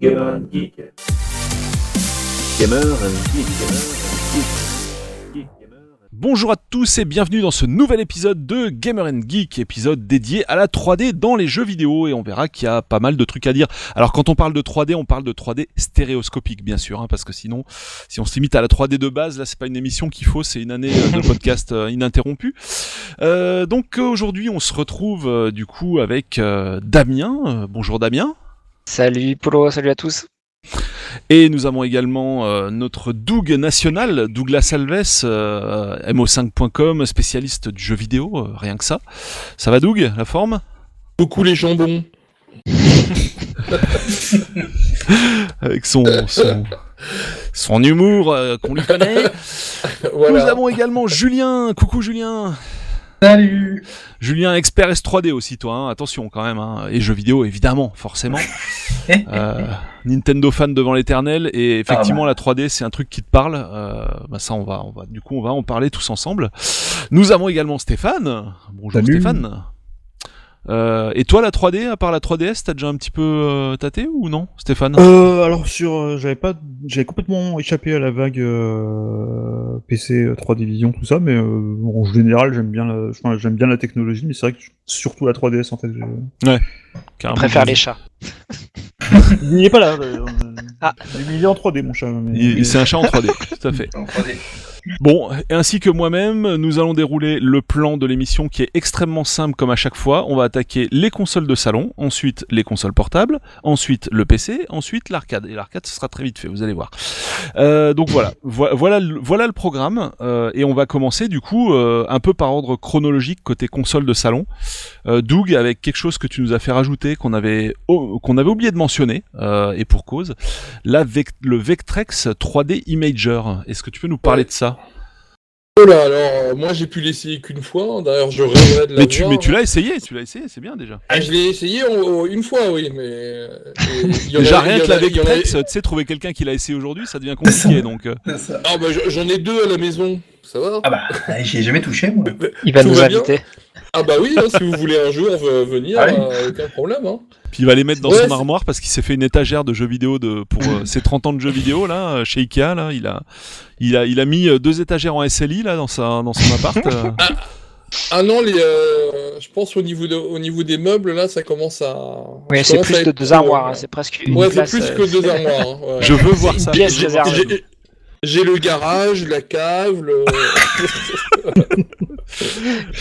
Gamer and Geek. Gamer and Geek. Gamer and Geek. Bonjour à tous et bienvenue dans ce nouvel épisode de Gamer and Geek, épisode dédié à la 3D dans les jeux vidéo et on verra qu'il y a pas mal de trucs à dire. Alors quand on parle de 3D, on parle de 3D stéréoscopique bien sûr, hein, parce que sinon, si on se limite à la 3D de base, là c'est pas une émission qu'il faut, c'est une année euh, de podcast euh, ininterrompue. Euh, donc euh, aujourd'hui on se retrouve euh, du coup avec euh, Damien. Euh, bonjour Damien. Salut Polo, salut à tous. Et nous avons également euh, notre Doug national, Douglas Alves, euh, mo5.com, spécialiste du jeu vidéo, euh, rien que ça. Ça va Doug, la forme? Coucou les jambons. Avec son, son, son humour euh, qu'on lui connaît. Nous avons également Julien, coucou Julien Salut Julien, expert S3D aussi toi, hein, attention quand même, hein. et jeux vidéo évidemment, forcément. Euh, Nintendo fan devant l'éternel, et effectivement la 3D c'est un truc qui te parle, euh, bah ça on va, on va, du coup on va en parler tous ensemble. Nous avons également Stéphane, bonjour Salut. Stéphane. Euh, et toi la 3D, à part la 3DS, t'as déjà un petit peu euh, tâté ou non Stéphane? Euh, Alors sur, euh, j'avais pas, j'avais complètement échappé à la vague euh, PC euh, 3D Vision tout ça, mais euh, en général j'aime bien, la, enfin, j'aime bien la technologie, mais c'est vrai que surtout la 3DS en fait. je- Je préfère les chats. Il n'y est pas là. euh, Ah. Il est en 3D mon chat. mais- Il- C'est un chat en 3D, tout à fait. Bon, ainsi que moi-même, nous allons dérouler le plan de l'émission qui est extrêmement simple comme à chaque fois. On va attaquer les consoles de salon, ensuite les consoles portables, ensuite le PC, ensuite l'arcade. Et l'arcade, ce sera très vite fait, vous allez voir. Euh, donc voilà, Vo- voilà, le- voilà le programme. euh, et on va commencer du coup euh, un peu par ordre chronologique côté console de salon. Euh, Doug, avec quelque chose que tu nous as fait rajouter, qu'on avait, oh, qu'on avait oublié de mentionner, euh, et pour cause, la Vec- le Vectrex 3D Imager. Est-ce que tu peux nous parler de ça? Oh là, alors moi j'ai pu l'essayer qu'une fois. D'ailleurs, je rêverais de mais tu, l'avoir. mais tu l'as essayé, tu l'as essayé, c'est bien déjà. Ah, je l'ai essayé une fois, oui, mais euh, y en Déjà rien y que en la a- il y en a- Vectrex, tu sais, trouver quelqu'un qui l'a essayé aujourd'hui, ça devient compliqué. donc, euh, Ah bah je- j'en ai deux à la maison. Ça va Ah bah, j'y ai jamais touché moi. Il va Tout nous va bien inviter. Ah bah oui, hein, si vous voulez un jour euh, venir, Ah oui. euh, aucun problème. Hein. puis il va les mettre dans Ouais, son armoire parce qu'il s'est fait une étagère de jeux vidéo de pour euh, ses 30 ans de jeux vidéo là chez Ikea là, il a il a il a mis deux étagères en SLI là dans sa dans son appart. euh. Ah non, les, euh, je pense au niveau, de, au niveau des meubles, là, ça commence à... Oui, c'est plus de deux armoires, euh, hein, c'est presque une Ouais, c'est plus que deux armoires. hein, ouais. Je veux voir une ça. pièce. J'ai- le garage, la cave, le...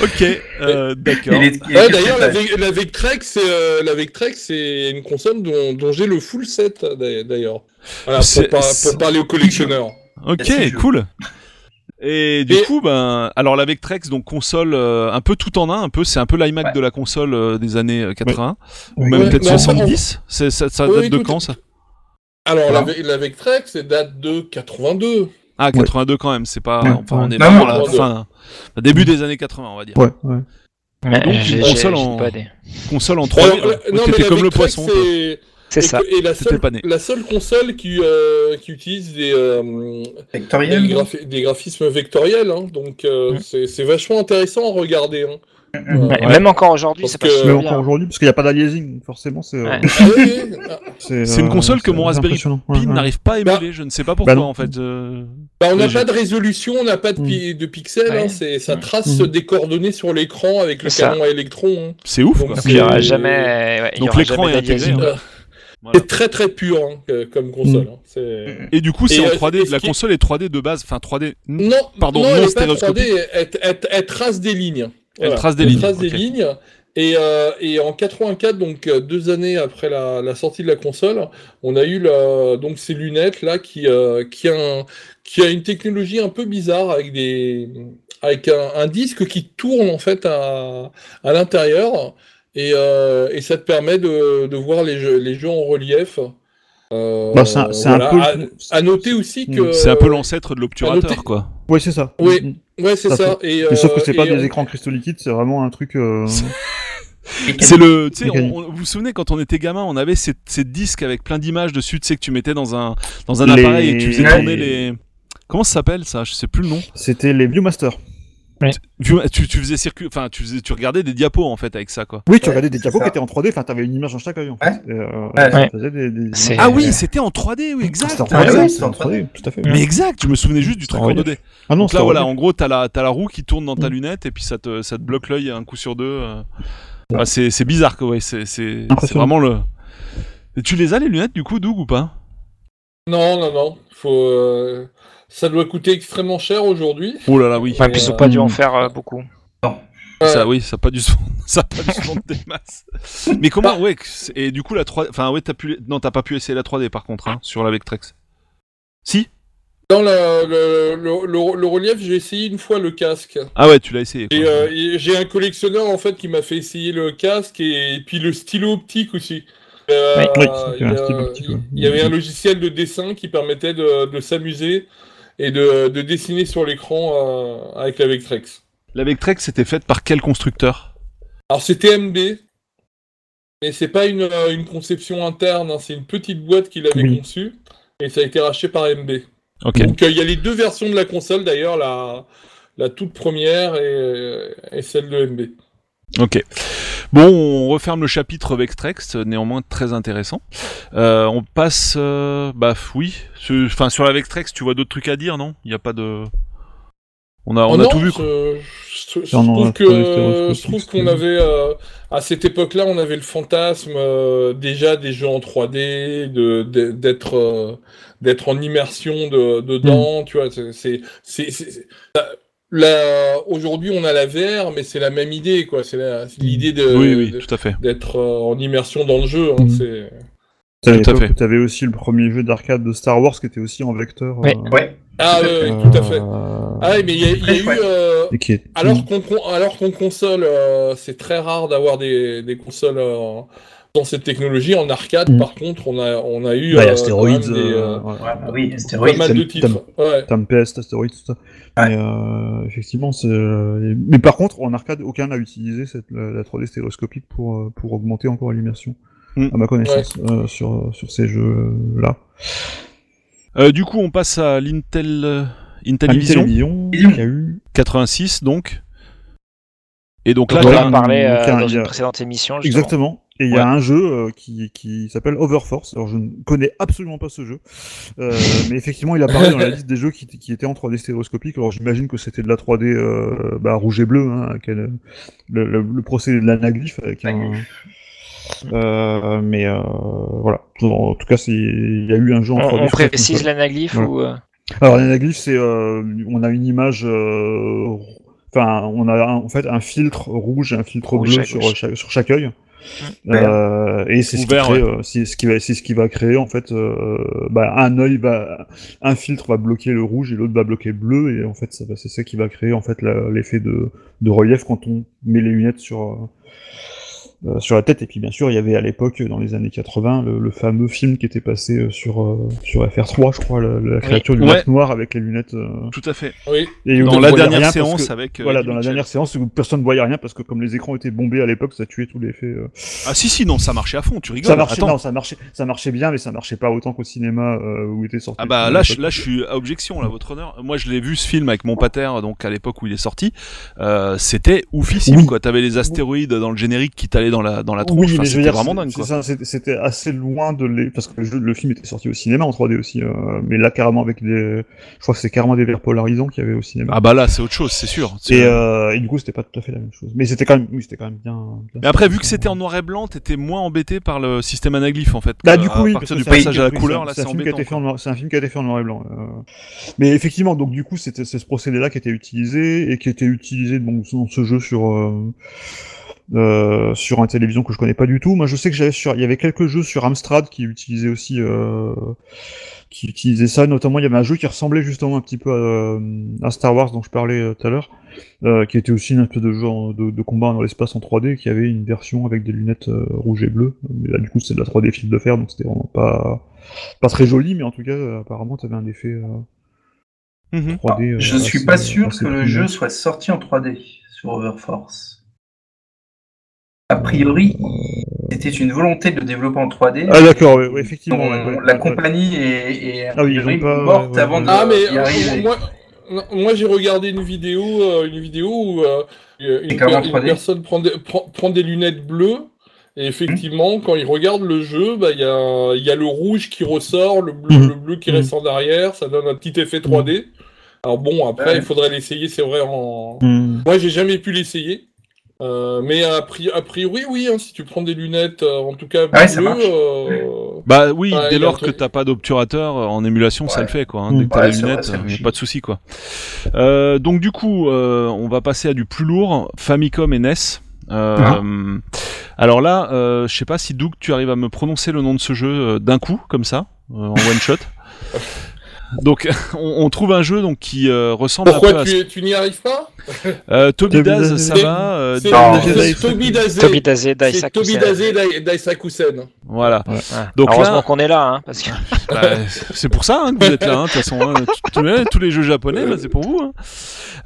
Ok, euh, d'accord. Ouais, d'ailleurs, la, la Vectrex, c'est euh, la Vectrex, c'est une console dont, dont j'ai le full set d'a- d'ailleurs. Voilà, pour, par- c'est- pour parler aux collectionneurs. Ok, cool. Et du Et- coup, ben, alors la Vectrex, donc console euh, un peu tout en un, un peu, c'est un peu l'iMac Ouais. de la console euh, des années euh, 80, ou même Ouais, peut-être mais enfin, 70. C'est ça, date de tout- quand ça? Alors, la, la Vectrex, c'est date de 82. Ah, 82 quand même. C'est pas, Ouais. enfin, on est Non, vraiment à la fin, le début des années 80, on va dire. Ouais, ouais. Ouais, Donc, j'ai- une console en- des- Console en 3D. Alors, la- euh, non, mais la comme le Vectrex, poisson. toi. c'est... Ça. et la, C'était seule, pas né. la seule console qui, euh, qui utilise des, euh, des, graphi- des graphismes vectoriels, hein, donc euh, Mm. c'est c'est vachement intéressant à regarder. Hein. Ouais, Ouais. Même encore aujourd'hui, Parce c'est pas que- super Mais bien. encore aujourd'hui, parce qu'il n'y a pas d'aliasing, forcément c'est. euh, Ouais. Une euh, console que mon Raspberry Pi ouais. n'arrive pas à Bah- émuler. Je ne sais pas pourquoi Bah en fait. euh, Bah, on n'a pas de résolution, on n'a pas de, Mm. pi- de pixels, Ouais. hein, ça trace Mm. des coordonnées sur l'écran avec le canon à électrons. hein. C'est ouf. Donc, il y aura jamais. Donc l'écran est intégré, hein. Euh, Voilà. C'est très très pur hein, comme console. hein. Et du coup, c'est en euh, 3D. et ce La console est 3D de base. Enfin, 3D. Non, Pardon, non, non elle est pas stéréoscopique. 3D, elle, elle- elle trace des lignes. Elle trace des lignes, trace des lignes. Et, euh, et en 84, donc euh, deux années après la, la sortie de la console, on a eu la, donc ces lunettes là qui, euh, qui, a un- qui a une technologie un peu bizarre avec des avec un, un disque qui tourne en fait à, à l'intérieur et, euh, et ça te permet de, de voir les jeux, les jeux en relief. Euh, Bah, c'est un, peu. À, à noter aussi que C'est un peu l'ancêtre de l'obturateur, noter- quoi. Ouais, c'est ça. Oui. Mm, mm. Ouais, c'est ça. Et, Mais sauf que euh, c'est pas des écrans cristaux liquides, c'est vraiment un truc. euh, C'est le, tu sais, vous vous souvenez quand on était gamin, on avait ces, ces disques avec plein d'images dessus, tu sais que tu mettais dans un dans un Les- appareil et que tu faisais Ouais. tourner les. Comment ça s'appelle ça? Je sais plus le nom. C'était les Viewmaster. Tu, tu, tu faisais circuit, enfin, tu faisais, tu regardais des diapos en fait avec ça, quoi. Oui, tu regardais des diapos qui étaient en 3D, enfin, t'avais une image dans chaque œil, en fait. Ouais. Euh, Ouais. des, des- Ah oui, c'était en 3D, oui, exact. C'était en Ah 3D, oui, c'était en 3D, tout à fait. Mais exact, je me souvenais juste du truc en relief. 2D. Ah non, Donc là, voilà, en gros, t'as la, roue qui tourne dans ta Mm. lunette et puis ça te, ça te bloque l'œil un coup sur deux. euh. Ah, c'est, bizarre, quoi, ouais, c'est, vraiment le. Et tu les as les lunettes du coup, Doug ou pas? Non, non, non. Faut, euh, Ça doit coûter extrêmement cher aujourd'hui. Oh là là, oui. Ouais, puis ils ont euh, pas dû en faire euh, beaucoup. Ça, oui, ça a pas dû se vendre, ça a pas dû se vendre des masses. Mais comment, ouais, que c'est- et du coup, la 3 enfin, ouais, t'as pu, non, t'as pas pu essayer la 3D par contre, hein, sur la Vectrex. Si Dans la- le, le- le- le relief, j'ai essayé une fois le casque. Ah ouais, tu l'as essayé. quoi. Et, euh, et j'ai un collectionneur en fait qui m'a fait essayer le casque et, puis le stylo optique aussi. Euh, Oui. Oui, il, y a un y a- stylo optique, ouais. il y avait un logiciel de dessin qui permettait de, de s'amuser et de, de dessiner sur l'écran euh, avec la Vectrex. La Vectrex, c'était faite par quel constructeur? Alors c'était MB, mais c'est pas une, euh, une conception interne, hein, c'est une petite boîte qui l'avait Oui. conçue et ça a été racheté par MB. Donc euh, il y a les deux versions de la console d'ailleurs, la, la toute première et, et celle de MB. Ok. Bon, on referme le chapitre Vectrex, néanmoins très intéressant. Euh, on passe, euh, bah oui, Ce- enfin sur la Vectrex, tu vois d'autres trucs à dire, non? Il n'y a pas de, on a, on a non, tout vu. Je, quoi. je- je Non, non, trouve que 3D stéréoscopique, je trouve qu'on avait euh, à cette époque-là, on avait le fantasme euh, déjà des jeux en 3D, de de- d'être euh, d'être en immersion de, dedans, Hmm. tu vois. c'est- C'est c'est là aujourd'hui on a la VR, mais c'est la même idée quoi. C'est la- c'est l'idée de oui, oui, de- tout à fait. d'être euh, en immersion dans le jeu. hein, Mm. c'est T'avais Tout à l'époque fait. où T'avais aussi le premier jeu d'arcade de Star Wars qui était aussi en vecteur. Oui. euh, Ouais. ah Tout à ouais, fait. ouais, tout à fait. euh, Ah oui, mais il y a, y eu euh, est Alors qu'on con- alors qu'on console, euh, c'est très rare d'avoir des, des consoles euh, dans cette technologie. En arcade, Mm. par contre, on a, on a eu Ouais, euh, Astéroïdes, euh, euh. Ouais, bah oui, pas stéroïdes. mal de Tam- titres. Ouais. Tam Pest, Astéroïdes, tout ça. Ouais. Mais euh, effectivement, c'est. euh, Mais par contre, en arcade, aucun n'a utilisé cette, la, la 3D stéréoscopique pour, pour augmenter encore l'immersion, Mm. à ma connaissance, euh, sur, sur ces jeux-là. Euh, du coup, on passe à l'Intel, euh, Intel À Vision Télévision, il Vision. y a eu. 86, donc. Et donc là, on en euh, a- dans une précédente émission. justement. Exactement. Et il y a un jeu euh, qui, qui s'appelle Overforce. Alors je ne connais absolument pas ce jeu, euh, mais effectivement il apparaît dans la liste des jeux qui, qui étaient en 3D stéréoscopique. Alors j'imagine que c'était de la 3D euh, bah, rouge et bleu, hein, avec euh, le, le- le procédé de l'anaglyphe avec un. Euh, mais euh, voilà. En tout cas, il y a eu un jeu en On, 3D. on cette précise l'anaglyphe Voilà. ou Alors l'anaglyphe, c'est euh, on a une image. euh, Enfin, on a un- en fait un filtre rouge et un filtre Rouge bleu sur chaque, sur chaque œil. Euh, et c'est ce, qui Ou vert, crée, ouais. euh, c'est ce qui va, c'est ce qui va créer en fait, euh, bah, un œil va, un filtre va bloquer le rouge et l'autre va bloquer le bleu et en fait c'est ça qui va créer en fait l'effet de, de relief quand on met les lunettes sur euh, sur la tête et puis bien sûr il y avait à l'époque dans les années 80 le, le fameux film qui était passé euh, sur euh, sur FR3 je crois la, la créature du Ouais. noir avec les lunettes euh, tout à fait. Oui. et Dans on la dernière séance que- avec. euh, voilà, Eddie dans la dernière séance où personne ne voyait rien parce que comme les écrans étaient bombés à l'époque, ça tuait tout l'effet. euh. Ah si si non, ça marchait à fond. Tu rigoles. Ça marchait, Attends. non, ça marchait, ça marchait bien, mais ça marchait pas autant qu'au cinéma euh, où était sorti. Ah bah film là, je, là je suis à objection là, votre honneur. Moi je l'ai vu ce film avec mon pater donc à l'époque où il est sorti. Euh, c'était oufissime Oui. quoi. T'avais les astéroïdes dans le générique qui t'allaient dans la dans la tronche. Oui, Enfin, mais je veux c'était dire, vraiment dingue c'était- assez loin de les, parce que le, jeu- le film était sorti au cinéma en 3D aussi, euh, mais là carrément avec des, je crois que c'est carrément des verres polarisants qu'il y avait au cinéma. Ah bah là c'est autre chose, c'est sûr. C'est- et, euh, et du coup, c'était pas tout à fait la même chose. Mais c'était quand même, oui, c'était quand même bien. bien Mais après, vu que c'était en noir et blanc, t'étais moins embêté par le système anaglyphe en fait. Bah du coup à oui, partir du que c'est un passage film- à la couleur, c'est là un c'est film qui a embêtant. été fait en noir, c'est un film qui a été fait en noir et blanc. euh. Mais effectivement, donc du coup, c'était c'est ce procédé-là qui était utilisé et qui était utilisé donc, dans ce jeu sur euh, euh, sur un télévision que je connais pas du tout. Moi, je sais que j'avais sur, il y avait quelques jeux sur Amstrad qui utilisaient aussi, euh, qui utilisaient ça. Notamment, il y avait un jeu qui ressemblait justement un petit peu à, euh, à Star Wars dont je parlais euh, tout à l'heure, euh, qui était aussi une espèce de jeu en- de, de combat dans l'espace en 3D, qui avait une version avec des lunettes euh, rouges et bleues. Mais là, du coup, c'est de la 3D fil de fer, donc c'était vraiment pas pas très joli, mais en tout cas, euh, apparemment, t'avais un effet euh, Mhm. 3D. euh, Je suis assez- pas sûr que le jeu soit sorti en 3D sur Overforce. A priori, c'était une volonté de développer en 3D. Ah d'accord, effectivement. Dont ouais, ouais, la ouais, compagnie est, Ah oui, pas- morte ouais, avant ouais. de Ah mais y euh, arriver. moi, non, moi j'ai regardé une vidéo, euh, une vidéo où euh, une, Et comment per- une 3D? personne prend des, prend, prend des lunettes bleues et effectivement quand il regarde le jeu, bah, il y, a, y a le rouge qui ressort, le bleu, le bleu qui Mhm. reste en arrière, ça donne un petit effet 3D. Alors bon, après Ouais. il faudrait l'essayer, c'est vrai. En... Moi j'ai jamais pu l'essayer. Euh, mais a, pri- a priori, oui, hein, si tu prends des lunettes, euh, en tout cas Ah ouais, euh, Bah oui, Ouais, dès lors que t'as pas d'obturateur euh, en émulation, ça le fait quoi. Hein. Dès que t'as Ouais, les c'est vrai, lunettes, logique. pas de souci quoi. Euh, donc du coup, euh, on va passer à du plus lourd, Famicom et NES. Euh, Ah. Alors là, euh, je sais pas si Doug, tu arrives à me prononcer le nom de ce jeu euh, d'un coup, comme ça, euh, en one shot. Donc, on, on trouve un jeu donc qui euh, ressemble un peu pourquoi à. tu, tu n'y arrives pas? Euh, Toby Daz, ça va. euh. Toby Dazé. Toby Dazé, Daisakusen. Toby Dazé Dai- Daisakusen. Voilà. Ouais. Donc là- Heureusement qu'on est là, hein, parce que Bah, c'est pour ça hein, que vous êtes là, hein, de toute façon. hein. Tous- les jeux japonais, bah, c'est pour vous. hein.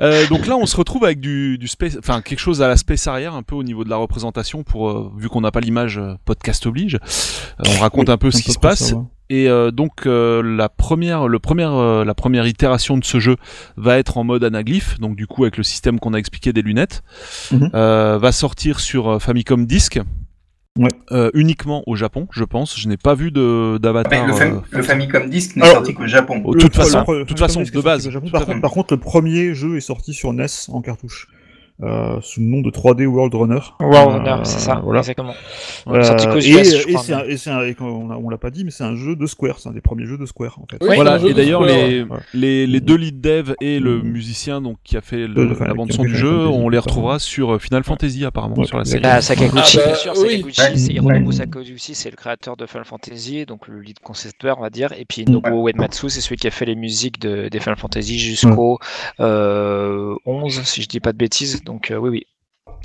Euh, donc là, on se retrouve avec du, du space, enfin quelque chose à la space arrière, un peu au niveau de la représentation, pour euh, vu qu'on n'a pas l'image, podcast oblige. On raconte Oui, un peu ce qui se passe. Et euh, donc euh, la première, le première, euh, la première itération de ce jeu va être en mode anaglyphe, donc du coup avec le système qu'on a expliqué des lunettes, Mhm. Euh, va sortir sur euh, Famicom Disk. Ouais. Euh, uniquement au Japon, je pense. Je n'ai pas vu de d'avatar. le, euh, Fam- le Famicom Disc n'est sorti qu'au Japon. Le- toute façon, toute de base, par contre, le premier jeu est sorti sur NES en cartouche. Euh, sous le nom de 3D World Runner. Euh, Runner, c'est ça, Voilà. exactement. Euh, Sorti qu'aux et US, je et c'est un, et c'est un- et on, a- on l'a pas dit, mais c'est un jeu de Square. C'est un des premiers jeux de Square en fait. Oui, Voilà, et d'ailleurs les, Ouais. les, les deux lead dev et le Mm. musicien donc qui a fait le- De- la bande son du Final jeu, Fantasy, on les retrouvera sur euh, Final Fantasy apparemment Ouais, sur la exactement. série. Ah, Sakaguchi, Ah bah, bien sûr, oui. Sakaguchi, Ouais. c'est Hironobu. Sakaguchi, c'est le créateur de Final Fantasy, donc le lead concepteur, on va dire, et puis Nobuo Uematsu, c'est celui qui a fait les musiques de, des Final Fantasy jusqu'au euh, 11, si je dis pas de bêtises, donc euh, oui, oui,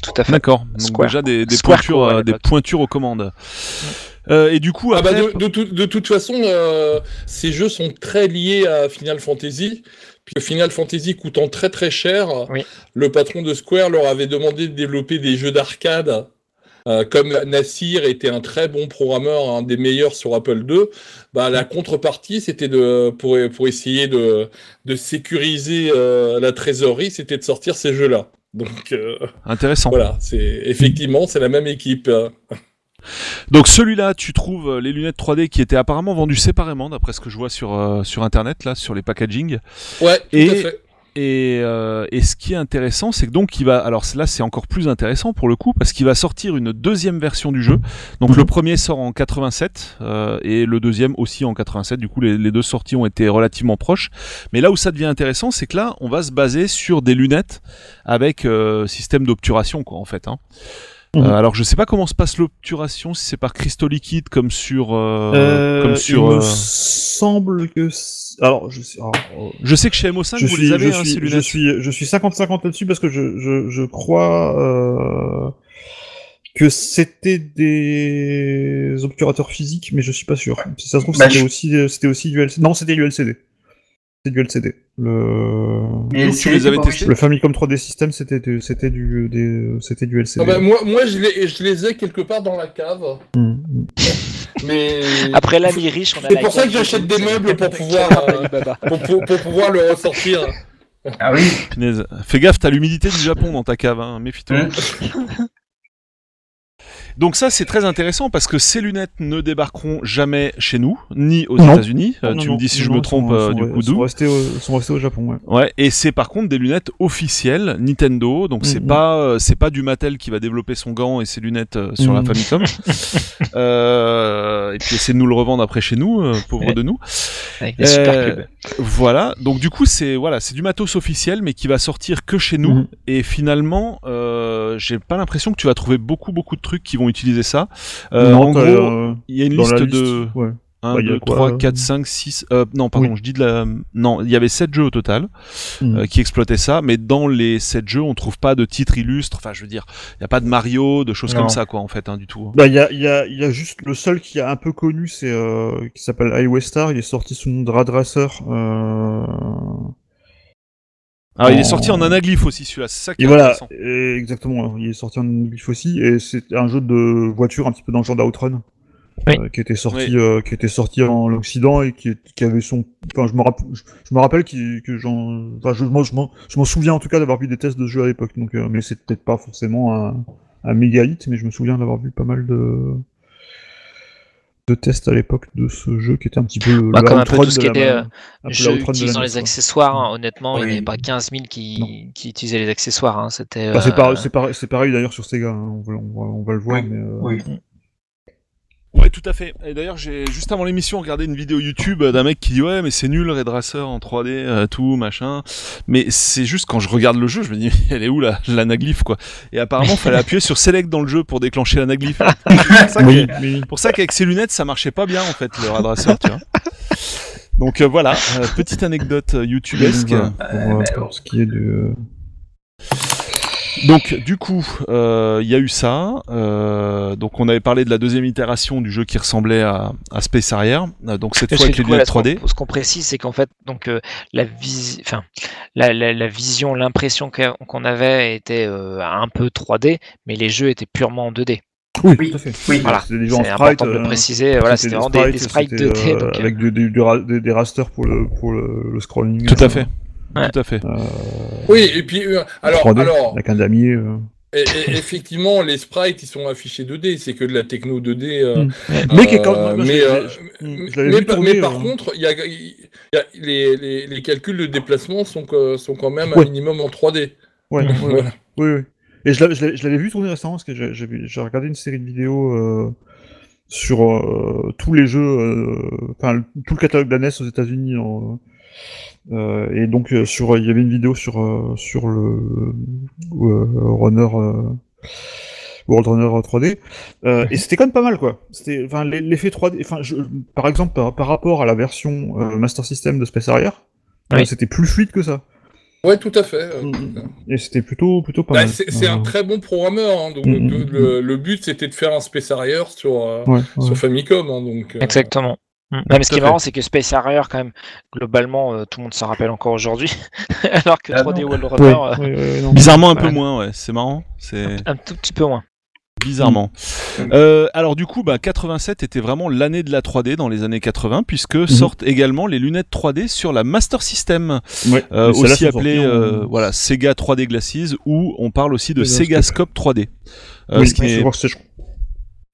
tout à fait. D'accord. Donc déjà des, pointures, euh, des pointures aux commandes. Euh, et du coup Ah bah de, de tout- de toute façon, euh, ces jeux sont très liés à Final Fantasy. Puisque Final Fantasy coûtant très très cher, Oui. le patron de Square leur avait demandé de développer des jeux d'arcade. Euh, comme Nassir était un très bon programmeur, un des meilleurs sur Apple II, bah, la contrepartie, c'était de pour, pour essayer de, de sécuriser euh, la trésorerie, c'était de sortir ces jeux-là. Donc euh, intéressant. voilà, c'est effectivement c'est la même équipe. Donc celui-là, tu trouves euh, les lunettes 3D qui étaient apparemment vendues séparément d'après ce que je vois sur euh, sur internet là, sur les packaging. Ouais, tout Et- à fait. Et, euh, et ce qui est intéressant, c'est que donc il va, alors là c'est encore plus intéressant pour le coup parce qu'il va sortir une deuxième version du jeu. Donc Mhm. le premier sort en 87 euh, et le deuxième aussi en 87. Du coup les, les deux sorties ont été relativement proches. Mais là où ça devient intéressant, c'est que là on va se baser sur des lunettes avec euh, système d'obturation quoi en fait. Hein. Mhm. Euh, alors je sais pas comment se passe l'obturation, si c'est par cristaux liquides comme sur, euh, Euh, comme sur. il me euh, semble que. c'est- Alors, je sais. alors, euh, Je sais que chez MO5 je vous suis, les avez je, hein, suis, ces je suis, je suis 50-50 là-dessus parce que je, je, je crois euh, que c'était des obturateurs physiques, mais je suis pas sûr. Si ça se trouve, Bah, c'était je- aussi, c'était aussi du LCD. Non, c'était du LCD. Du LCD. Le, Mais Donc, tu c'est les avais pas testés le Famicom 3D System, c'était, du- c'était du, des, c'était du LCD. Ah bah, moi, moi je, les, je les ai quelque part dans la cave. Mm. Mais Après l'ami riche, on a C'est la pour ça que j'achète de- des meubles pour pouvoir, euh, pour, pour- pour pouvoir le ressortir. Ah oui. Fais gaffe, t'as l'humidité du Japon dans ta cave, hein. méfie-toi. Donc ça c'est très intéressant parce que ces lunettes ne débarqueront jamais chez nous, ni aux. États-Unis. Euh, tu non, me dis si non, je me trompe sont- euh, sont- du coup sont d'où. restés, au, sont restés au Japon, ouais. Ouais, et c'est par contre des lunettes officielles Nintendo, donc c'est Mhm. pas euh, c'est pas du Mattel qui va développer son gant et ses lunettes euh, sur la Mhm. Famicom. euh, et puis essayer de nous le revendre après chez nous, euh, pauvres Ouais. de nous. Avec des super. Voilà, donc du coup c'est voilà, c'est du matos officiel mais qui va sortir que chez nous Mhm. et finalement euh, j'ai pas l'impression que tu vas trouver beaucoup beaucoup de trucs qui vont utiliser ça. Euh, Non, en gros, euh, il y a une liste, la de ouais. 1 Bah, il y a 2 quoi, 3 euh, 4 5 6 euh, non pardon, Oui. je dis de la non, il y avait 7 jeux au total Mm. euh, qui exploitaient ça mais dans les 7 jeux, on trouve pas de titres illustres, enfin je veux dire, il y a pas de Mario, de choses Non. comme ça quoi en fait hein, du tout. Bah, il y a, y, a, y a juste le seul qui est un peu connu, c'est euh, qui s'appelle Highway Star. Il est sorti sous le nom de Rad Racer. Euh... Alors il est sorti en anaglyphe aussi celui-là, c'est ça qui Et est voilà, intéressant. et exactement. Il est sorti en English aussi, et c'est un jeu de voiture un petit peu dans le genre d'Outrun. Oui. euh, qui était sorti, euh, qui était sorti en Occident et qui, qui avait son. Enfin, je me rappelle, je, je me rappelle qu'il- que j'en, enfin, je, moi, je m'en, je m'en souviens en tout cas d'avoir vu des tests de jeu à l'époque. Donc, euh, mais c'est peut-être pas forcément un, un méga hit, mais je me souviens d'avoir vu pas mal de de tests à l'époque de ce jeu qui était un petit peu le Bah, la comme un peu tout ce de qui la- était, euh, la utilisant les accessoires, hein, honnêtement, il n'y avait pas 15 000 qui, utilisaient les accessoires. hein, C'était. Bah, c'est euh, pareil, c'est pareil, d'ailleurs sur Sega. hein, On, va, on, va, on va le voir, Oui, mais euh, Oui. Ouais, tout à fait. Et d'ailleurs, j'ai juste avant l'émission regardé une vidéo YouTube d'un mec qui dit ouais, mais c'est nul Red Racer en 3D, euh, tout machin. Mais c'est juste quand je regarde le jeu, je me dis elle est où la l'anaglyphe quoi? Et apparemment, fallait appuyer sur Select dans le jeu pour déclencher l'anaglyphe. C'est pour ça que- oui, oui. pour ça qu'avec ses lunettes, ça marchait pas bien en fait le Red Racer, tu vois. Donc euh, voilà, euh, petite anecdote euh, YouTubesque. Pour, euh, Euh, pour ce qui est de. Donc du coup, euh, il y a eu ça. euh, donc on avait parlé de la deuxième itération du jeu qui ressemblait à, à Space Harrier. Euh, donc cette fois avec du les lunettes ce qu'on- 3D. Ce qu'on précise, c'est qu'en fait, donc euh, la, visi- enfin, la, la, la vision, l'impression qu'on avait était euh, un peu 3D, mais les jeux étaient purement en 2D. Oui, Oui, tout à fait. oui. Voilà, C'était des jeux en C'est sprite. important de le euh, préciser. Voilà, c'était vraiment des, des sprites c'était, 2D. euh, donc, euh, avec du- du- du ra- des, des rasters pour le, pour le, le scrolling. Tout à euh, fait. Ouais. Tout à fait. euh, Oui, et puis, euh, alors, 3D, alors avec un damier. euh. et- et- effectivement, les sprites, ils sont affichés 2D, c'est que de la techno 2D. euh, Mm. euh, Mais qui est quand même- mais, euh, mais par- tourner, mais par contre, il y a, il y a- les, les, les calculs de déplacement sont, sont quand même un minimum en 3D. Ouais, ouais, ouais. Voilà. Oui, oui. Et je l'avais- vu tourner récemment parce que j'ai- regardé une série de vidéos euh, sur euh, tous les jeux, enfin tout le catalogue de la NES aux États-Unis. en- euh, et donc euh, sur, il y avait une vidéo sur euh, sur le euh, Runner. euh, World Runner 3D, euh, et c'était quand même pas mal quoi. C'était, enfin, l'e- l'effet 3D, enfin, je- par exemple par, par rapport à la version euh, Master System de Space Harrier, euh, c'était plus fluide que ça. Ouais, tout à fait. euh, Mm. Et c'était plutôt plutôt pas Bah, mal. c'est un Euh, très bon programmeur. hein, donc, Mm, mm, le, le but, c'était de faire un Space Harrier sur, euh, Ouais, ouais. sur Famicom. hein, donc, euh, Exactement. Mm. Non, mais ce qui est marrant, c'est que Space Harrier, quand même, globalement, euh, tout le monde s'en rappelle encore aujourd'hui. Alors que Ah 3D non. World Ouais, Runner, euh, ouais. Bizarrement un peu Ouais. moins, ouais. C'est marrant. C'est un tout petit peu moins. bizarrement. Mm. Euh, alors du coup, bah, 87 était vraiment l'année de la 3D dans les années 80 puisque Mhm. sortent également les lunettes 3D sur la Master System, Ouais, euh, aussi appelée en- voilà Sega 3D Glasses ou on parle aussi de Sega Sega Scope 3D. Euh, Oui, ce qui je est- crois que c'est. je-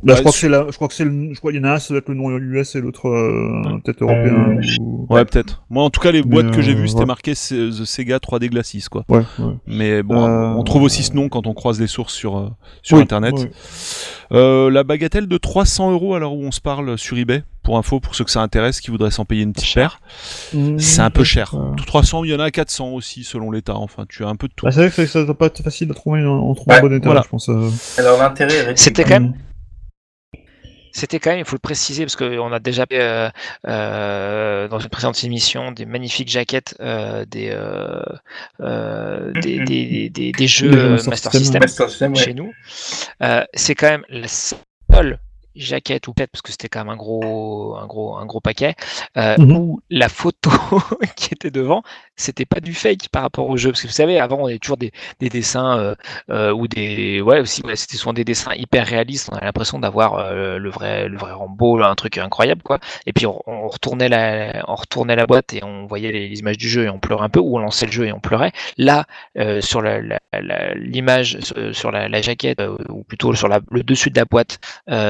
Bah, Ouais, je crois que c'est la, je crois que c'est le, je crois qu'il y en a un, ça doit être le nom US et l'autre euh, peut-être européen. ou- Ouais, peut-être. Moi, en tout cas, les boîtes que j'ai euh, vues, c'était ouais. marqué The Sega 3D Glasses, quoi. Ouais, ouais. Mais bon, Euh, on trouve aussi ce nom quand on croise les sources sur, euh, sur Oui, Internet. Euh, la bagatelle de 300 euros l'heure où on se parle sur eBay, pour info, pour ceux que ça intéresse, qui voudraient s'en payer une petite paire. C'est un peu cher. Euh, 300, il y en a à 400 aussi, selon l'état. Enfin, tu as un peu de tout. Bah, c'est vrai que ça doit pas être facile de trouver en, en bon état, voilà. je pense. euh. Alors l'intérêt. C'était quand même, c'était quand même, il faut le préciser, parce qu'on a déjà euh, euh, dans une précédente émission des magnifiques jaquettes euh, des, des, des, des, des jeux Master Master System. System Master System, ouais. chez nous. C'est quand même la seule jaquette ou peut-être parce que c'était quand même un gros un gros un gros paquet euh, Mhm. où la photo qui était devant c'était pas du fake par rapport au jeu. Parce que vous savez avant on avait toujours des, des dessins euh, euh, ou des ouais aussi ouais, c'était souvent des dessins hyper réalistes. On a l'impression d'avoir euh, le vrai le vrai Rambo un truc incroyable quoi. Et puis on, on retournait la on retournait la boîte et on voyait les, les images du jeu et on pleurait un peu ou on lançait le jeu et on pleurait. Là sur l'image sur, la, la jaquette ou plutôt sur la- le dessus de la boîte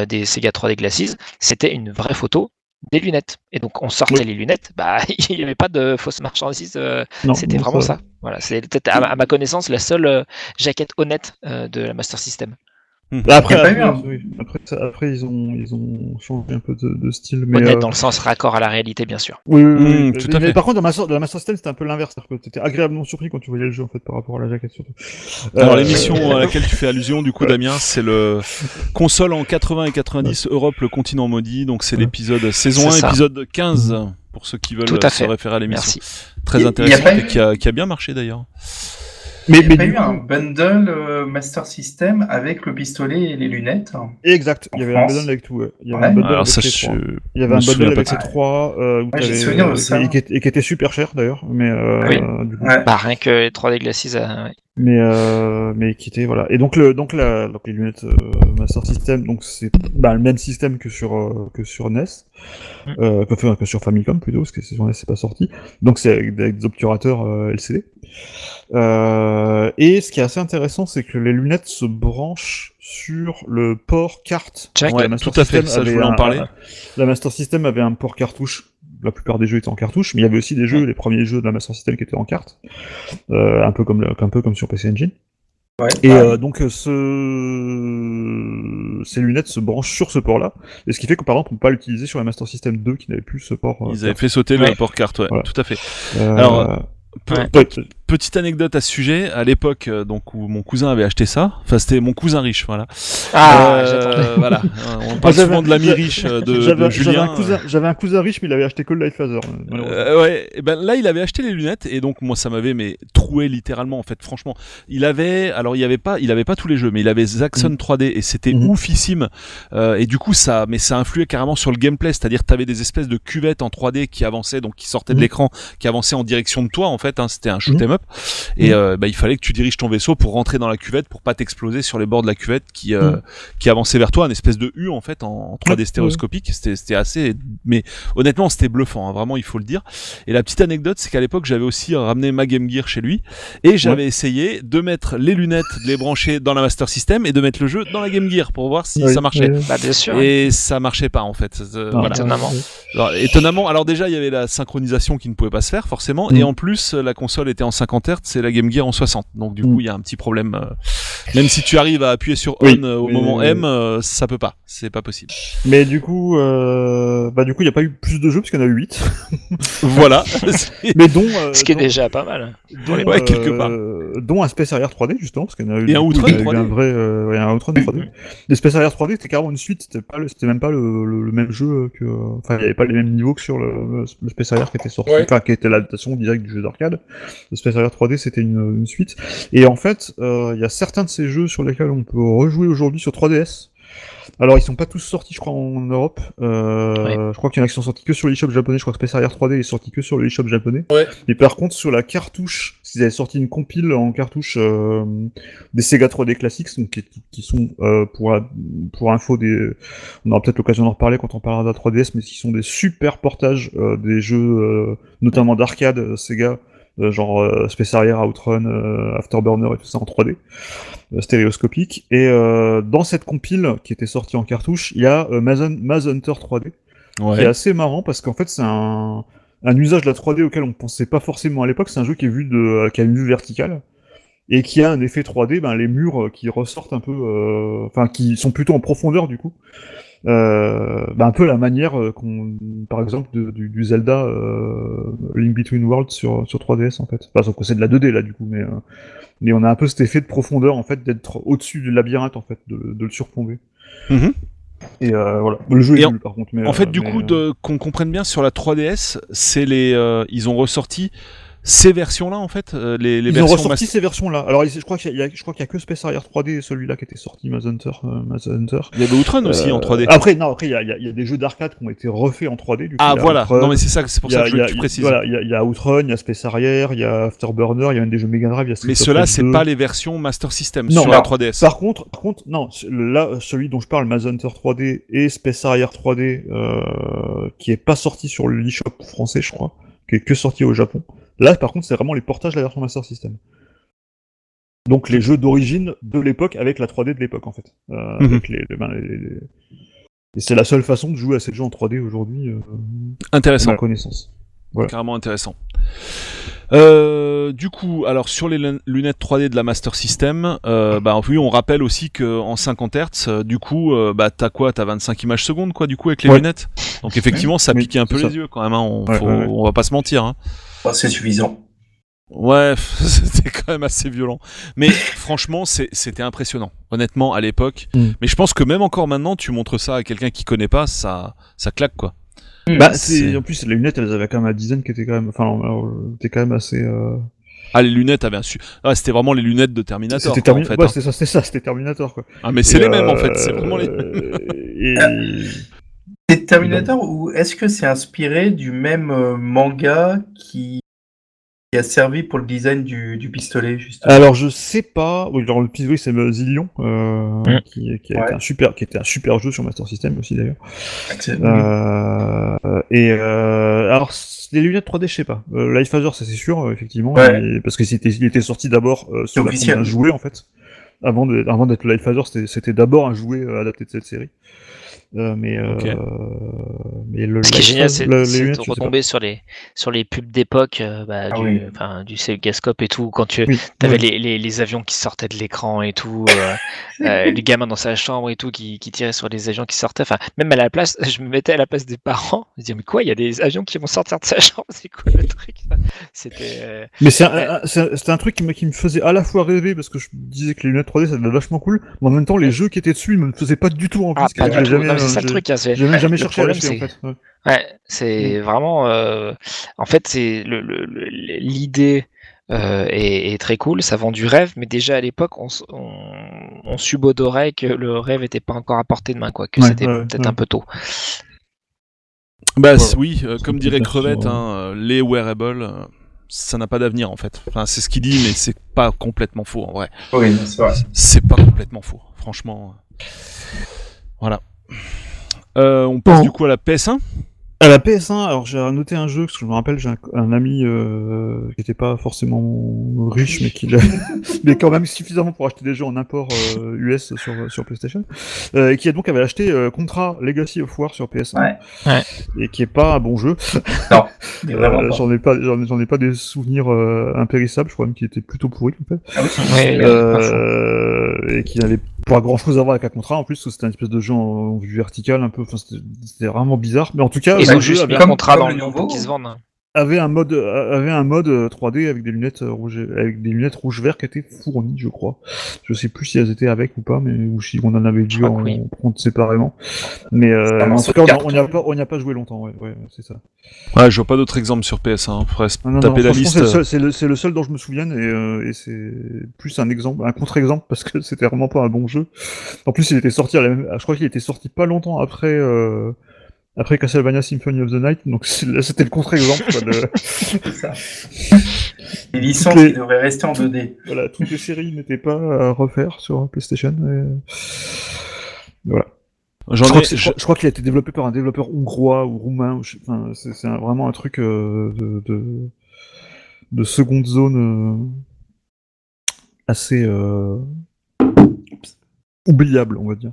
des Sega 3D Glasses, c'était une vraie photo des lunettes. Et donc on sortait Oui. les lunettes, bah il n'y avait pas de fausse marchandise, euh, c'était vraiment ça. Voilà, c'est peut-être à, à ma connaissance la seule euh, jaquette honnête euh, de la Master System. Bah, après, après, oui. après, ils ont, ils ont changé un peu de, de style, mais. honnête euh, dans le sens raccord à la réalité, bien sûr. Oui, oui, oui. Mais- tout à mais fait. par contre, dans, Master, dans la Master System, c'était un peu l'inverse. C'est-à-dire que t'étais agréablement surpris quand tu voyais le jeu, en fait, par rapport à la jaquette, surtout. Alors Euh, l'émission à laquelle tu fais allusion, du coup, Damien, c'est le console en 80 et 90 Europe, le continent maudit. Donc c'est Ouais. l'épisode saison C'est 1, ça. épisode 15 pour ceux qui veulent à se référer à l'émission. Très intéressant et qui a, qui a bien marché d'ailleurs. Mais, Il y a mais pas du eu coup- un bundle euh, Master System avec le pistolet et les lunettes Exact, il y avait un bundle avec tout. ouais. Il y avait Ouais. un bundle Alors avec ça, je... trois. Il y avait un bundle avec ces trois, euh, Ouais, ça. Et, qui était, et qui était super cher d'ailleurs, mais euh, Oui. du coup. Ouais. Bah, rien que les 3D Glasses, euh, ouais. Mais euh, mais qui était voilà. Et donc le donc la donc les lunettes euh, Master System donc c'est bah, le même système que sur euh, que sur NES, Mm. euh, que, enfin, que sur Famicom plutôt parce que sur NES c'est pas sorti. Donc c'est avec, avec des obturateurs euh, LCD. Euh, et ce qui est assez intéressant c'est que les lunettes se branchent sur le port carte. Check. Ouais, La Master tout à fait, System ça, je avait voulais en un- parler. la Master System avait un port cartouche. La plupart des jeux étaient en cartouche, mais il y avait aussi des jeux, les premiers jeux de la Master System qui étaient en carte, euh, un peu comme un peu comme sur PC Engine. Ouais, Et euh, donc ce... ces lunettes se branchent sur ce port-là, et ce qui fait que par exemple on peut pas l'utiliser sur la Master System 2 qui n'avait plus ce port. euh, Ils avaient fait sauter Ouais. le port carte, ouais, Voilà. tout à fait. Euh, Alors, Pe- Ouais. Pe- petite anecdote à ce sujet, à l'époque euh, donc où mon cousin avait acheté ça, enfin c'était mon cousin riche, voilà. Ah, Euh, j'attendais. voilà, on parle souvent de l'ami riche euh, de, Julien. un cousin, j'avais un cousin riche, mais il avait acheté que le Light Phaser. euh, ouais, et ben là il avait acheté les lunettes et donc moi ça m'avait mais troué littéralement en fait franchement. Il avait alors il y avait pas il avait pas tous les jeux mais il avait Zaxxon 3D et c'était Mhm. oufissime Euh, et du coup ça mais ça influait carrément sur le gameplay, c'est-à-dire tu avais des espèces de cuvettes en 3D qui avançaient donc qui sortaient de Mhm. l'écran, qui avançaient en direction de toi en fait hein, c'était un shoot. 'em up et euh, bah, il fallait que tu diriges ton vaisseau pour rentrer dans la cuvette pour pas t'exploser sur les bords de la cuvette qui euh, Mhm. qui avançait vers toi, une espèce de U en fait en, en 3D Ouais, stéréoscopique, c'était c'était assez mais honnêtement c'était bluffant hein, vraiment il faut le dire. Et la petite anecdote, c'est qu'à l'époque, j'avais aussi ramené ma Game Gear chez lui et j'avais essayé de mettre les lunettes, de les brancher dans la Master System et de mettre le jeu dans la Game Gear pour voir si Oui, ça marchait. oui. Bah, bien sûr. Et ça marchait pas en fait. Euh, Non, voilà. étonnamment. Alors, étonnamment, alors déjà il y avait la synchronisation qui ne pouvait pas se faire forcément, Mm. et en plus la console était en 50 Hz et la Game Gear en 60. Donc du Mm. coup il y a un petit problème. euh, même si tu arrives à appuyer sur on Oui, euh, au mais- moment M, euh, ça peut pas, c'est pas possible. Mais du coup, euh... bah du coup, il n'y a pas eu plus de jeux parce qu'il y en a eu 8. voilà. mais dont, euh, Ce qui est déjà pas mal. Dont, Ouais, quelque part. euh, dont un Space Harrier 3D justement parce qu'il y en a eu, Et un Outrun il y a eu 3D. un vrai euh, ouais, un Outrun 3D. Les Space Harrier 3D c'était carrément une suite, c'était pas le- c'était même pas le, le, le même jeu que enfin il y avait pas les mêmes niveaux que sur le, le Space Harrier qui était sorti, Ouais. enfin qui était l'adaptation directe du jeu d'arcade. Le Space Harrier 3D c'était une, une suite et en fait euh, il y a certains de ces jeux sur lesquels on peut rejouer aujourd'hui sur 3DS. Alors ils sont pas tous sortis je crois en Europe. Euh, Je crois qu'il y en a qui sont sortis que sur l'eShop japonais. Je crois que Space Harrier 3D est sorti que sur l'eShop japonais. Ouais. Mais par contre sur la cartouche, parce qu'ils avaient sorti une compile en cartouche euh, des Sega 3D classiques, donc qui, qui sont euh, pour pour info des, on aura peut-être l'occasion d'en reparler quand on parlera de la 3DS, mais qui sont des super portages euh, des jeux euh, notamment d'arcade euh, Sega. Euh, genre euh, Space Harrier, Outrun, euh, Afterburner et tout ça en 3D euh, stéréoscopique. Et dans cette compile qui était sortie en cartouche, il y a Maze, Maze Hunter 3D, qui est Ouais. assez marrant parce qu'en fait c'est un, un usage de la 3D auquel on pensait pas forcément à l'époque. C'est un jeu qui est vu de, qui a une vue verticale et qui a un effet 3D. Ben les murs qui ressortent un peu, enfin qui sont plutôt en profondeur du coup. Euh, ben, un peu la manière euh, qu'on, par exemple, de- du, du Zelda euh, Link Between Worlds sur, sur 3DS en fait. Enfin, sauf que c'est de la 2D là du coup, mais euh, mais on a un peu cet effet de profondeur en fait d'être au-dessus du labyrinthe en fait, de, de le surplomber. Mhm. Et euh, voilà, le jeu est en- nul par contre. Mais, En fait, euh, du mais, coup, euh, qu'on comprenne bien sur la 3DS, c'est les, euh, ils ont ressorti ces versions-là en fait, euh, les, les Ils ont versions ressorti Master- ces versions-là. Alors, je crois qu'il y, a- je crois qu'il y a que Space Harrier 3D et celui-là qui était sorti, Maze Hunter. euh, Hunter. Il y avait Outrun aussi Euh, en 3D. Après, non, après, il y a, il y a- il y a des jeux d'arcade qui ont été refaits en 3D. Du coup, ah voilà. Outrun, Non mais c'est ça, c'est pour ça que je veux que tu précises. Voilà, il y a, il y a Outrun, il y a Space Harrier, il y a Afterburner, il y a une des jeux Mega Drive, il y a Street mais ceux-là, c'est 2. pas les versions Master System Non, sur la alors, 3DS. Par contre, par contre, non, là, celui dont je parle, Maze Hunter 3D et Space Harrier 3D, euh, qui est pas sorti sur le eShop français, je crois, qui est que sorti au Japon. Là, par contre, c'est vraiment les portages de la version Master System. Donc les jeux d'origine de l'époque avec la 3D de l'époque, en fait. Euh, Mhm. avec les, les- ben, les- les- Et c'est la seule façon de jouer à ces jeux en 3D aujourd'hui, euh, à Intéressant. ma connaissance. Carrément intéressant. Euh, du coup, alors sur les lun- lunettes 3D de la Master System, euh, bah oui, on rappelle aussi que en 50 Hz, euh, du coup, euh, bah t'as quoi? T'as 25 images secondes, quoi, du coup, avec les Ouais. lunettes? Donc effectivement, ça piquait un peu les yeux quand même. Hein, on, Ouais, faut- ouais, ouais. on va pas se mentir. Hein. Bah, c'est suffisant. Ouais, c'était quand même assez violent. Mais franchement, c'était impressionnant. Honnêtement, à l'époque. Mm. Mais je pense que même encore maintenant, tu montres ça à quelqu'un qui connaît pas, ça, ça claque quoi. Bah, c'est- c'est... En plus, les lunettes, elles avaient quand même la dizaine qui était quand même... Enfin, euh, était quand même assez... euh, Ah, les lunettes avaient un su... Ah, c'était vraiment les lunettes de Terminator. C'était en Termi- fait, ouais, hein. c'était ça, c'était ça, c'était Terminator, quoi. Ah, mais c'est les mêmes en euh, fait. C'est vraiment les. Et... C'est Terminator ou est-ce que c'est inspiré du même euh, manga qui qui a servi pour le design du, du pistolet, justement? Alors je sais pas. Oui, le pistolet c'est Zillion, euh, Mm. qui, qui, a Ouais. été un super, qui était un super jeu sur Master System aussi d'ailleurs. Euh, et euh, alors les lunettes 3D, je sais pas. Euh, Life Phaser, ça c'est sûr, effectivement, Ouais. et- parce que c'était, il était sorti d'abord euh, sur la d'un jouet en fait. Avant de, avant d'être Life Phaser, c'était, d'abord un jouet euh, adapté de cette série. Euh, mais euh, mais le Ce qui est génial, c'est de retomber sur les, sur les pubs d'époque euh, bah, Ah du, oui. du Segascope et tout, quand tu Oui, avais oui. les, les, les avions qui sortaient de l'écran et tout, euh, euh, les gamins dans sa chambre et tout qui, qui tiraient sur les avions qui sortaient. Enfin, même à la place, je me mettais à la place des parents. Je me disais, mais quoi, il y a des avions qui vont sortir de sa chambre, c'est quoi le truc? C'était. euh, Mais c'est un, un- truc qui me, qui me faisait à la fois rêver parce que je disais que les lunettes 3D ça devait vachement cool, mais en même temps les jeux qui étaient dessus ils me faisaient pas du tout envie. Ah, c'est ça le truc. hein, c'est- J'ai même jamais le cherché à problème, l'acheter en c'est- fait. Ouais. Ouais, c'est vraiment. euh, En fait, c'est le- le- le- l'idée euh, est, est très cool. Ça vend du rêve, mais déjà à l'époque, on, s- on, on subodorait que le rêve n'était pas encore à portée de main, quoi. Que Ouais, c'était ouais, peut-être ouais. un peu tôt. Bah Voilà. oui, euh, comme dirait Crevette, hein, les wearables, ça n'a pas d'avenir en fait. Enfin, c'est ce qu'il dit, mais c'est pas complètement faux en vrai. Oui, c'est vrai. C'est pas complètement faux, franchement. Voilà. Euh, on passe Bon. du coup à la PS1. À la PS1, alors j'ai noté un jeu parce que je me rappelle j'ai un, un ami euh, qui était pas forcément riche mais qui mais quand même suffisamment pour acheter des jeux en import euh, US sur sur PlayStation euh, et qui a donc avait acheté euh, Contra Legacy of War sur PS1 Ouais. Ouais. et qui est pas un bon jeu. Euh, pas. j'en ai pas j'en ai, j'en ai pas des souvenirs euh, impérissables, je crois même qu'il était plutôt pourri en fait. Ah oui, Ouais, Euh, et qui n'avait pas grand chose à voir avec un contrat en plus, c'était une espèce de jeu en, en vue verticale un peu, enfin c'était vraiment bizarre. Mais en tout cas, Ils ont jeu juste avait, mis contrat dans le nouveau. qu'ils se vendent. Hein. avait un mode euh, avait un mode euh, 3D avec des lunettes euh, rouges avec des lunettes rouge vert qui étaient fournies, je crois. Je sais plus si elles étaient avec ou pas, mais ou si on en avait dû que en oui. prendre séparément. Mais euh, en tout cas, on n'y a pas on n'y a pas joué longtemps, ouais, ouais c'est ça. Ouais, je vois pas d'autres exemples sur PS1. Après, Non, non, taper non, la liste. C'est le, le, c'est le seul dont je me souvienne et, euh, et c'est plus un exemple, un contre-exemple parce que c'était vraiment pas un bon jeu. En plus, il était sorti à la même, je crois qu'il était sorti pas longtemps après euh, après Castlevania Symphony of the Night, donc c'était le contre-exemple. de- c'est ça. Les licences Les- qui devraient rester en 2D. voilà, toutes les séries n'étaient pas à refaire sur PlayStation. et, euh, Voilà. Je crois, ai- que c'est- je crois- je crois qu'il a été développé par un développeur hongrois ou roumain. Ou je- enfin, c'est c'est un- vraiment un truc euh, de, de, de seconde zone euh, assez euh, oubliable, on va dire.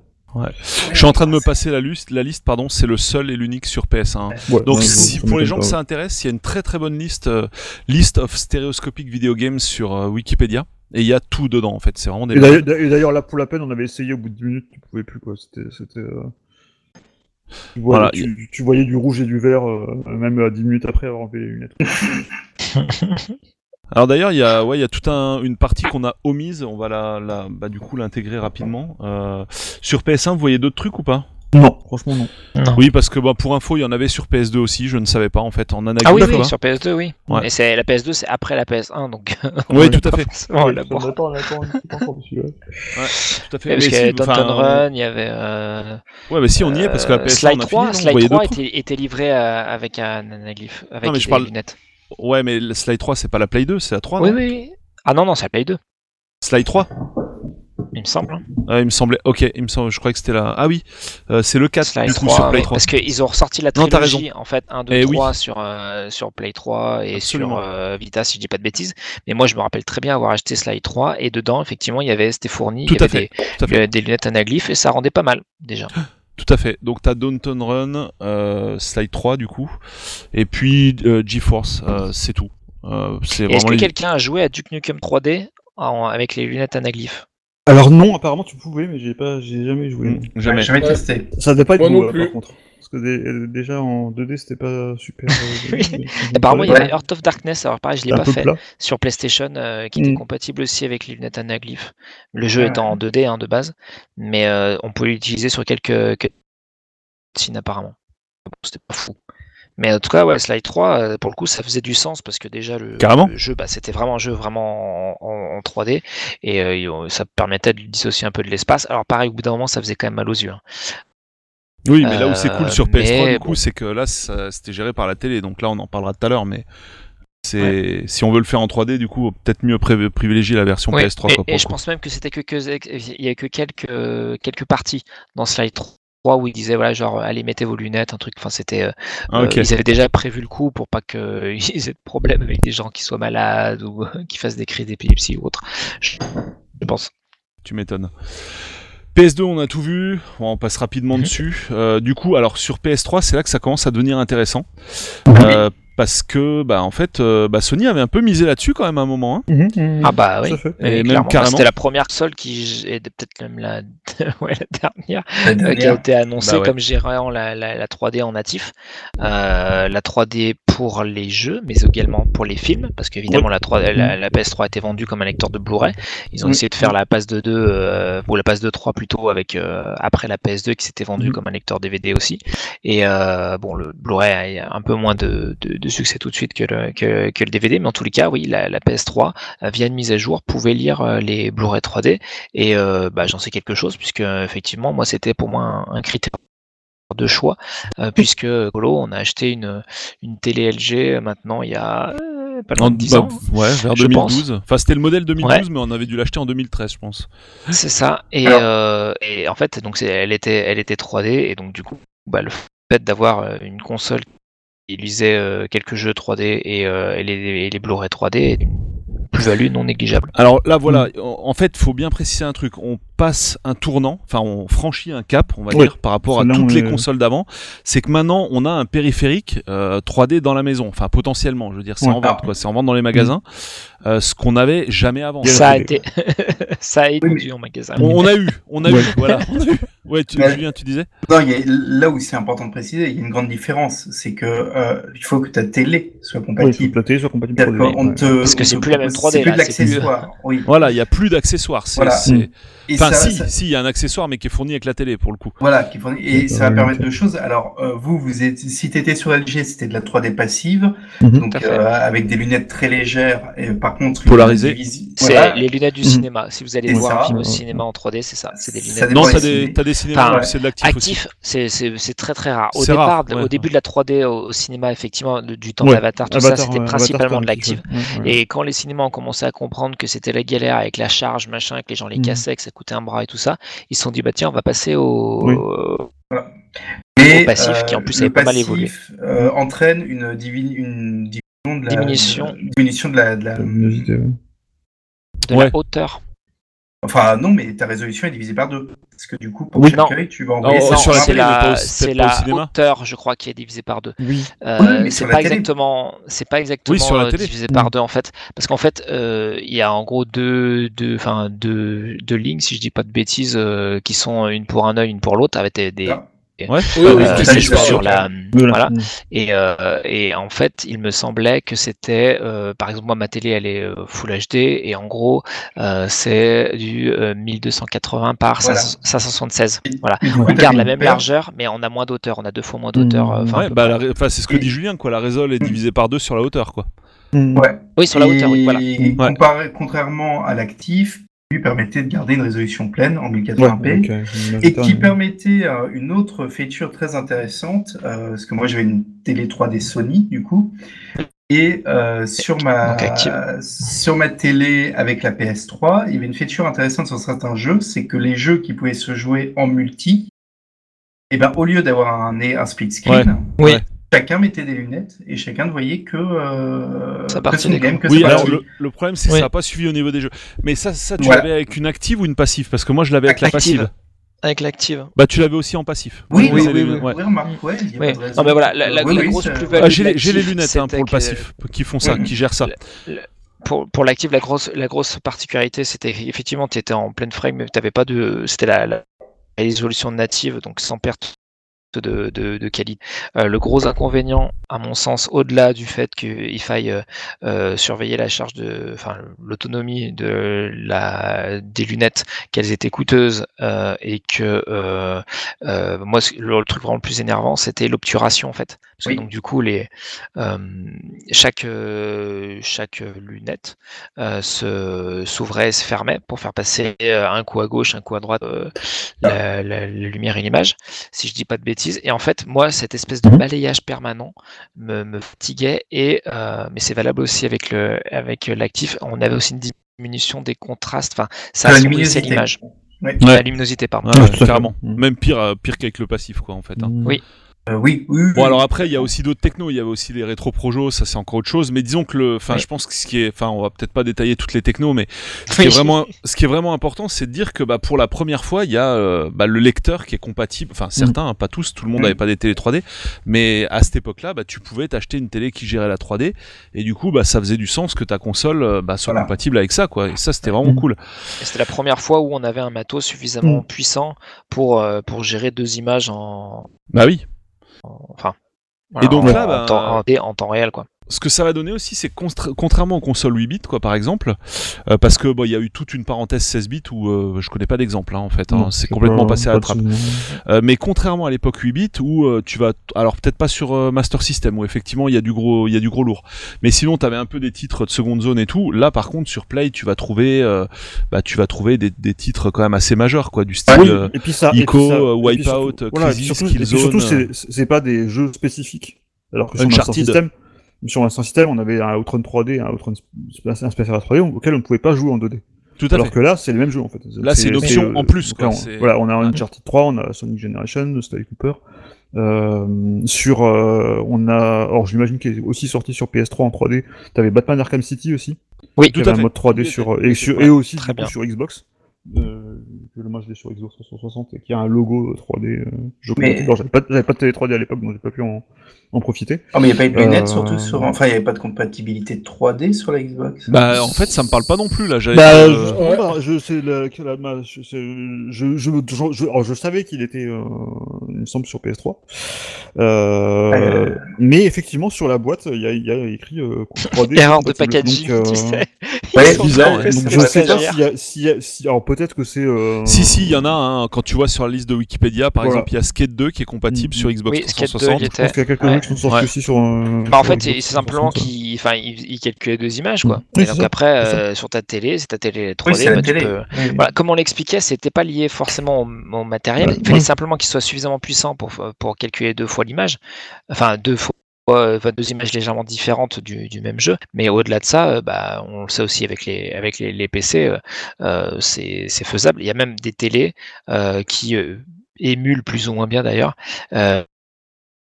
Je suis en train de me passer la liste. La liste, pardon, c'est le seul et l'unique sur PS1. Ouais, Donc, ouais, si, ça pour les gens que ça intéresse, il y a une très très bonne liste, euh, list of stereoscopic video games sur euh, Wikipédia. Et il y a tout dedans, en fait. C'est vraiment des. Et d'ailleurs- là, pour la peine, on avait essayé au bout de 10 minutes, tu pouvais plus, quoi. C'était. c'était, euh, Tu, voyais, Voilà, tu, tu voyais du rouge et du vert, euh, même à 10 minutes après avoir enlevé les lunettes. Alors d'ailleurs, il y a, ouais, il y a toute un, une partie qu'on a omise. On va la, la bah, du coup l'intégrer rapidement. Euh, sur PS1, vous voyez d'autres trucs ou pas? Non, franchement, non. Non. Oui, parce que bah, pour info, il y en avait sur PS2 aussi. Je ne savais pas en fait en analyse. Ah oui, oui, sur PS2, oui. Ouais. Mais c'est la PS2, c'est après la PS1, donc. Oui, tout à fait. la on ouais. Tout à fait. Parce qu'il y avait Downton Run, il y avait. euh, Ouais, mais si on y est parce que la euh, PS1 Slide on a 3, fini. Slide vous voyez 3 d'autres était, était livré euh, avec un anaglyphe, avec Non, mais des je parle- lunettes. Ouais, mais le Slide 3, c'est pas la Play 2, c'est la 3. Oui, non oui, oui. Ah non, non, c'est la Play 2, Slide 3 il me semble. hein. Ah, il me semblait. Ok, il me semble. Je crois que c'était la. Ah oui, euh, c'est le 4 Slide du coup 3, sur Play oui, 3. parce qu'ils ont ressorti la Non, t'as trilogie, en fait, 1, 2, Eh oui. 3 sur, euh, sur Play 3 et Absolument. sur euh, Vita, si je dis pas de bêtises. Mais moi, je me rappelle très bien avoir acheté Slide 3 et dedans, effectivement, il y avait, c'était fourni, Tout il y à avait fait. Tout à fait. des, des lunettes anaglyphes et ça rendait pas mal, déjà. Tout à fait. Donc t'as Downton Run, euh, Slide 3 du coup, et puis euh, GeForce, euh, c'est tout. Est-ce que les... quelqu'un a joué à Duke Nukem 3D en- avec les lunettes anaglyphes? Alors non, apparemment tu pouvais, mais j'ai pas, j'ai jamais joué. Mm, jamais. Jamais Ouais. testé. Ça devait pas être Moi beau, non là, plus. par contre. Parce que dé- déjà en 2D c'était pas super. euh, Oui. Apparemment, il y avait Heart of Darkness, alors pareil, je l'ai pas fait, plat. sur PlayStation, euh, qui était Mm. compatible aussi avec les lunettes anaglyphes. Le jeu Ouais. étant en 2D hein, de base, mais euh, on pouvait l'utiliser sur quelques cutscenes apparemment. Bon, C'était pas fou. Mais en tout cas, ouais, Slide 3, euh, pour le coup, ça faisait du sens parce que déjà le, le jeu, bah, c'était vraiment un jeu vraiment en, en- en 3D et euh, il- ça permettait de dissocier un peu de l'espace. Alors pareil, au bout d'un moment, ça faisait quand même mal aux yeux. hein. Oui, mais là où c'est cool Euh, sur PS3 mais du coup, bon. c'est que là c'était géré par la télé. Donc là, on en parlera tout à l'heure, mais c'est si on veut le faire en 3D, du coup, peut-être mieux privilégier la version Ouais, PS3. et, quoi, et je pense même que c'était que, que- il y a que quelques quelques parties dans Slide 3 où ils disaient voilà genre allez mettez vos lunettes un truc enfin c'était euh, Ah, euh, ils avaient déjà prévu le coup pour pas qu'ils aient de problème avec des gens qui soient malades ou qui fassent des cris d'épilepsie ou autre je, je pense Tu m'étonnes. PS2, on a tout vu, on passe rapidement Mhm. dessus. Euh, du coup, alors sur PS3, c'est là que ça commence à devenir intéressant. Euh, parce que, bah, en fait, euh, bah, Sony avait un peu misé là-dessus quand même à un moment. hein. Mhm, mhm. ah bah oui. Et Et même carrément. c'était la première console qui est peut-être même la, ouais, la dernière La euh, qui a été annoncée Bah ouais. comme gérant la, la, la 3D en natif. Euh, la 3D pour les jeux, mais également pour les films, parce qu'évidemment la, 3, la, la PS3 a été vendue comme un lecteur de Blu-ray. Ils ont essayé de faire la passe de 2, euh, ou la passe de 3 plutôt, avec euh, après la PS2 qui s'était vendue Mhm. comme un lecteur DVD aussi. Et euh, bon, le Blu-ray a un peu moins de, de, de succès tout de suite que le, que, que le DVD, mais en tous les cas, oui, la, la PS3, euh, via une mise à jour, pouvait lire euh, les Blu-ray 3D. Et euh, bah, j'en sais quelque chose, puisque effectivement, moi, c'était pour moi un, un critère de choix, euh, puisque Colo, on a acheté une, une télé LG maintenant il y a euh, pas loin de 10 bah, ans. ouais, vers je 2012. Enfin, c'était le modèle 2012, Ouais. mais on avait dû l'acheter en 2013, je pense. C'est ça. Et, euh, en fait, donc c'est- elle était, elle était 3D, et donc du coup, bah, le fait d'avoir une console qui lisait euh, quelques jeux 3D et, euh, et les, et les Blu-ray 3D est une plus-value non négligeable. Alors là, voilà, en, en fait, faut bien préciser un truc. On passe un tournant, enfin, on franchit un cap, on va dire, par rapport à toutes les est- consoles d'avant. C'est que maintenant, on a un périphérique euh, 3D dans la maison. Enfin, potentiellement, je veux dire, c'est Ouais. en vente, quoi. C'est en vente dans les magasins. Euh, ce qu'on n'avait jamais avant. Ça a été, ça a été Oui, en magasin. On, on a eu, on a Ouais. eu, voilà, on a eu. Ouais, tu, Mais- Julien, tu disais Non, il y a, là où c'est important de préciser, il y a une grande différence, c'est que euh, il faut que ta télé soit Oui, compatible. la télé soit compatible pour les te- Parce que c'est plus la même propose- 3D, C'est plus de c'est plus- l'accessoire. Oui. Voilà, il y a plus d'accessoires. C'est, Voilà. c'est- Et Enfin, ça- si, ça- si, il y a un accessoire, mais qui est fourni avec la télé, pour le coup. Voilà, qui fournit- et Ouais, ça va permettre deux choses. Alors, euh, vous, vous êtes, si tu étais sur LG, c'était de la 3D passive, Mhm. donc euh, avec des lunettes très légères, et par contre, Polarisées. C'est Voilà. les lunettes du Mhm. cinéma. Si vous allez voir ça. un film au cinéma en 3D, c'est ça. C'est des lunettes. Non, t'as des, t'as des cinémas Enfin, où c'est de l'actif aussi. Actif, c'est- c'est c'est très très rare. Au C'est départ, rare, ouais, au début de la 3D au, au cinéma, effectivement, du temps Ouais. d'Avatar, tout ça, c'était ouais, principalement de l'actif. Et quand les cinémas ont commencé à comprendre que c'était la galère avec la charge, machin, que les gens les Mhm. cassaient, que ça coûtait un bras et tout ça, ils se sont dit, bah tiens, on va passer au, Oui. Et, au passif, qui en plus le avait pas mal évolué. passif, euh, entraîne une, divi- une diminution de la Diminution. de- diminution de la, de la hauteur. Enfin, non, mais ta résolution est divisée par deux. Parce que du coup, pour Oui. chaque Non. œil, tu vas envoyer Non, sur la c'est la, c'est la hauteur, je crois, qui est divisée par deux. Oui. Euh, Oui, mais c'est pas exactement, c'est pas exactement sur la euh, télé. divisé par deux en fait, parce qu'en fait, euh, il y a en gros deux, deux, enfin deux, deux lignes, si je dis pas de bêtises, euh, qui sont une pour un œil, une pour l'autre, avec des, des Ah. Ouais. Euh, oui, sur la, Voilà. voilà. Mhm. Et, euh, et en fait, il me semblait que c'était, euh, par exemple, moi, ma télé, elle est Full HD, et en gros, euh, c'est du euh, 1280 par Voilà. 500 576. Voilà. On garde la même largeur, mais on a moins d'auteur. On a deux fois moins d'auteur. Ouais, bah, ré- c'est ce que dit Julien, quoi. La résol est divisée par deux sur la hauteur, quoi. Ouais. Oui, sur la hauteur, oui, voilà. Et comparé- contrairement à l'actif, lui permettait de garder une résolution pleine en Ouais, 1080p. donc, euh, Et qui permettait euh, une autre feature très intéressante, euh, parce que moi j'avais une télé 3D Sony du coup, et euh, sur ma sur ma télé avec la PS3, il y avait une feature intéressante sur certains jeux, c'est que les jeux qui pouvaient se jouer en multi, et ben au lieu d'avoir un, un split screen, Oui. Chacun mettait des lunettes et chacun ne voyait que, euh, Sa que partie son game, que Oui, alors le, le problème, c'est que Oui. ça n'a pas suivi au niveau des jeux. Mais ça, ça tu Voilà. l'avais avec une active ou une passive? Parce que moi, je l'avais avec la Active. passive. Avec l'active. Bah, tu l'avais aussi en passif. Oui, oui, oui, ouais. Non, mais voilà, la, la- Oui, la oui, grosse c'est- plus-value. Ah, j'ai les, lunettes hein, c'était pour le passif qui font ça, qui gèrent ça. Pour, pour l'active, la grosse, la grosse particularité, c'était effectivement, tu étais en pleine frame, mais tu pas de. C'était la, la résolution native, donc sans perte de, qualité. Euh, le gros inconvénient, à mon sens, au-delà du fait qu'il faille euh, euh, surveiller la charge de, enfin, l'autonomie de la des lunettes, qu'elles étaient coûteuses et que moi, le, le truc vraiment le plus énervant, c'était l'obturation en fait, parce Oui. que donc du coup les euh, chaque euh, chaque lunette euh, se s'ouvrait et se fermait pour faire passer euh, un coup à gauche, un coup à droite euh, la, la- la lumière et l'image. Si je dis pas de bêtises. Et en fait, moi, cette espèce de balayage permanent me, me fatiguait. Et euh, mais c'est valable aussi avec le avec l'actif. On avait aussi une diminution des contrastes. Enfin, ça luminosité. l'image. Ouais. La luminosité, pardon. Ouais, Ouais, carrément. Même pire, pire qu'avec le passif, quoi, en fait. hein. Oui. Euh, oui, oui, oui. Bon alors après il y a aussi d'autres technos, il y avait aussi les rétro projo, ça c'est encore autre chose. Mais disons que le, enfin je pense que ce qui est, enfin on va peut-être pas détailler toutes les technos, mais ce qui est vraiment, ce qui est vraiment important, c'est de dire que bah pour la première fois il y a euh, bah, le lecteur qui est compatible, enfin certains, hein, pas tous, tout le monde Mm. n'avait pas des télé 3D, mais à cette époque-là bah tu pouvais t'acheter une télé qui gérait la 3D et du coup bah ça faisait du sens que ta console euh, bah, soit Voilà. compatible avec ça quoi. Et ça c'était vraiment Mm. cool. Et C'était la première fois où on avait un matos suffisamment Mm. puissant pour euh, pour gérer deux images en, Bah oui. En- enfin. Et donc en, là, en bah, temps, en- en temps réel quoi. Ce que ça va donner aussi, c'est contrairement aux consoles 8 bits, quoi, par exemple, euh, parce que bon, il y a eu toute une parenthèse 16 bits où euh, je connais pas d'exemple, hein, en fait, hein, c'est complètement pas- passé à pas la trappe. Euh, mais contrairement à l'époque 8 bits où euh, tu vas, alors peut-être pas sur euh, Master System où effectivement il y a du gros, il y a du gros lourd, mais sinon t'avais un peu des titres de seconde zone et tout. Là, par contre, sur Play, tu vas trouver, euh, bah, tu vas trouver des, des titres quand même assez majeurs, quoi, du style. Oui, euh, et puis ça, Ico, Wipeout, voilà, Killzone, surtout, c'est c'est pas des jeux spécifiques. Alors que sur Master. System, sur Master System, on avait un Outrun 3D, un Outrun un Spatial 3D auquel on ne pouvait pas jouer en 2D. tout à Alors fait. que là, c'est le même jeu en fait. Là, c'est une option euh, en plus, donc quoi, là, on- Voilà, on a Uncharted 3, on a Sonic Generation, Sly Cooper. Euh, sur, euh, on a, alors j'imagine qu'il est aussi sorti sur PS3 en 3D. T'avais Batman Arkham City aussi. Oui, Tout à un fait. mode 3D Oui, sur, et, sur, ouais, et aussi du coup, bien. sur Xbox. Euh, que moi je l'ai sur Xbox 360 et qui a un logo 3D. Euh, je Mais- j'avais pas, j'avais pas de télé 3D à l'époque donc j'ai pas pu en, en profiter. Oh, mais il n'y a pas eu de lunettes, Euh, surtout sur. Enfin, il n'y avait pas de compatibilité de 3D sur la Xbox? Bah, en fait, ça me parle pas non plus là. Bah, euh, je, bah, je sais je, c'est- je, je, je, je- alors, je savais qu'il était, euh, il me semble, sur PS3. Euh, Euh. Mais effectivement, sur la boîte, il y a, il y a écrit euh, 3D. Erreur de packaging, Donc, euh, tu sais. Ouais, bizarre, je sais pas si, alors peut-être que c'est. euh, Si, si, il y en a un. Quand tu vois sur la liste de Wikipédia, par Voilà. exemple, il y a Skate 2 qui est compatible Mm. sur Xbox Oui, Skate 2, 360. il Je pense qu'il y a quelques Ouais. qui sont sortis Ouais. aussi sur. euh, Bah, en sur fait, c'est simplement 360. qu'il enfin, il, il calculait deux images, quoi. Oui, et c'est donc ça, après, euh, sur ta télé, c'est ta télé 3D, Oui, c'est la bah, tu télé. peux- Oui. Voilà, comme on l'expliquait, c'était pas lié forcément au, au matériel. Ouais. Il fallait Ouais. simplement qu'il soit suffisamment puissant pour, pour calculer deux fois l'image. Enfin, deux fois. euh, enfin, deux images légèrement différentes du, du même jeu, mais au-delà de ça, euh, bah, on le sait aussi avec les, avec les, les PC, c'est c'est faisable. Il y a même des télés euh, qui euh, émulent plus ou moins bien d'ailleurs euh,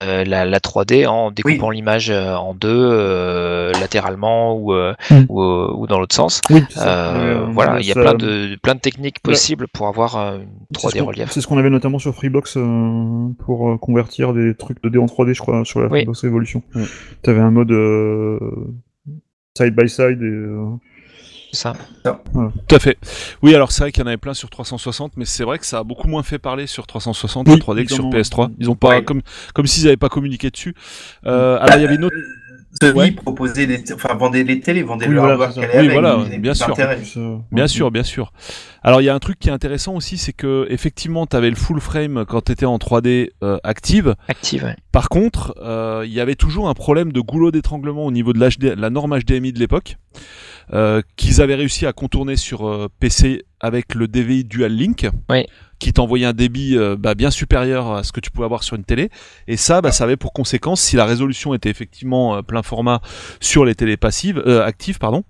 euh, la, la 3D en découpant l'image euh, en deux euh, latéralement ou, euh, Mm. ou, ou dans l'autre sens. Oui. Euh, Euh, voilà, il y a plein de, plein de techniques possibles pour avoir une C'est 3D ce qu'on- relief. C'est ce qu'on avait notamment sur Freebox euh, pour convertir des trucs 2D en 3D, je crois, sur la Oui. Freebox Evolution. Mm. T'avais un mode euh, side by side et C'est ça. Tout à fait. Oui, alors c'est vrai qu'il y en avait plein sur 360, mais c'est vrai que ça a beaucoup moins fait parler sur 360 Oui, la 3D que sur évidemment. PS3. Ils ont pas Ouais. comme comme s'ils n'avaient pas communiqué dessus. Euh, alors il y avait une autre. Sony Ouais. proposait des, enfin, vendait les télés, vendait Oui, le hardware qu'elle Oui, voilà, bien sûr. Bien sûr, bien sûr. Alors il y a un truc qui est intéressant aussi, c'est que effectivement, tu avais le full frame quand tu étais en 3D euh, active. Active. ouais. Par contre, euh, il y avait toujours un problème de goulot d'étranglement au niveau de l'HD la norme HDMI de l'époque, euh, qu'ils avaient réussi à contourner sur euh, PC avec le DVI Dual Link, Oui. Qui t'envoyait un débit euh, bah, bien supérieur à ce que tu pouvais avoir sur une télé. Et ça, bah, ça avait pour conséquence, si la résolution était effectivement euh, plein format sur les télés passives, euh, actives, pardon,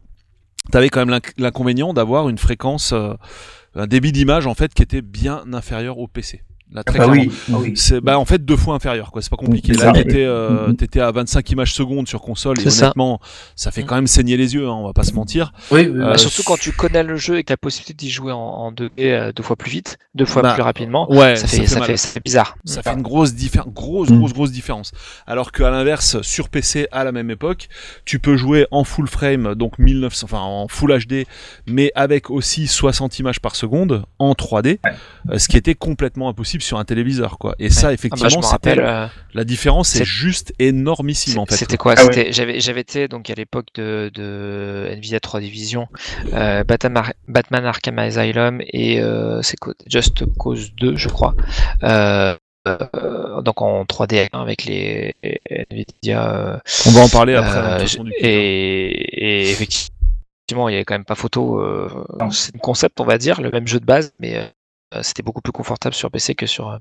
t'avais quand même l'inc- l'inconvénient d'avoir une fréquence, un débit d'image en fait qui était bien inférieur au PC. Là, très Ah clairement. oui, ah oui. C'est bah en fait deux fois inférieur quoi, c'est pas compliqué. Là t'étais euh, Mhm. t'étais à 25 images secondes sur console et ça. honnêtement ça fait quand même saigner les yeux, hein, on va pas se mentir. Oui, oui, oui. Euh, Bah, surtout quand tu connais le jeu et que la possibilité d'y jouer en, en 2D euh, deux fois plus vite, deux fois Bah, plus rapidement, Ouais, ça, fait, ça, fait, ça fait bizarre. Ça fait une grosse différence, grosse, Mm. grosse, grosse différence. Alors qu'à l'inverse, sur PC à la même époque, tu peux jouer en full frame, donc 1900, enfin en full HD, mais avec aussi 60 images par seconde en 3D, Ouais. euh, ce qui était complètement impossible sur un téléviseur, quoi. Et ça, Ah bah, effectivement, me c'était rappelle, euh, la différence, c'est c'est- juste énormissime en fait. C'était quoi? Ah ouais. J'avais j'avais été donc à l'époque de, de Nvidia 3 Division, euh, Batman, Ar- Batman Arkham Asylum et euh, c'est quoi? Just Cause 2 je crois. Euh, euh, donc en 3D avec les Nvidia euh, On va en parler après. du et, et effectivement il y avait quand même pas photo. Euh, c'est un concept on va dire le même jeu de base mais euh, c'était beaucoup plus confortable sur PC que sur. euh,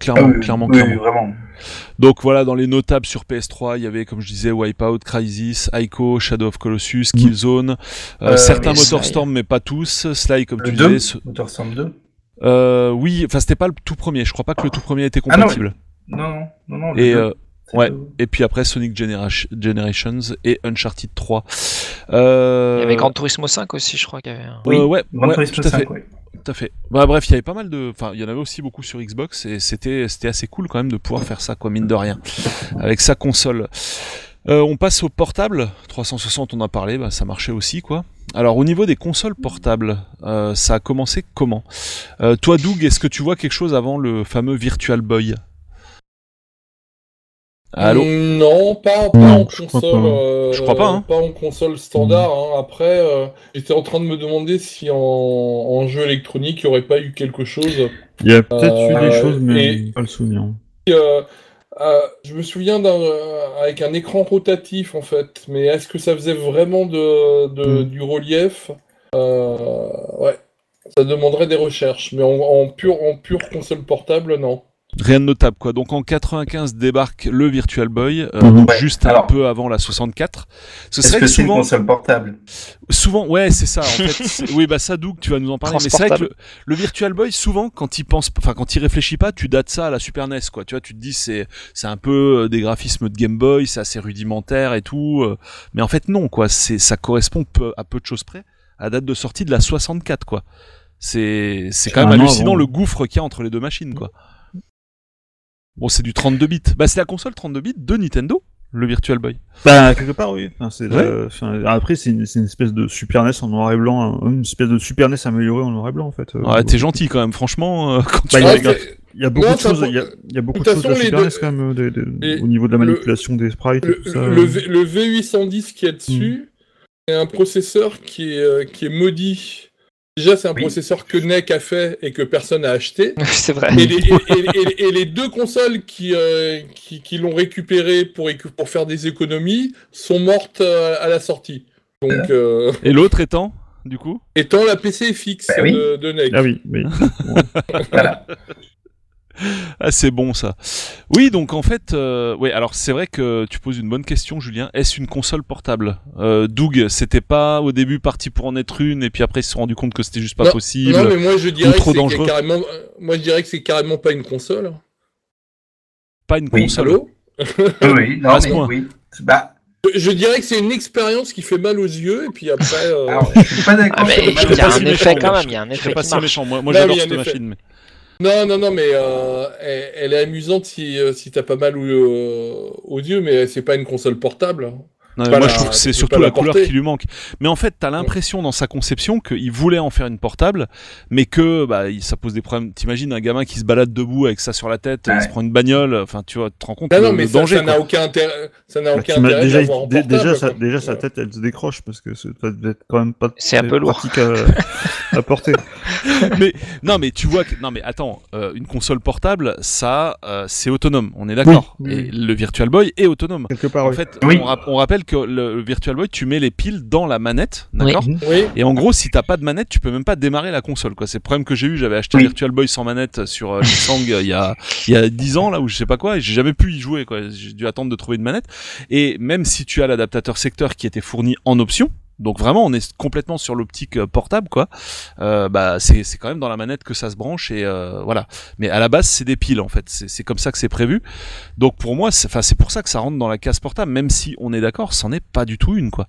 Clairement, Ah oui, clairement, oui, clairement. vraiment. Donc voilà, dans les notables sur PS3, il y avait, comme je disais, Wipeout, Crysis, Ico, Shadow of Colossus, Mm. Killzone, euh, Euh, certains Motorstorm, mais pas tous, Sly, comme Le tu 2, disais. ce- Motorstorm 2. Euh, oui, enfin c'était pas le tout premier, je crois pas que le tout premier était Ah non, compatible. Non, non, non, non. le Et, 2, euh, c'est ouais. Et puis après Sonic Genera- Generations et Uncharted 3. Euh, Il y avait Gran Turismo 5 aussi, je crois qu'il y avait un. Oui, euh, ouais, Gran ouais, Turismo tout à 5, fait. ouais. Tout à fait. Bah, bref, il y avait pas mal de. Enfin, il y en avait aussi beaucoup sur Xbox et c'était assez cool quand même de pouvoir faire ça, quoi, mine de rien, avec sa console. Euh, on passe au portable. 360, on a parlé, bah, ça marchait aussi, quoi. Alors, au niveau des consoles portables, euh, ça a commencé comment? Euh, Toi, Doug, est-ce que tu vois quelque chose avant le fameux Virtual Boy? Allô Mm, Non, pas, pas Non, en je crois console. pas. euh, Je crois pas, hein. en console standard. hein. Après, euh, j'étais en train de me demander si en, en jeu électronique, il n'y aurait pas eu quelque chose. Il y a peut-être eu des Euh, choses, mais et- pas le souvenir. Euh, euh, je me souviens d'un euh, avec un écran rotatif en fait, mais est-ce que ça faisait vraiment de, de- Mm. du relief? Euh, Ouais, ça demanderait des recherches, mais en, en pure en pure console portable, non. Rien de notable, quoi. Donc en 95 débarque le Virtual Boy, euh, Mhm. Ouais, juste un peu avant la 64. Ce Est-ce serait que c'est une souvent, console portable? Souvent, ouais, c'est ça. En fait, oui, bah ça, Doug, tu vas nous en parler. Mais c'est vrai que le, le Virtual Boy, souvent, quand il pense, enfin, quand il réfléchit pas, tu dates ça à la Super NES, quoi. Tu vois, tu te dis c'est, c'est un peu euh, des graphismes de Game Boy, c'est assez rudimentaire et tout. euh, mais en fait, non, quoi. C'est, ça correspond peu, à peu de choses près à la date de sortie de la 64, quoi. C'est, c'est quand même Carrément, hallucinant le gouffre qu'il y a entre les deux machines, quoi. Bon, c'est du 32 bits. Bah, c'est la console 32 bits de Nintendo, le Virtual Boy. Bah, quelque part, oui. Enfin, c'est Ouais. la- enfin, après, c'est une, espèce de Super NES en noir et blanc, hein, une espèce de Super NES amélioré en noir et blanc, en fait. euh. Ouais, t'es gentil quand même, franchement. euh, quand tu Bah, il y a- regardes- c'est- Il y a beaucoup Non, de choses, il y a, il y a beaucoup de choses de Super deux- NES quand même, euh, au niveau de la le- manipulation des sprites et le, tout ça. le V- le V810 qui est dessus, c'est un processeur qui est, euh, qui est maudit. Déjà, c'est un Oui. processeur que NEC a fait et que personne n'a acheté. c'est vrai. Et les, et- et- et- et les deux consoles qui, euh, qui, qui l'ont récupéré pour, pour faire des économies sont mortes euh, à la sortie. Donc, euh, Et l'autre étant, du coup? étant la PC fixe Bah oui. de, de NEC. Ah oui, oui. Voilà. Ah, c'est bon ça. Oui, donc en fait, euh, ouais, alors c'est vrai que tu poses une bonne question, Julien. Est-ce une console portable? Euh, Doug, c'était pas au début parti pour en être une, et puis après ils se sont rendu compte que c'était juste pas Non, possible. Non, mais moi je dirais ou trop que c'est dangereux. carrément, euh, moi je dirais que c'est carrément pas une console. Pas une Oui, console. Oui, non, À ce mais point. oui. Bah, Je- dirais que c'est une expérience qui fait mal aux yeux, et puis après. euh, alors, je suis pas d'accord Ah, il y a un effet quand même, il y a un Je effet pas si méchant. Moi, j'adore cette machine. Mais... Non, non, non, mais euh, elle, est amusante si, euh, si t'as pas mal au- euh, mais c'est pas une console portable. Non, moi la- je trouve que c'est surtout la la couleur qui lui manque. Mais en fait, t'as l'impression dans sa conception qu'il voulait en faire une portable, mais que bah, ça pose des problèmes. T'imagines un gamin qui se balade debout avec ça sur la tête, il se prend une bagnole, enfin tu vois, tu te rends compte Non, le, non, mais le ça danger. ça n'a aucun intérêt. Ça n'a Bah, aucun intérêt déjà, en portable. déjà, sa, déjà sa tête, elle se décroche parce que c'est- ça doit être quand même pas C'est un peu lourd. pratique à, à porter. mais non, mais tu vois que non, mais attends, euh, une console portable, ça, euh, c'est autonome. On est d'accord. Oui, oui, Et le Virtual Boy est autonome. Quelque part, En oui. fait, Oui. on, rap- on rappelle que le, le Virtual Boy, tu mets les piles dans la manette, d'accord. Oui, Et en gros, si t'as pas de manette, tu peux même pas démarrer la console. quoi. C'est le problème que j'ai eu. J'avais acheté Oui. Virtual Boy sans manette sur euh, Lisang il y a il y a 10 ans là où je sais pas quoi. Et j'ai jamais pu y jouer. quoi. J'ai dû attendre de trouver une manette. Et même si tu as l'adaptateur secteur qui était fourni en option. Donc vraiment, on est complètement sur l'optique euh, portable, quoi. Euh, bah, c'est c'est quand même dans la manette que ça se branche et euh, voilà. Mais à la base, c'est des piles en fait. C'est c'est comme ça que c'est prévu. Donc pour moi, c'est enfin c'est pour ça que ça rentre dans la case portable, même si on est d'accord, c'en est pas du tout une, quoi.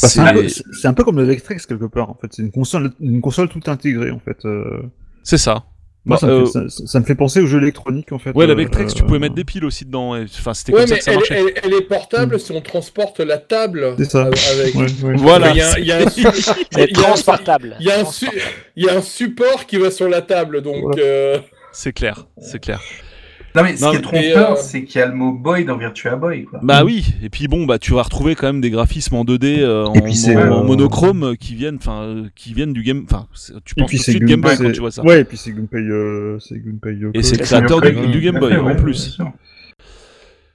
Bah, c'est un, un peu comme le Vectrex quelque part en fait. C'est une console, une console tout intégrée en fait. euh. C'est ça. Moi, Bah, ça, me euh, fait, ça- ça me fait penser aux jeux électroniques en fait. Ouais, la euh, Vectrex, tu euh, pouvais mettre des piles aussi dedans. et- Enfin, c'était Ouais, comme ça mais que ça elle, marchait. elle- elle est portable si on transporte la table C'est ça. avec. Ouais, ouais. Voilà. Il y a, il y a un su- transportable. il y a un su- il y a un support qui va sur la table, donc. Voilà. euh, C'est clair, c'est clair. Non, mais ce Non, qui est trompeur, euh, c'est qu'il y a le mot boy dans Virtua Boy, quoi. Bah oui, et puis bon, bah tu vas retrouver quand même des graphismes en 2D euh, en, euh, monochrome euh, qui viennent, enfin, euh, qui viennent du game. Enfin, tu penses tout de c'est suite Game Boy quand tu vois ça. Ouais, et puis c'est Gunpei, euh, c'est Gunpei Yoko. Et c'est le créateur du, Game Boy fait, en plus.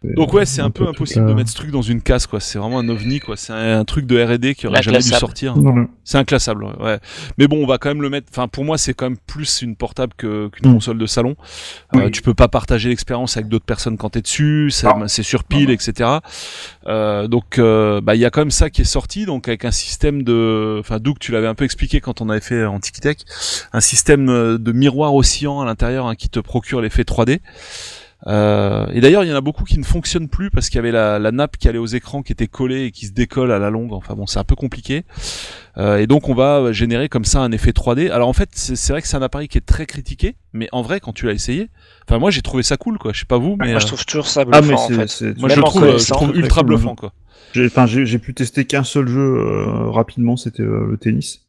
Sûr. Donc ouais, c'est un peu tout impossible de mettre ce truc dans une case, quoi. C'est vraiment un ovni, quoi. C'est un, un truc de R&D qui aurait jamais dû sortir. C'est inclassable, ouais. Mais bon, on va quand même le mettre. Enfin, pour moi, c'est quand même plus une portable que qu'une Mm. console de salon. Euh, tu peux pas partager l'expérience avec d'autres personnes quand t'es dessus. C'est sur pile, Non, etc. Euh, donc, euh, bah, il y a quand même ça qui est sorti, donc avec un système de. Enfin, Doug, tu l'avais un peu expliqué quand on avait fait Antiquitech, un système euh, de miroir oscillant à l'intérieur hein, qui te procure l'effet 3D. Euh, et d'ailleurs, il y en a beaucoup qui ne fonctionnent plus parce qu'il y avait la, la nappe qui allait aux écrans qui était collée et qui se décolle à la longue. Enfin bon, c'est un peu compliqué. Euh, et donc, on va générer comme ça un effet 3D. Alors en fait, c'est c'est vrai que c'est un appareil qui est très critiqué, mais en vrai, quand tu l'as essayé, enfin moi j'ai trouvé ça cool, quoi. Je sais pas vous, mais Moi, je euh, trouve toujours ça Ah, bluffant, mais en c'est- fait. c'est- moi je trouve, euh, je trouve ultra cool, bluffant, quoi. J'ai, enfin, j'ai, j'ai pu tester qu'un seul jeu euh, rapidement, c'était euh, le tennis.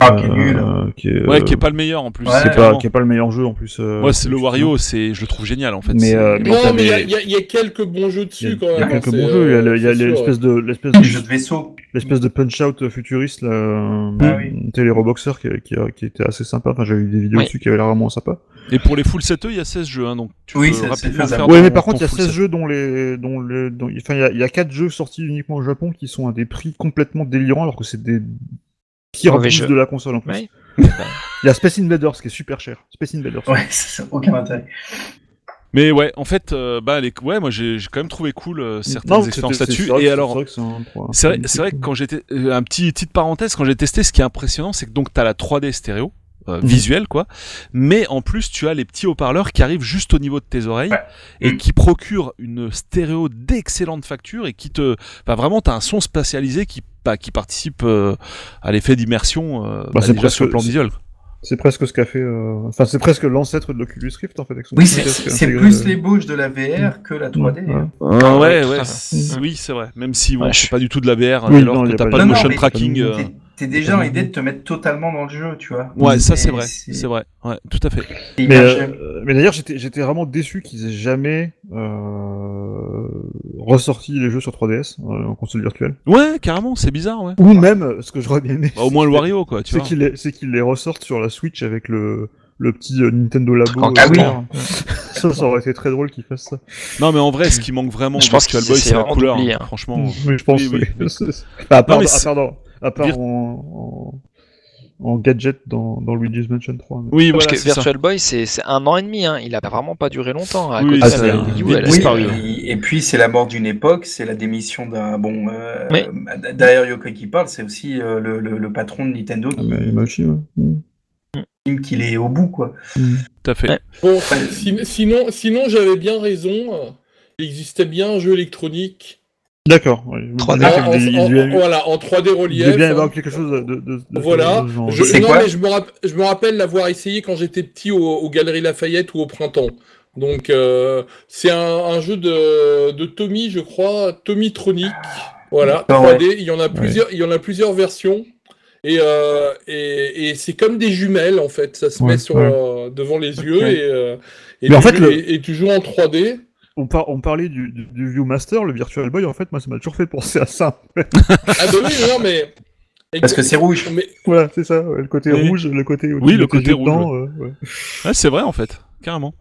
Ah, qui est Euh, nul. qui est, Ouais, euh, qui est pas le meilleur en plus. Ouais. c'est qui est pas, clairement- qui est pas le meilleur jeu en plus. euh, Ouais, c'est le. Wario, c'est, je le trouve génial en fait. Mais, euh, Non, mais il y a- y, y quelques bons jeux Il y a, dessus quand il y a même. quelques hein, bons jeux. Il y a, euh, l'espèce de l'espèce Les de, de vaisseau. l'espèce de punch out futuriste là, euh, Ah oui. Télé Roboxer qui, qui, qui était assez sympa. Enfin, j'avais vu des vidéos dessus qui avaient l'air vraiment sympa. Et pour les full 7 il y a 16 jeux, hein, donc tu Oui, peux rapidement faire Ouais, mais par contre, il y a ton full 16 set. jeux dont les, dont enfin, il y a, il y a 4 jeux sortis uniquement au Japon qui sont à des prix complètement délirants alors que c'est des boosts jeux. de la console en plus. Il y a Space Invaders qui est super cher. Space Invaders. Ouais, ça n'a aucun intérêt. Mais ouais, en fait, euh, bah, les... ouais, moi j'ai quand même trouvé cool euh, certaines Non, expériences là-dessus. c'est vrai Et que- alors, c'est vrai vrai, que quand j'étais euh, un petit petite parenthèse quand j'ai testé, ce qui est impressionnant, c'est que donc t'as la 3D stéréo. Euh, visuel quoi mais en plus tu as les petits haut-parleurs qui arrivent juste au niveau de tes oreilles Ouais. et Mhm. qui procurent une stéréo d'excellente facture et qui te bah vraiment t'as un son spatialisé qui bah, qui participe euh, à l'effet d'immersion euh, bah, déjà presque- sur le plan visuel C'est presque ce qu'a fait. euh, Enfin, c'est presque l'ancêtre de l'Oculus Rift en fait. Avec son Oui, c'est plus euh, l'ébauche de la VR que la 3D. ouais. hein. Ah, ouais tout ouais fait. oui c'est vrai même si bon Ouais, je suis- pas du tout de la VR Oui, alors non, que t'as pas pas de- Non, motion mais- tracking euh, T'es- déjà dans l'idée de te mettre totalement dans le jeu, tu vois. ouais ça c'est vrai c'est vrai ouais tout à fait Mais, euh, mais d'ailleurs, j'étais, j'étais vraiment déçu qu'ils aient jamais euh, ressorti les jeux sur 3DS euh, en console virtuelle. ouais carrément c'est bizarre ouais Ou même, euh, ce que j'aurais bien aimé, Bah, au moins le Wario quoi tu c'est vois qu'ils les, c'est qu'ils les ressortent sur la Switch avec le, le petit euh, Nintendo Labo. En euh, Ah oui. ça, ça aurait été très drôle qu'ils fassent ça. Non, mais en vrai, ce qui manque vraiment Je pense Virtual Boy, c'est la couleur. hein, hein. Franchement. Oui, je pense. Oui, oui. oui. à part, Non, mais à c'est- part, dans- à part Vir- en, en, en gadget dans, dans Luigi's Mansion 3. mais- Oui, Parce voilà, que c'est ça. Virtual Boy, c'est un an et demi, hein. il a vraiment pas duré longtemps. À Oui, côté de la Wii U, a Oui, et, et puis c'est la mort d'une époque, c'est la démission d'un bon. Euh, Oui. euh, Derrière Yoko qui parle, c'est aussi euh, le, le- le patron de Nintendo Ah, mais ouais. Mm. qu'il est au bout, quoi. Tout à fait. Ouais. Bon, si- sinon, sinon j'avais bien raison. Il existait bien un jeu électronique. D'accord. ouais. Je me 3D. disais En, qu'il devait- en- il devait- en- voilà, en 3D il relief. devait bien y avoir quelque chose de, de, de- de- Voilà. de. Je, non, mais je me, rapp- je me rappelle l'avoir essayé quand j'étais petit au, aux Galeries Lafayette ou au printemps. Donc, euh, c'est un, un jeu de, de Tommy, je crois, Tommy Tronic. Voilà, Ah 3D. Il y en a plusieurs, il y en a plusieurs versions. Et, euh, et, et c'est comme des jumelles en fait. Ça se Ouais, met sur, ouais. euh, devant les yeux Ok. et, euh, et, Mais en tu fait, joues- le- et, et tu joues en 3D. On, par- on parlait du, du, du Viewmaster, le Virtual Boy, en fait, moi, ça m'a toujours fait penser à ça. Ah bah oui, non mais. Parce que c'est rouge. Mais, voilà, c'est ça, ouais, le côté Oui. rouge, le côté Oui, le le côté rouge, dedans, euh, ouais. Ouais, c'est vrai, en fait. Carrément.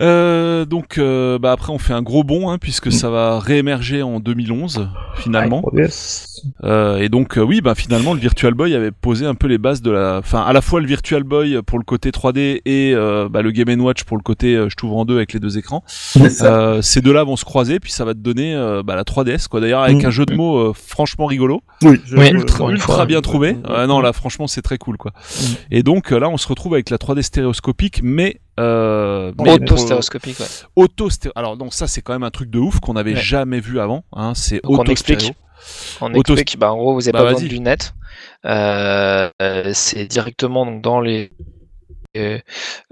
Euh, donc, euh, bah après, on fait un gros bond, hein, puisque ça va réémerger en 2011, finalement. 3DS. Euh, et donc, euh, oui, bah finalement, le Virtual Boy avait posé un peu les bases de la. Enfin, à la fois le Virtual Boy pour le côté 3D et euh, bah, le Game Watch pour le côté euh, je t'ouvre en deux avec les deux écrans. Euh, ces deux-là vont se croiser, puis ça va te donner euh, bah, la 3DS, quoi. D'ailleurs, avec Mm. un jeu de mots euh, franchement rigolo. Oui, Oui, ultra, bien trouvé. Mm. Euh, non, là, franchement, c'est très cool, quoi. Et donc là, on se retrouve avec la 3D stéréoscopique, mais euh, Auto-stéréoscopique, ouais. auto Alors donc ça, c'est quand même un truc de ouf qu'on n'avait Ouais. jamais vu avant. Hein, c'est Donc, on auto explique. stéréo. On Auto- explique, bah, en gros, vous n'avez Bah, pas besoin de lunettes. Euh, euh, c'est directement donc, dans les, euh,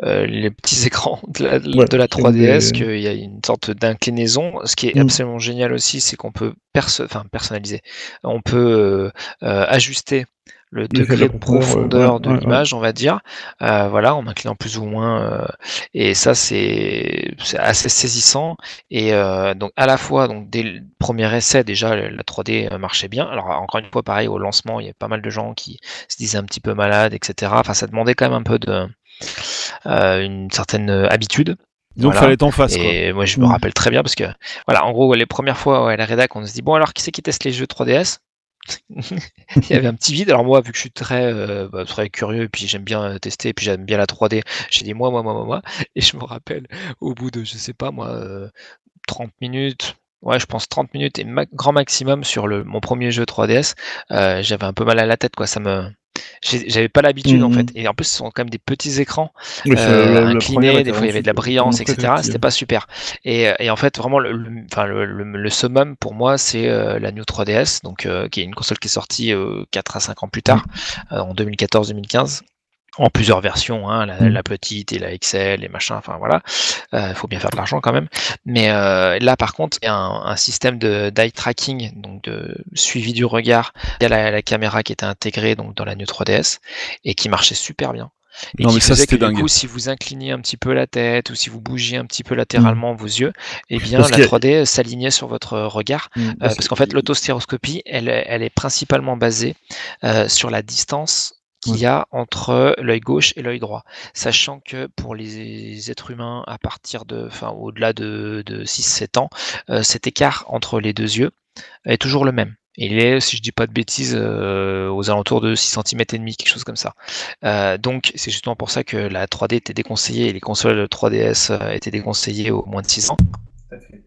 les petits écrans de la, de Ouais, la c'est 3DS des- qu'il y a une sorte d'inclinaison. Ce qui est Mm. absolument génial aussi, c'est qu'on peut perso- personnaliser. On peut euh, euh, ajuster le degré de profondeur, profondeur de l'image, on va dire, euh, voilà, en inclinant plus ou moins. euh, et ça, c'est assez saisissant. Et euh, donc à la fois, donc dès le premier essai déjà, la 3D marchait bien. Alors encore une fois, pareil au lancement, il y a pas mal de gens qui se disaient un petit peu malades, etc. Enfin, ça demandait quand même un peu de euh, une certaine habitude. Donc Voilà. fallait être en face. Quoi. Et moi, je me Mm. rappelle très bien parce que, voilà, en gros, les premières fois ouais, à la rédac, on se dit, bon, alors qui c'est qui teste les jeux 3DS Il y avait un petit vide. Alors, moi, vu que je suis très, euh, bah, très curieux, et puis j'aime bien euh, tester, et puis j'aime bien la 3D, j'ai dit, moi, moi, moi, moi, moi. Et je me rappelle, au bout de, je sais pas, moi, euh, 30 minutes. Ouais, je pense 30 minutes et grand maximum sur le, mon premier jeu 3DS. euh, j'avais un peu mal à la tête, quoi. Ça me, j'avais pas l'habitude en Mhm. fait. Et en plus, ce sont quand même des petits écrans Oui, euh, la- la incliné, première des fois il y avait de la brillance, etc. C'était pas super. Et, euh, et en fait, vraiment, le, le- summum pour moi, c'est euh, la New 3DS, donc euh, qui est une console qui est sortie euh, 4 à 5 ans plus tard, euh, en 2014-2015. En plusieurs versions, hein, la, Mm. la petite et la XL et machin, enfin voilà, il faut bien faire de l'argent quand même. Mais euh, là par contre, il y a un, un système de d'eye tracking, donc de suivi du regard, il y a la, la caméra qui était intégrée donc dans la New 3DS et qui marchait super bien. Et Non, qui mais ça, c'était que, du dingue. coup, si vous incliniez un petit peu la tête ou si vous bougiez un petit peu latéralement vos yeux, eh bien Parce la qu'il y a- 3D s'alignait sur votre regard. Mm. Euh, parce qu'en fait, l'autostéroscopie, elle, elle est principalement basée euh, sur la distance qu'il y a entre l'œil gauche et l'œil droit. Sachant que pour les êtres humains, à partir de, enfin, au-delà de, de 6-7 ans, euh, cet écart entre les deux yeux est toujours le même. Il est, si je dis pas de bêtises, euh, aux alentours de 6 cm et demi, quelque chose comme ça. Euh, donc, c'est justement pour ça que la 3D était déconseillée et les consoles 3DS euh, étaient déconseillées au moins de 6 ans Tout à fait.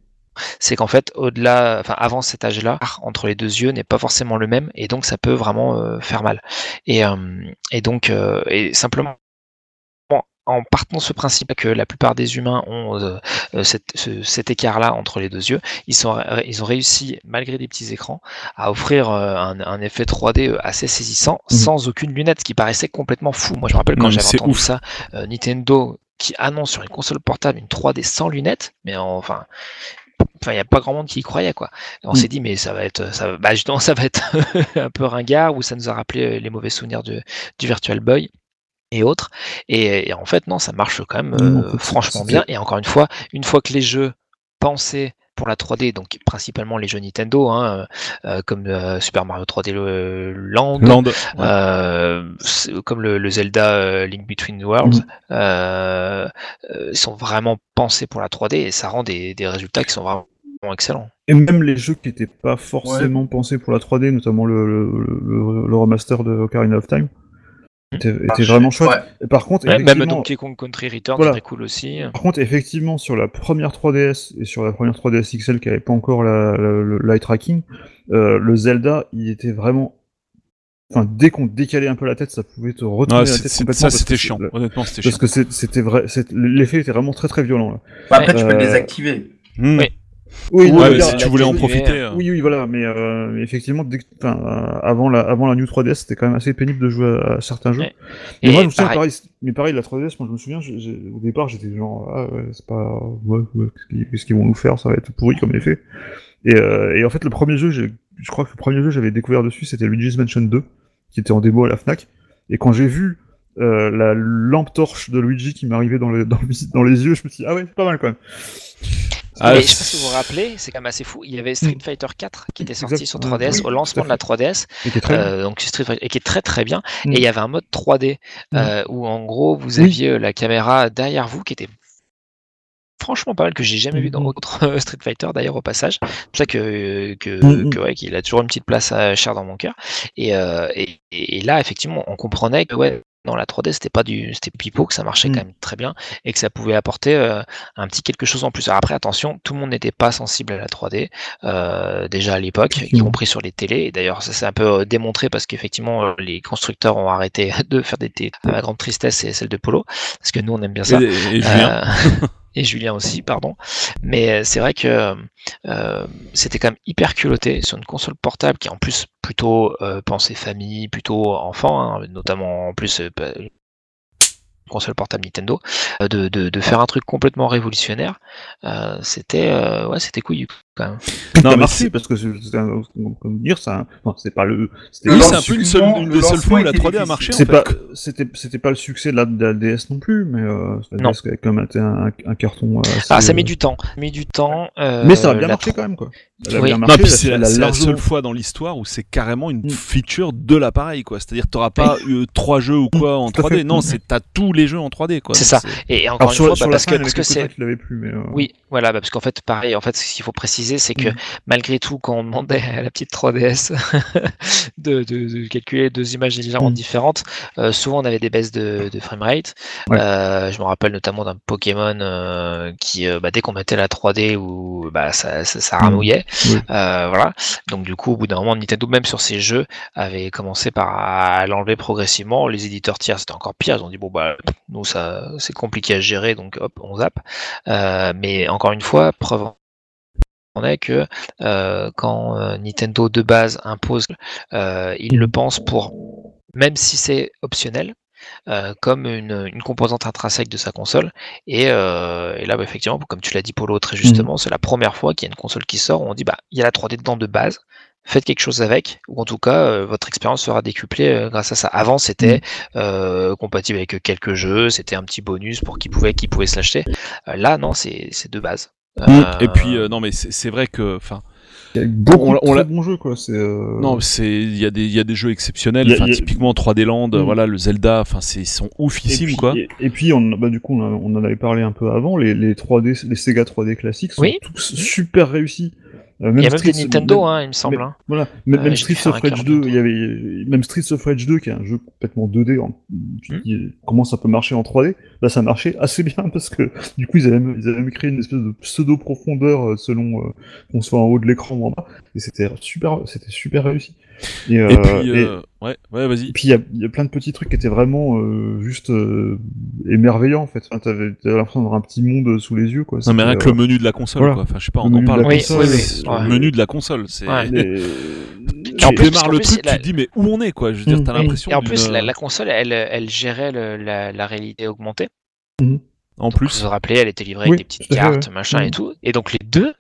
C'est qu'en fait, au-delà, enfin avant cet âge-là, entre les deux yeux n'est pas forcément le même, et donc ça peut vraiment euh, faire mal. Et, euh, et donc, euh, et simplement en partant de ce principe que la plupart des humains ont euh, cette- ce- cet écart-là entre les deux yeux, ils, sont, ils ont réussi, malgré des petits écrans, à offrir euh, un, un effet 3D euh, assez saisissant, Mhm. sans aucune lunette, ce qui paraissait complètement fou. Moi, je me rappelle quand j'avais entendu ouf. ça, euh, Nintendo qui annonce sur une console portable une 3D sans lunettes, mais enfin, enfin, il n'y a pas grand monde qui y croyait, quoi. Et on Mm. s'est dit, mais ça va être, ça, va- bah, justement, ça va être un peu ringard, ou ça nous a rappelé euh, les mauvais souvenirs du Virtual Boy et autres. Et, et en fait, non, ça marche quand même Non, euh, franchement bien. Et encore une fois, une fois que les jeux pensés pour la 3D, donc principalement les jeux Nintendo, hein, euh, comme euh, Super Mario 3D euh, Land, Land. ouais. euh, c'est- comme le, le Zelda euh, Link Between Worlds, euh, euh, sont vraiment pensés pour la 3D et ça rend des, des résultats qui sont vraiment excellents. Et même les jeux qui n'étaient pas forcément pensés pour la 3D, notamment le, le, le- le remaster de Ocarina of Time, était, était vraiment chouette. Ouais. Et par contre, Ouais, même effectivement, Donkey Kong Country Returns, Voilà. c'est très cool aussi. par contre, effectivement, sur la première 3DS et sur la première 3DS XL qui avait pas encore la, la- le l'eye tracking, euh, le Zelda, il était vraiment. Enfin, dès qu'on décalait un peu la tête, ça pouvait te retourner Ouais, la c'est- tête c'est- complètement. ça, parce que c'était chiant. le- Honnêtement, c'était Parce chiant. que c'est- c'était vrai, c'est- l'effet était vraiment très très violent. Là. Bah, après, tu peux le Euh, désactiver. Oui. Oui, Ouais, si tu voulais en profiter. euh, Oui, oui, voilà, mais, euh, effectivement, dès que- enfin, euh, avant, la, avant la New 3DS, c'était quand même assez pénible de jouer à, à certains jeux. Mais Et moi, je me souviens, pareil. pareil, mais pareil, la 3DS, moi, je me souviens, j'ai- j'ai- au départ, j'étais genre, ah ouais, c'est pas, ouais, ouais, qu'est-ce qu'ils- qu'est-ce qu'ils vont nous faire, ça va être pourri comme effet. Et, euh, et en fait, le premier jeu, j'ai- je crois que le premier jeu que j'avais découvert dessus, c'était Luigi's Mansion 2, qui était en démo à la Fnac. Et quand j'ai vu euh, la lampe torche de Luigi qui m'arrivait dans, le- dans, le- dans les yeux, je me suis dit, ah ouais, c'est pas mal quand même. Ah, mais je c'est- sais pas si vous vous rappelez, c'est quand même assez fou. Il y avait Street Mm. Fighter 4 qui était sorti sur Ouais, 3DS oui, au lancement de la 3DS, Il était très bien. euh, donc Street Fighter, et qui est très très bien. Mm. Et il y avait un mode 3D euh, où en gros vous aviez euh, la caméra derrière vous qui était franchement pas mal que j'ai jamais vu dans Mhm. autre euh, Street Fighter d'ailleurs au passage. C'est pour ça que que, Mhm. que ouais, qu'il a toujours une petite place à chère dans mon cœur. Et, euh, et, et là effectivement on comprenait que ouais dans la 3D c'était pas du c'était pipeau que ça marchait Mhm. quand même très bien et que ça pouvait apporter euh, un petit quelque chose en plus. Alors après attention tout le monde n'était pas sensible à la 3D euh, déjà à l'époque y compris sur les télés. Et d'ailleurs ça s'est un peu euh, démontré parce qu'effectivement euh, les constructeurs ont arrêté de faire des télés. À ma grande tristesse c'est celle de Polo parce que nous on aime bien ça. Et, et. Euh, et Julien aussi, pardon. Mais euh, c'est vrai que euh, c'était quand même hyper culotté sur une console portable qui en plus plutôt euh, pensée famille, plutôt enfant, hein, notamment en plus euh, bah, console portable Nintendo, euh, de, de, de faire un truc complètement révolutionnaire. Euh, c'était euh, ouais, c'était couillu. Quand même. Ça Non, a mais marché c'est- parce que c'est un- comme dire, c'est un- non, c'est pas le. c'était- Le Oui, un peu une, seule, une des seules fois où la était 3D a marché. en C'est fait. pas, c'était, c'était pas le succès de la, de la DS non plus, mais euh, la Non. A quand même été un, un carton. assez, Ah, ça met euh, du temps. Ça met du temps. euh, Mais ça a bien la marché quand même, quoi. Oui. c'est la, la largement- seule fois dans l'histoire où c'est carrément une Mm. feature de l'appareil, quoi. C'est-à-dire, t'auras pas eu trois jeux ou quoi en tout à 3D. fait. Non, Mm. c'est t'as tous les jeux en 3D, quoi. C'est ça. Et encore une sur, fois, bah, la parce que parce que c'est euh, Oui, voilà, bah, parce qu'en fait, pareil, en fait, ce qu'il faut préciser, c'est que Mm. malgré tout, quand on demandait à la petite 3DS de, de- de calculer deux images légèrement Mm. différentes, euh, souvent on avait des baisses de, de framerate. Ouais. Euh, je me rappelle notamment d'un Pokémon euh, qui, bah, dès qu'on mettait la 3D, où bah, ça, ça, ça Mm. ramouillait. Oui. Voilà. Donc du coup, au bout d'un moment, Nintendo, même sur ses jeux, avait commencé par à l'enlever progressivement. Les éditeurs tiers, c'était encore pire. Ils ont dit bon bah nous ça c'est compliqué à gérer, donc hop, on zappe. Mais encore une fois, preuve est que euh, quand euh, Nintendo de base impose, euh, il le pense pour, même si c'est optionnel, euh, comme une, une composante intrinsèque de sa console. Et, euh, et là, bah, effectivement, comme tu l'as dit Polo très justement, c'est la première fois qu'il y a une console qui sort où on dit bah il y a la 3D dedans de base. Faites quelque chose avec, ou en tout cas, euh, votre expérience sera décuplée grâce à ça. Avant, c'était euh, compatible avec quelques jeux, c'était un petit bonus pour qui pouvait, qui pouvait se l'acheter. Là, non, c'est de base. Mm. Euh, Et puis, euh, non, mais c'est vrai que, enfin, Il y a beaucoup On- de on l'a- très bons jeux, quoi. C'est. euh, non, c'est, il y a des, il y a des jeux exceptionnels. A- a- typiquement 3D Land, Mm. voilà, le Zelda, enfin, c'est, ils sont Et oufissimes, puis, quoi. et, et puis on, bah, du coup, on, a- on en avait parlé un peu avant. Les, les 3D, les Sega 3D classiques sont Oui. tous super réussis. Euh, Il y a même Streets- des Nintendo, même- hein, il me semble. mais- hein. Voilà, même, Euh, même faire of Rage quart 2, bientôt. il y avait même Streets of Rage 2 qui est un jeu complètement 2D. En, tu Hmm. dis, comment ça peut marcher en 3D Là, ça marchait assez bien parce que du coup, ils avaient, même- ils avaient même créé une espèce de pseudo profondeur selon euh, qu'on soit en haut de l'écran ou en bas, et c'était super, c'était super réussi. Et, euh, Et puis, et- euh, ouais, ouais, vas-y. puis il y a, il y a plein de petits trucs qui étaient vraiment euh, juste euh, émerveillants en fait. Enfin, t'avais, t'avais l'impression d'avoir un petit monde sous les yeux quoi. Non, mais rien que le menu de la console, voilà. quoi. Enfin, je sais pas, on en parle. Oui, console, oui, oui. C'est Ouais. Le menu de la console, c'est. Ouais. les- Tu en plus, démarres le plus, truc, la- tu te dis, mais où on est, quoi? Je veux dire, Mm. t'as l'impression Et en plus, la, la console, elle, elle gérait le- la, la réalité augmentée. En Vous plus. vous rappelez, elle était livrée avec des petites cartes, machin et Mm. tout. Et donc les deux,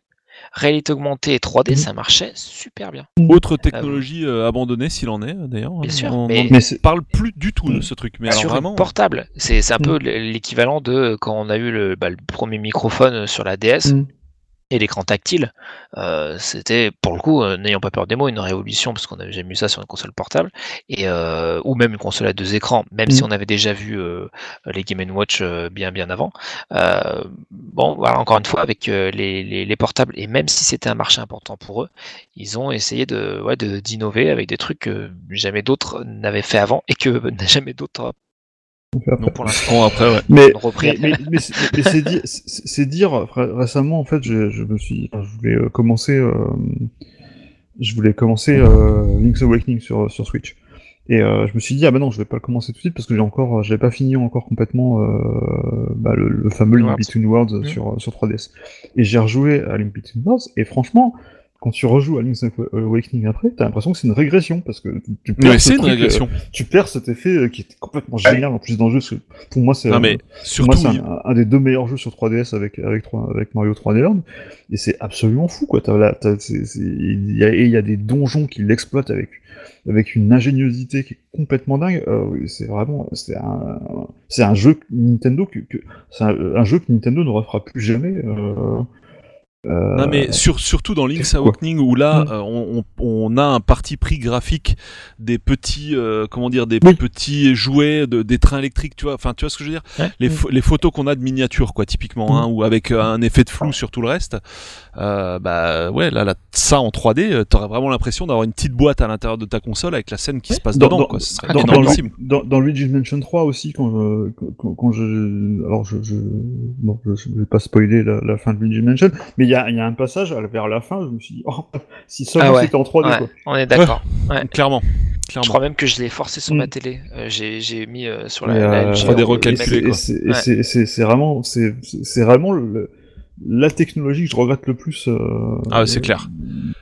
réalité augmentée et 3D, Mm. ça marchait super bien. Autre technologie euh, abandonnée, s'il en est, d'ailleurs. Bien sûr, On mais- on parle plus du tout de ce truc. Mais alors sur vraiment. portable. C'est un peu l'équivalent de quand on a eu le, bah, le premier microphone sur la DS. Et l'écran tactile, euh, c'était pour le coup, euh, n'ayant pas peur des mots, une révolution parce qu'on n'avait jamais vu ça sur une console portable, et euh, ou même une console à deux écrans, même si Mm. on avait déjà vu euh, les Game Watch bien bien avant. Bon, voilà, encore une fois avec les, les, les portables et même si c'était un marché important pour eux, ils ont essayé de ouais, de- d'innover avec des trucs que jamais d'autres n'avaient fait avant et que jamais d'autres pour l'instant après, ouais. Mais, mais, mais, mais c'est- dire, c'est récemment en fait, je, je me suis, je voulais euh, commencer, euh, je voulais commencer euh, Link's Awakening sur sur Switch. Et euh, je me suis dit ah bah non, je vais pas le commencer tout de suite parce que j'ai encore, j'avais pas fini encore complètement euh, bah, le, le fameux Link. Between Worlds Mhm. sur sur 3DS. Et j'ai rejoué à Link Between Worlds et franchement. Quand tu rejoues à Link's Awakening après, t'as l'impression que c'est une régression parce que tu- tu perds Mais ce c'est une truc, euh, régression. tu perds cet effet euh, qui est complètement génial en plus dans le jeu. parce que Pour moi, c'est surtout. un, un des deux meilleurs jeux sur 3DS avec, avec, 3 avec Mario 3D Land. Et c'est absolument fou, quoi. Il y, a, et il y a des donjons qui l'exploitent avec, avec une ingéniosité qui est complètement dingue. Euh, c'est vraiment, c'est un, c'est un jeu que Nintendo que, que c'est un, un jeu que Nintendo ne refera plus jamais. Euh, euh, Non mais sur, surtout dans Link's. Awakening où là Mm. euh, on, a un parti pris graphique des petits euh, comment dire des Oui. petits jouets de, des trains électriques tu vois enfin tu vois ce que je veux dire? Ouais. les, pho- les photos qu'on a de miniatures quoi typiquement hein, ou avec euh, un effet de flou sur tout le reste euh, bah ouais là, là ça en 3D euh, t'aurais vraiment l'impression d'avoir une petite boîte à l'intérieur de ta console avec la scène qui se passe Dans- dedans dans- quoi ce serait dans, dans, dans, Luigi's Mansion 3 aussi, quand, je- quand, quand je, alors je, je, bon, je, je vais pas spoiler la, la fin de Luigi's Mansion, mais y a, il y a un passage vers la fin, je me suis dit, oh, si seulement Ah ouais. c'était en 3D, Ouais, quoi. on est d'accord. clairement Je crois même que je l'ai forcé sur Mm. ma télé. Euh, j'ai j'ai mis euh, sur la, la euh, des quoi. c'est- et Ouais. c'est- c'est c'est vraiment, c'est c'est vraiment le- la technologie que je regrette le plus. euh, ah c'est clair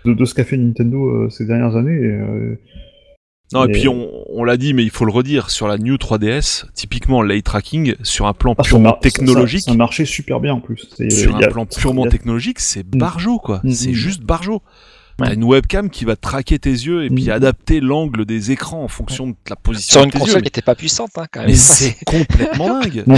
De, de ce qu'a fait Nintendo euh, ces dernières années. Et, euh, Non, et puis on, on l'a dit, mais il faut le redire, sur la New 3DS, typiquement l'eye tracking, sur un plan Ah, purement ça- technologique, Ça, ça marchait super bien en plus. C'est- sur un a- plan purement a- technologique, c'est barjo, quoi. Mm, C'est mm. juste barjo. T'as une webcam qui va traquer tes yeux et puis Mm. adapter l'angle des écrans en fonction de la position Sur de une tes console yeux. qui était pas puissante, hein, quand même. Mais c'est complètement dingue. Mon,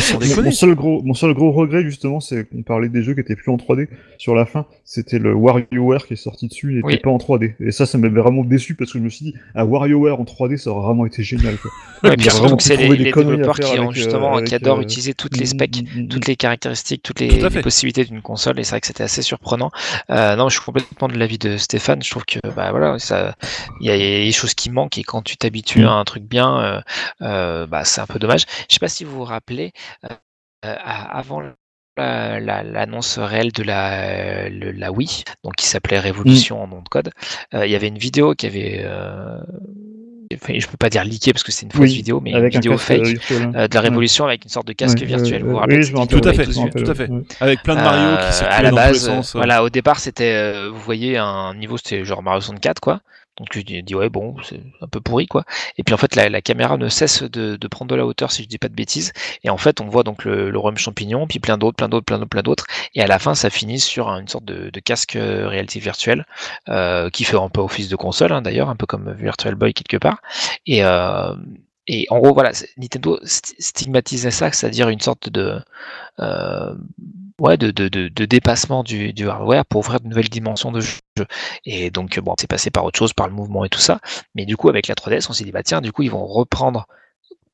seul gros, mon seul gros regret justement, c'est qu'on parlait des jeux qui étaient plus en 3D. Sur la fin, c'était le WarioWare qui est sorti dessus, il était Oui. pas en 3D. Et ça, ça m'avait vraiment déçu parce que je me suis dit, un WarioWare en 3D, ça aurait vraiment été génial. Quoi. Ouais, et puis surtout que c'est les, les à développeurs qui, ont avec, justement, euh, qui avec, adorent euh, utiliser toutes les mm, specs, mm, toutes les caractéristiques, toutes les, Tout à les possibilités d'une console. Et c'est vrai que c'était assez surprenant. Euh, non, je suis complètement de l'avis de Stéphane. Je trouve que, bah voilà, ça, il y a des choses qui manquent et quand tu t'habitues Mm. à un truc bien, euh, euh, bah c'est un peu dommage. Je sais pas si vous vous rappelez, euh, avant la- la- l'annonce réelle de la, le- la Wii, donc qui s'appelait Révolution en nom de code, il y avait une vidéo qui avait, enfin, je peux pas dire leaké parce que c'est une fausse Oui, vidéo, mais une un vidéo fake euh, virtuel, hein. euh, de la Ouais. Révolution avec une sorte de casque Ouais, virtuel. vous vous rappelez oui, Tout à avec fait, tout à fait. Avec plein de Mario qui Euh, à la dans tous les base, sens. euh. voilà, au départ, c'était, euh, vous voyez, un niveau, c'était genre Mario 64, quoi. Donc tu dis, ouais, bon, c'est un peu pourri, quoi. Et puis en fait, la, caméra ne cesse de, prendre de la hauteur, si je dis pas de bêtises. Et en fait, on voit donc le, le rhum champignon, puis plein d'autres, plein d'autres, plein d'autres, plein d'autres. Et à la fin, ça finit sur une sorte de, casque euh, réalité virtuelle, euh, qui fait un peu office de console, hein, d'ailleurs, un peu comme Virtual Boy quelque part. Et, euh, en gros, voilà, Nintendo st- stigmatisait ça, c'est-à-dire une sorte de, ouais, de, de, de, de dépassement du, du hardware pour ouvrir de nouvelles dimensions de jeu. Et donc, bon, c'est passé par autre chose, par le mouvement et tout ça. Mais du coup, avec la 3DS, on s'est dit, bah tiens, du coup, ils vont reprendre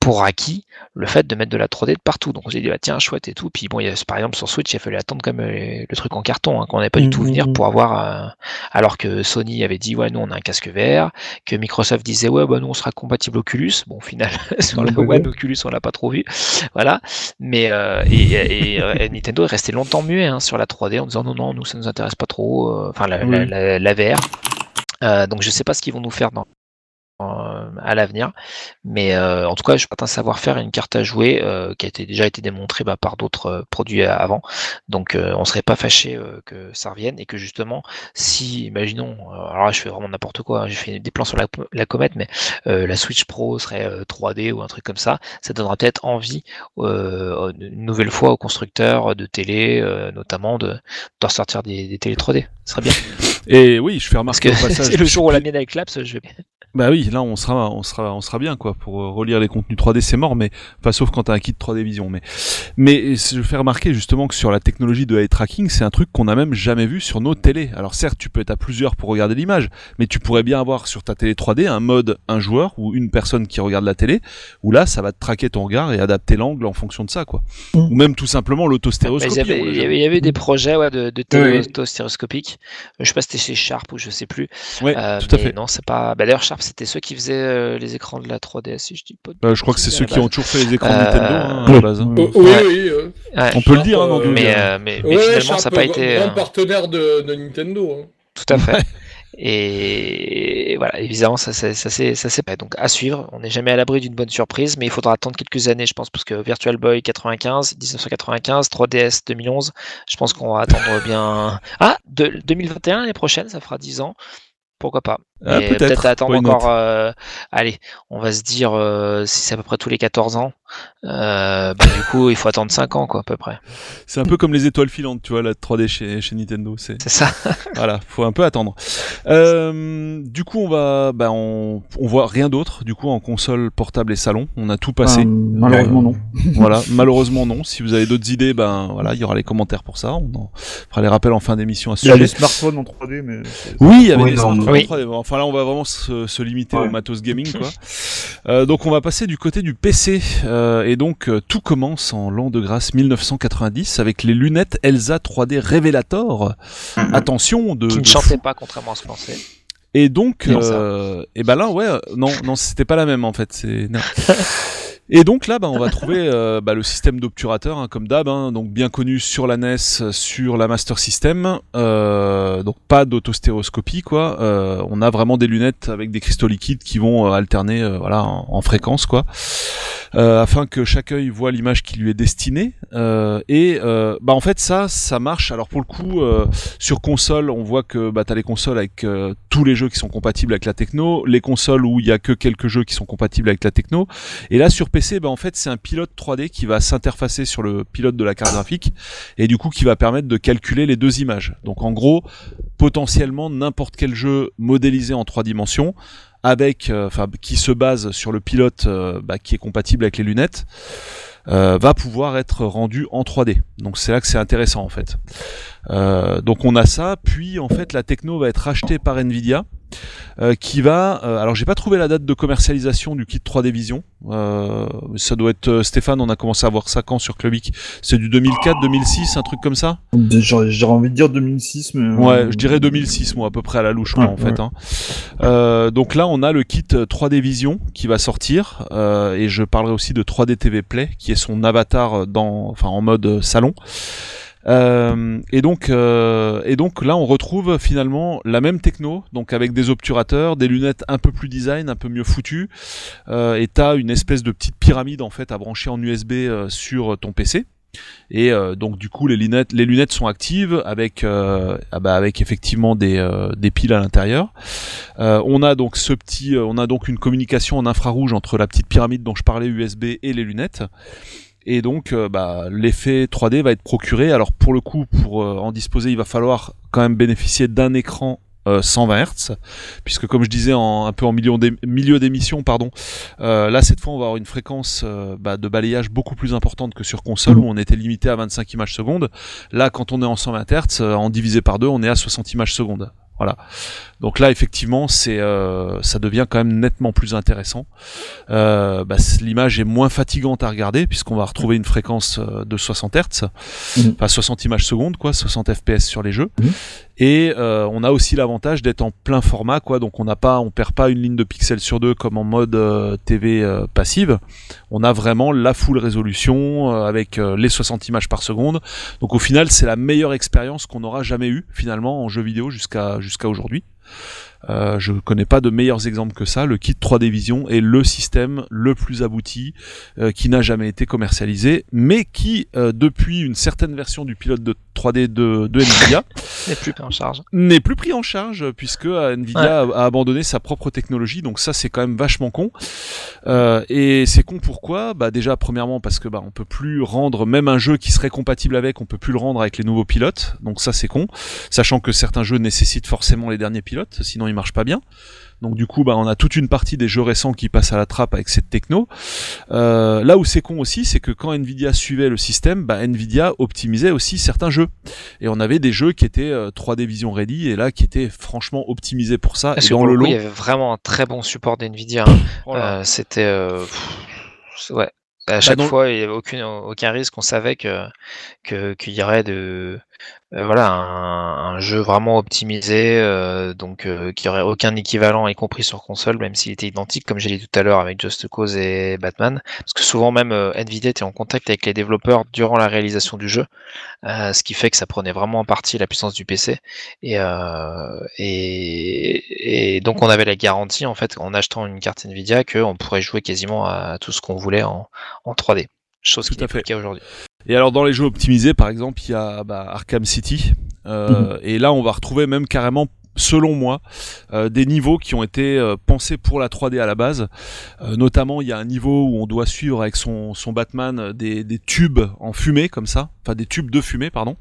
pour acquis le fait de mettre de la 3D de partout. Donc on s'est dit, bah tiens, chouette et tout. Puis bon, il y a, par exemple, sur Switch, il a fallu attendre comme le truc en carton, hein, qu'on n'avait pas du tout Mhm, venir mhm. pour avoir. euh, alors que Sony avait dit, ouais, nous, on a un casque VR. Que Microsoft disait, ouais, bah nous, on sera compatible Oculus. Bon, au final, sur ouais, web. Oculus, on l'a pas trop vu. Voilà. Mais euh, et, et, euh, et Nintendo est resté longtemps muet hein, sur la 3D en disant, non, non, nous, ça nous intéresse pas trop. euh, Enfin, la, la, Oui. la- la VR. Euh, donc je sais pas ce qu'ils vont nous faire dans, euh, à l'avenir, mais euh, en tout cas, je pense un savoir-faire et une carte à jouer euh, qui a été, déjà été démontrée bah, par d'autres euh, produits avant. Donc euh, on serait pas fâché euh, que ça revienne et que justement, si, imaginons, euh, alors là je fais vraiment n'importe quoi, hein, j'ai fait des plans sur la, la comète, mais euh, la Switch Pro serait euh, 3D ou un truc comme ça, ça donnera peut-être envie euh, une nouvelle fois aux constructeurs de télé, euh, notamment de, de ressortir des, des télé 3D. Ce serait bien. Et oui, je fais Parce remarquer que au passage. c'est le jour où la mienne avec l'apps, je vais Bah oui, là on sera, on sera, on sera bien quoi pour euh, relire les contenus 3D, c'est mort, mais enfin sauf quand t'as un kit 3D Vision. Mais mais je fais remarquer justement que sur la technologie de eye tracking, c'est un truc qu'on n'a même jamais vu sur nos télés. Alors certes, tu peux être à plusieurs pour regarder l'image, mais tu pourrais bien avoir sur ta télé 3D un mode un joueur ou une personne qui regarde la télé, où là ça va te traquer ton regard et adapter l'angle en fonction de ça quoi. Mm. Ou même tout simplement l'autostéréoscopie. il, y y jamais avait, il y avait des projets ouais, de, de oui. télé-stéréoscopique. Je sais pas si c'était chez Sharp ou je sais plus. Ouais, Euh, tout à mais fait. Non, c'est pas. Bah, D'ailleurs, Sharp, c'était ceux qui faisaient euh, les écrans de la 3DS, si je dis pas. de Bah, je crois que c'est ceux qui ont toujours fait les écrans Euh, Nintendo hein, à la base. hein. Oui, Ouais. oui. euh. Ouais. On peut le dire, hein, euh. Mais, euh, mais, mais Ouais, finalement, ça n'a pas été. grand euh, partenaire de, de Nintendo. hein. Tout à fait. Et voilà, évidemment, ça, ça, ça, c'est- ça c'est pas. Donc à suivre, on n'est jamais à l'abri d'une bonne surprise, mais il faudra attendre quelques années, je pense, parce que Virtual Boy 95, 1995, 3DS 2011, je pense qu'on va attendre bien. Ah, de, 2021 l'année prochaine, ça fera 10 ans. Pourquoi pas Ah, peut-être, attendre encore. euh, allez, on va se dire euh, si c'est à peu près tous les 14 ans. euh, bah, du coup, il faut attendre 5 ans, quoi, à peu près. C'est un peu comme les étoiles filantes, tu vois, la 3D chez, chez Nintendo. C'est ça. voilà, faut un peu attendre. Euh, du coup, on va, bah, on, on voit rien d'autre. Du coup, en console portable et salon, on a tout passé. Enfin, malheureusement, non. voilà, malheureusement non. Si vous avez d'autres idées, ben voilà, il y aura les commentaires pour ça. On en fera les rappels en fin d'émission Il y a les smartphones en 3D, mais. Oui, il y avait Oui, smartphones oui. en 3D. Bon, Enfin là, on va vraiment se, se limiter Ouais. au matos gaming, quoi. Euh, donc, on va passer du côté du PC. Euh, et donc, euh, tout commence en l'an de grâce 1990 avec les lunettes Elsa 3D Revelator. Mhm. Attention de. Qui ne de chantait pas, contrairement à ce qu'on pensait. et donc, euh, et ben là, ouais, non, non, c'était pas la même en fait. C'est. Et donc là, bah, on va trouver euh, bah, le système d'obturateur, hein, comme d'hab, hein, donc bien connu sur la NES, sur la Master System, euh, donc pas d'autostéréoscopie, quoi. Euh, on a vraiment des lunettes avec des cristaux liquides qui vont euh, alterner, euh, voilà, en, en fréquence, quoi. euh, afin que chaque œil voit l'image qui lui est destinée. Et bah en fait ça, ça marche. Alors pour le coup, sur console, on voit que bah t'as les consoles avec tous les jeux qui sont compatibles avec la techno, les consoles où il y a que quelques jeux qui sont compatibles avec la techno. Et là sur PC, bah en fait c'est un pilote 3D qui va s'interfacer sur le pilote de la carte graphique et du coup qui va permettre de calculer les deux images. Donc en gros, potentiellement n'importe quel jeu modélisé en trois dimensions avec, euh, qui se base sur le pilote euh, bah, qui est compatible avec les lunettes, euh, va pouvoir être rendu en 3D. Donc c'est là que c'est intéressant en fait. Euh, donc on a ça, puis en fait la techno va être rachetée par Nvidia, euh, qui va. euh, alors j'ai pas trouvé la date de commercialisation du kit 3D Vision. Euh, ça doit être euh, Stéphane, on a commencé à voir ça quand sur Clubic? C'est du 2004, 2006, un truc comme ça? J'aurais envie de dire 2006, mais. euh, Ouais, je dirais 2006, moi, à peu près à la louche, quoi, Ouais, en fait. ouais. hein. Euh, donc là, on a le kit 3D Vision qui va sortir, euh, et je parlerai aussi de 3D TV Play, qui est son avatar dans, enfin, en mode salon. Euh, et donc, euh, et donc là, on retrouve finalement la même techno, donc avec des obturateurs, des lunettes un peu plus design, un peu mieux foutues, euh, et t'as une espèce de petite pyramide en fait à brancher en USB euh, sur ton PC. Et euh, donc du coup les lunettes, les lunettes sont actives avec, euh, ah bah, avec effectivement des, euh, des piles à l'intérieur. Euh, on a donc ce petit, euh, on a donc une communication en infrarouge entre la petite pyramide dont je parlais USB et les lunettes. Et donc euh, bah, l'effet 3D va être procuré. Alors pour le coup, pour euh, en disposer, il va falloir quand même bénéficier d'un écran euh, 120 Hz, puisque comme je disais un peu en milieu d'é- milieu d'émission, pardon, euh, là cette fois on va avoir une fréquence euh, bah, de balayage beaucoup plus importante que sur console où on était limité à 25 images secondes. Là quand on est en 120 Hz, euh, en divisé par deux, on est à 60 images secondes. Voilà. Donc là effectivement c'est euh, ça devient quand même nettement plus intéressant. Euh, bah, L'image est moins fatigante à regarder puisqu'on va retrouver une fréquence euh, de 60 Hz, Mhm. enfin 60 images secondes quoi, 60 FPS sur les jeux. Mhm. Et euh, on a aussi l'avantage d'être en plein format, quoi. Donc on n'a pas, on perd pas une ligne de pixels sur deux comme en mode euh, TV euh, passive. On a vraiment la full résolution avec les 60 images par seconde. Donc au final, c'est la meilleure expérience qu'on aura jamais eue finalement en jeu vidéo jusqu'à jusqu'à aujourd'hui. Euh, je connais pas de meilleurs exemples que ça. Le kit 3D Vision est le système le plus abouti euh, qui n'a jamais été commercialisé, mais qui, euh, depuis une certaine version du pilote de 3D de, de Nvidia, n'est plus pris en charge. n'est plus pris en charge puisque euh, Nvidia a, a abandonné sa propre technologie. Donc ça, c'est quand même vachement con. Euh, et c'est con pourquoi? Bah déjà, premièrement parce que bah on peut plus rendre même un jeu qui serait compatible avec, on peut plus le rendre avec les nouveaux pilotes. Donc ça, c'est con, sachant que certains jeux nécessitent forcément les derniers pilotes, sinon ils marchent pas bien. Donc du coup, bah, on a toute une partie des jeux récents qui passent à la trappe avec cette techno. Euh, là où c'est con aussi, c'est que quand Nvidia suivait le système, bah, Nvidia optimisait aussi certains jeux. Et on avait des jeux qui étaient euh, 3D Vision Ready et là qui étaient franchement optimisés pour ça. Parce et dans le lot, il y avait vraiment un très bon support d'NVIDIA. hein. Voilà. Euh, C'était. euh, ouais. À chaque Bah, dans- fois, il n'y avait aucune, aucun risque. On savait que que- qu'il y aurait de euh, voilà un, un jeu vraiment optimisé, euh, donc euh, qui aurait aucun équivalent, y compris sur console, même s'il était identique, comme j'ai dit tout à l'heure avec Just Cause et Batman. Parce que souvent même Nvidia était en contact avec les développeurs durant la réalisation du jeu, ce qui fait que ça prenait vraiment en partie la puissance du PC. Et, et, et donc on avait la garantie en fait en achetant une carte Nvidia qu'on pourrait jouer quasiment à tout ce qu'on voulait en, en 3D. Chose Tout qui n'est plus fait. le cas aujourd'hui. Et alors dans les jeux optimisés, par exemple, il y a bah, Arkham City. Euh, Et là, on va retrouver même carrément, selon moi, euh, des niveaux qui ont été euh, pensés pour la 3D à la base. Euh, notamment, il y a un niveau où on doit suivre avec son, son Batman des, des tubes en fumée comme ça, enfin des tubes de fumée, pardon.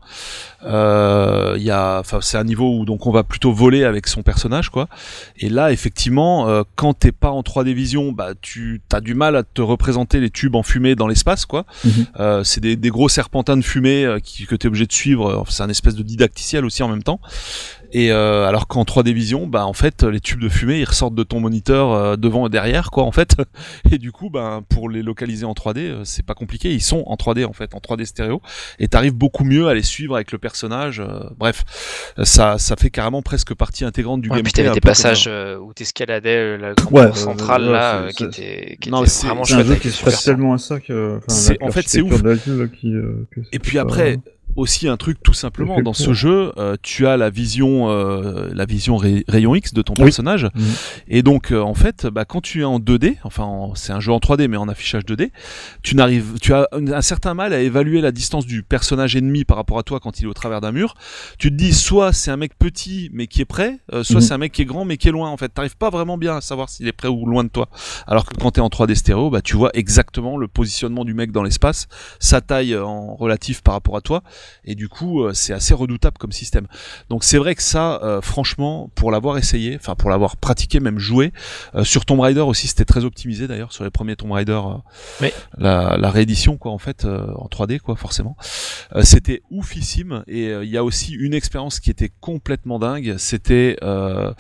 Euh, Il y a, enfin c'est un niveau où donc on va plutôt voler avec son personnage quoi. Et là, effectivement, euh, quand t'es pas en 3D vision, bah tu as du mal à te représenter les tubes en fumée dans l'espace quoi. Euh, c'est des, des gros serpentins de fumée euh, qui, que tu es obligé de suivre. C'est un espèce de didacticiel aussi en même temps. Et euh, alors qu'en 3D vision, bah en fait les tubes de fumée ils ressortent de ton moniteur euh, devant et derrière quoi en fait. Et du coup ben pour les localiser en 3D euh, c'est pas compliqué, ils sont en 3D en fait, en 3D stéréo. Et t'arrives beaucoup mieux à les suivre avec le personnage. euh, bref, euh, ça ça fait carrément presque partie intégrante du Ouais, puis gameplay. t'avais un des peu comme passages euh, où t'escaladais la grande Ouais, centrale euh, là, ouais, qui c'est- était, qui Non, était c'est- vraiment C'est un jeu qui des se prête tellement à ça que. enfin, en fait, c'est ouf. qui, euh, que Et puis pas- après, aussi un truc tout simplement dans ce jeu, euh, tu as la vision, euh, la vision rayon X de ton personnage, Mhm. et donc euh, en fait, bah, quand tu es en 2D, enfin en- c'est un jeu en 3D mais en affichage 2D, tu n'arrives, tu as un, certain mal à évaluer la distance du personnage ennemi par rapport à toi quand il est au travers d'un mur. Tu te dis soit c'est un mec petit mais qui est près, euh, soit Mhm. c'est un mec qui est grand mais qui est loin. En fait, t'arrives pas vraiment bien à savoir s'il est près ou loin de toi. Alors que quand t'es en 3D stéréo, bah tu vois exactement le positionnement du mec dans l'espace, sa taille euh, en relatif par rapport à toi, et du coup euh, c'est assez redoutable comme système. Donc c'est vrai que ça, euh, franchement, pour l'avoir essayé, enfin pour l'avoir pratiqué, même joué, euh, sur Tomb Raider aussi c'était très optimisé d'ailleurs sur les premiers Tomb Raider, euh, Oui. la, la réédition quoi en fait euh, en 3D quoi forcément. Euh, c'était oufissime et euh, il y a aussi une expérience qui était complètement dingue. C'était euh,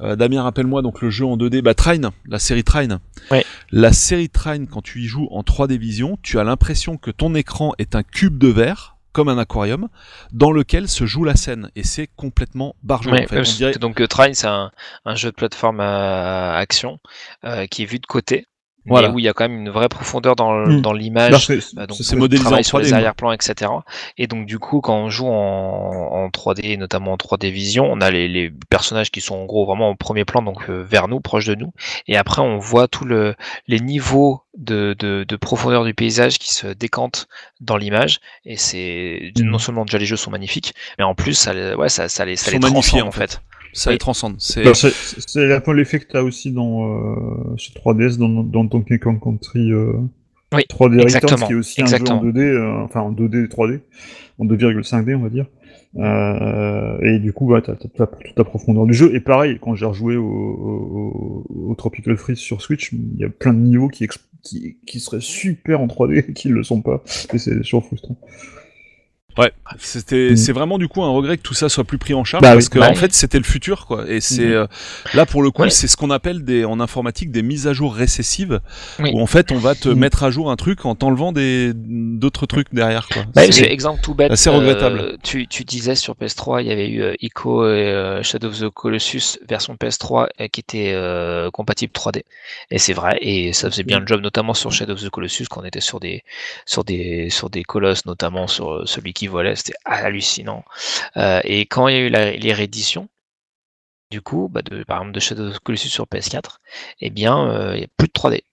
euh, Damien rappelle-moi donc le jeu en 2D, bah Trine, la série Trine. Ouais. La série Trine quand tu y joues en 3D vision, tu as l'impression que ton écran est un cube de verre comme un aquarium dans lequel se joue la scène et c'est complètement barjot Ouais, en fait. dirait- Donc euh, Trine, c'est un, un jeu de plateforme à action euh, qui est vu de côté, Voilà. mais où il y a quand même une vraie profondeur dans, Mm. Bah, l'image. c'est- Euh, donc c'est- modélisé travail en sur 3D, les arrière-plans, etc. Et donc du coup, quand on joue en, en 3D, notamment en 3D vision, on a les, les personnages qui sont en gros vraiment au premier plan, donc euh, vers nous, proches de nous. Et après, on voit tout le les niveaux de, de, de profondeur du paysage qui se décantent dans l'image. Et c'est Mhm. non seulement déjà les jeux sont magnifiques, mais en plus ça, les- ouais, ça, ça les, ça les transcende en en fait. Ça Oui. les transcende. C'est un peu l'effet que t'as aussi dans euh, sur 3DS dans, dans Donkey Kong Country euh, Oui, 3D Returns exactement, qui est aussi exactement. un jeu en 2D, euh, enfin en 2D 3D, en 2,5D on va dire. Euh, et du coup, bah, t'as t'as- t'as toute la profondeur du jeu. Et pareil, quand j'ai rejoué au, au, au Tropical Freeze sur Switch, il y a plein de niveaux qui, qui, qui seraient super en 3D et qui le sont pas. Et c'est toujours frustrant. Ouais, c'était, Mm. c'est vraiment du coup un regret que tout ça soit plus pris en charge Bah parce oui. que Bah en oui. fait c'était le futur quoi. Et c'est Mhm. euh, là pour le coup Ouais. c'est ce qu'on appelle des en informatique des mises à jour récessives Oui. où en fait on va te Mhm. mettre à jour un truc en t'enlevant des d'autres trucs derrière quoi. Bah, C'est- c'est exemple tout bête. assez regrettable. euh, tu, tu disais sur PS3, il y avait eu euh, Ico et euh, Shadow of the Colossus version PS3 euh, qui était euh, compatible 3D. Et c'est vrai, et ça faisait bien le job, notamment sur Shadow of the Colossus, quand on était sur des sur des sur des colosses, notamment sur euh, celui qui volait, c'était hallucinant. Euh, et quand il y a eu la- les rééditions, du coup, bah de, par exemple de Shadow of Colossus sur PS4, eh bien, euh, il n'y a plus de 3D.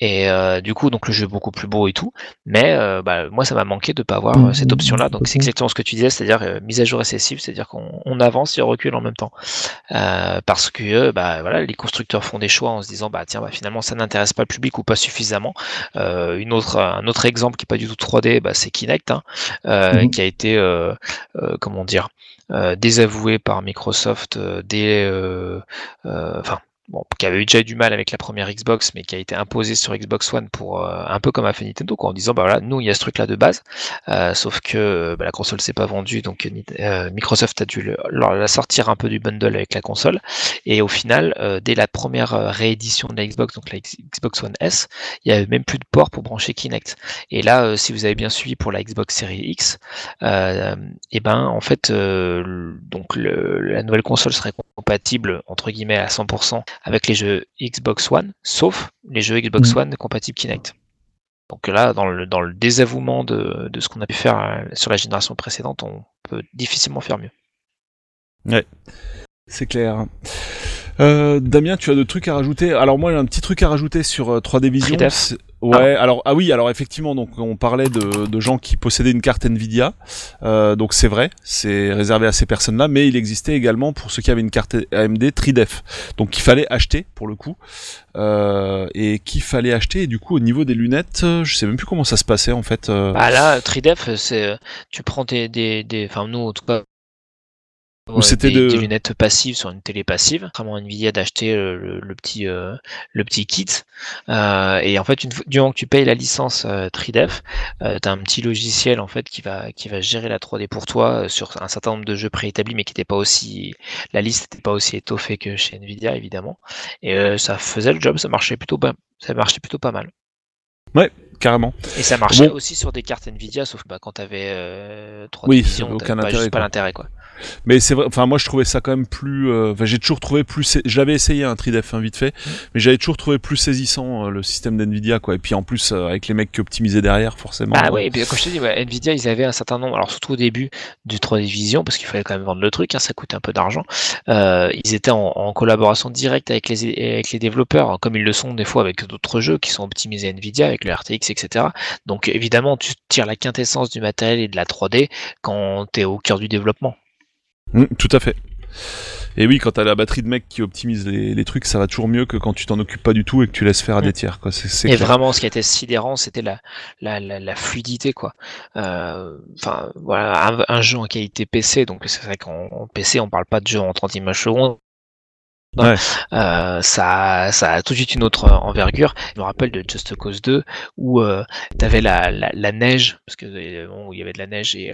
Et euh, du coup, donc le jeu est beaucoup plus beau et tout, mais euh, bah, moi ça m'a manqué de pas avoir euh, cette option-là. Donc c'est exactement ce que tu disais, c'est-à-dire euh, mise à jour récessive, c'est-à-dire qu'on on avance et on recule en même temps, Euh, parce que bah voilà, les constructeurs font des choix en se disant bah tiens bah finalement ça n'intéresse pas le public ou pas suffisamment. Euh, une autre un autre exemple qui est pas du tout 3D, bah, c'est Kinect, hein, euh, Mhm. qui a été euh, euh, comment dire euh, désavoué par Microsoft dès enfin bon, qui avait déjà eu du mal avec la première Xbox, mais qui a été imposé sur Xbox One pour euh, un peu comme a fait Nintendo, quoi, en disant bah voilà, nous il y a ce truc là de base, euh, sauf que euh, bah, la console s'est pas vendue, donc Microsoft a dû la sortir un peu du bundle avec la console, et au final, dès la première réédition de la Xbox, donc la Xbox One S, il y avait même plus de port pour brancher Kinect. Et là, si vous avez bien suivi pour la Xbox Series X, et ben en fait, donc la nouvelle console serait compatible entre guillemets à 100% avec les jeux Xbox One, sauf les jeux Xbox Mhm. One compatibles Kinect. Donc là, dans le, dans le désavouement de, de ce qu'on a pu faire euh, sur la génération précédente, on peut difficilement faire mieux. C'est clair. Euh, Damien, tu as de trucs à rajouter? Alors moi j'ai un petit truc à rajouter sur euh, 3D Vision. 3D. C'est- Ouais, alors ah oui, alors effectivement, donc on parlait de, de gens qui possédaient une carte Nvidia, euh, donc c'est vrai, c'est réservé à ces personnes-là, mais il existait également pour ceux qui avaient une carte AMD Tridef, donc qu'il fallait acheter pour le coup, euh, et qu'il fallait acheter. Et du coup, au niveau des lunettes, euh, je sais même plus comment ça se passait en fait. euh. Bah là, 3DEF, c'est euh, tu prends des, des, des, enfin nous en tout cas. Ou c'était des, de- des lunettes passives sur une télé passive. Vraiment Nvidia d'acheter euh, le, le petit euh, le petit kit. Euh, et en fait, une du moment que tu payes la licence euh, 3DEF, euh, tu as un petit logiciel en fait qui va qui va gérer la 3D pour toi sur un certain nombre de jeux préétablis, mais qui n'était pas aussi la liste n'était pas aussi étoffée que chez Nvidia évidemment. Et ça faisait le job, ça marchait plutôt bien, ça marchait plutôt pas mal. Carrément. Et ça marchait Bon. aussi sur des cartes Nvidia, sauf que bah, quand t'avais euh, 3D Oui, Vision, aucun pas, intérêt, pas l'intérêt quoi. Mais c'est vrai, enfin moi je trouvais ça quand même plus, euh, j'ai toujours trouvé plus, j'avais essayé un 3DF vite fait, mm. mais j'avais toujours trouvé plus saisissant euh, le système d'Nvidia quoi. Et puis en plus euh, avec les mecs qui optimisaient derrière forcément. Ah oui, et puis comme je te dis, Nvidia ils avaient un certain nombre, alors surtout au début du 3D Vision parce qu'il fallait quand même vendre le truc, hein, ça coûtait un peu d'argent. ils étaient en, collaboration directe avec les avec les développeurs, hein, comme ils le sont des fois avec d'autres jeux qui sont optimisés Nvidia avec le RTX etc. Donc évidemment tu tires la quintessence du matériel et de la 3D quand tu es au cœur du développement. Mm, tout à fait. Et oui, quand t'as la batterie de mecs qui optimise les, trucs, ça va toujours mieux que quand tu t'en occupes pas du tout et que tu laisses faire à des mm. tiers. Quoi. et vraiment, ce qui était sidérant, c'était la, la, fluidité. quoi. Euh, enfin, voilà, un, jeu en qualité PC, donc c'est vrai qu'en PC, on parle pas de jeu en 30 images secondes, euh, ça, ça a tout de suite une autre envergure. Je me rappelle de Just Cause 2 où euh, tu avais la, la, neige, parce que euh, bon, il y avait de la neige et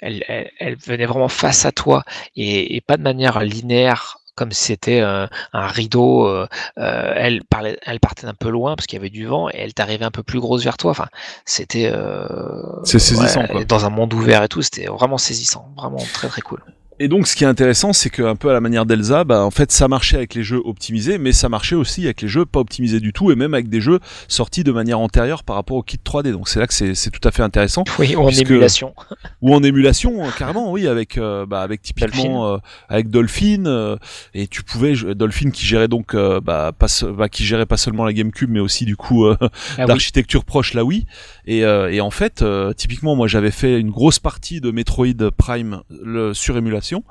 elle, elle, venait vraiment face à toi et, pas de manière linéaire comme si c'était un rideau. elle, parlait, elle partait un peu loin parce qu'il y avait du vent et elle t'arrivait un peu plus grosse vers toi. Enfin, c'était. saisissant quoi. Dans un monde ouvert et tout, c'était vraiment saisissant, vraiment très très cool. Et donc, ce qui est intéressant, c'est qu'un peu à la manière d'Elsa, bah, en fait, ça marchait avec les jeux optimisés, mais ça marchait aussi avec les jeux pas optimisés du tout, et même avec des jeux sortis de manière antérieure par rapport au kit 3D. Donc, c'est là que c'est tout à fait intéressant. Oui, ou en émulation. Ou en émulation, carrément, oui, avec, euh, bah, avec typiquement, euh, avec Dolphin, euh, et tu pouvais, Dolphin qui gérait donc, bah, pas, bah, qui gérait pas seulement la GameCube, mais aussi du coup, ah l'architecture proche, là oui. Et, et en fait, typiquement, moi, j'avais fait une grosse partie de Metroid Prime sur émulation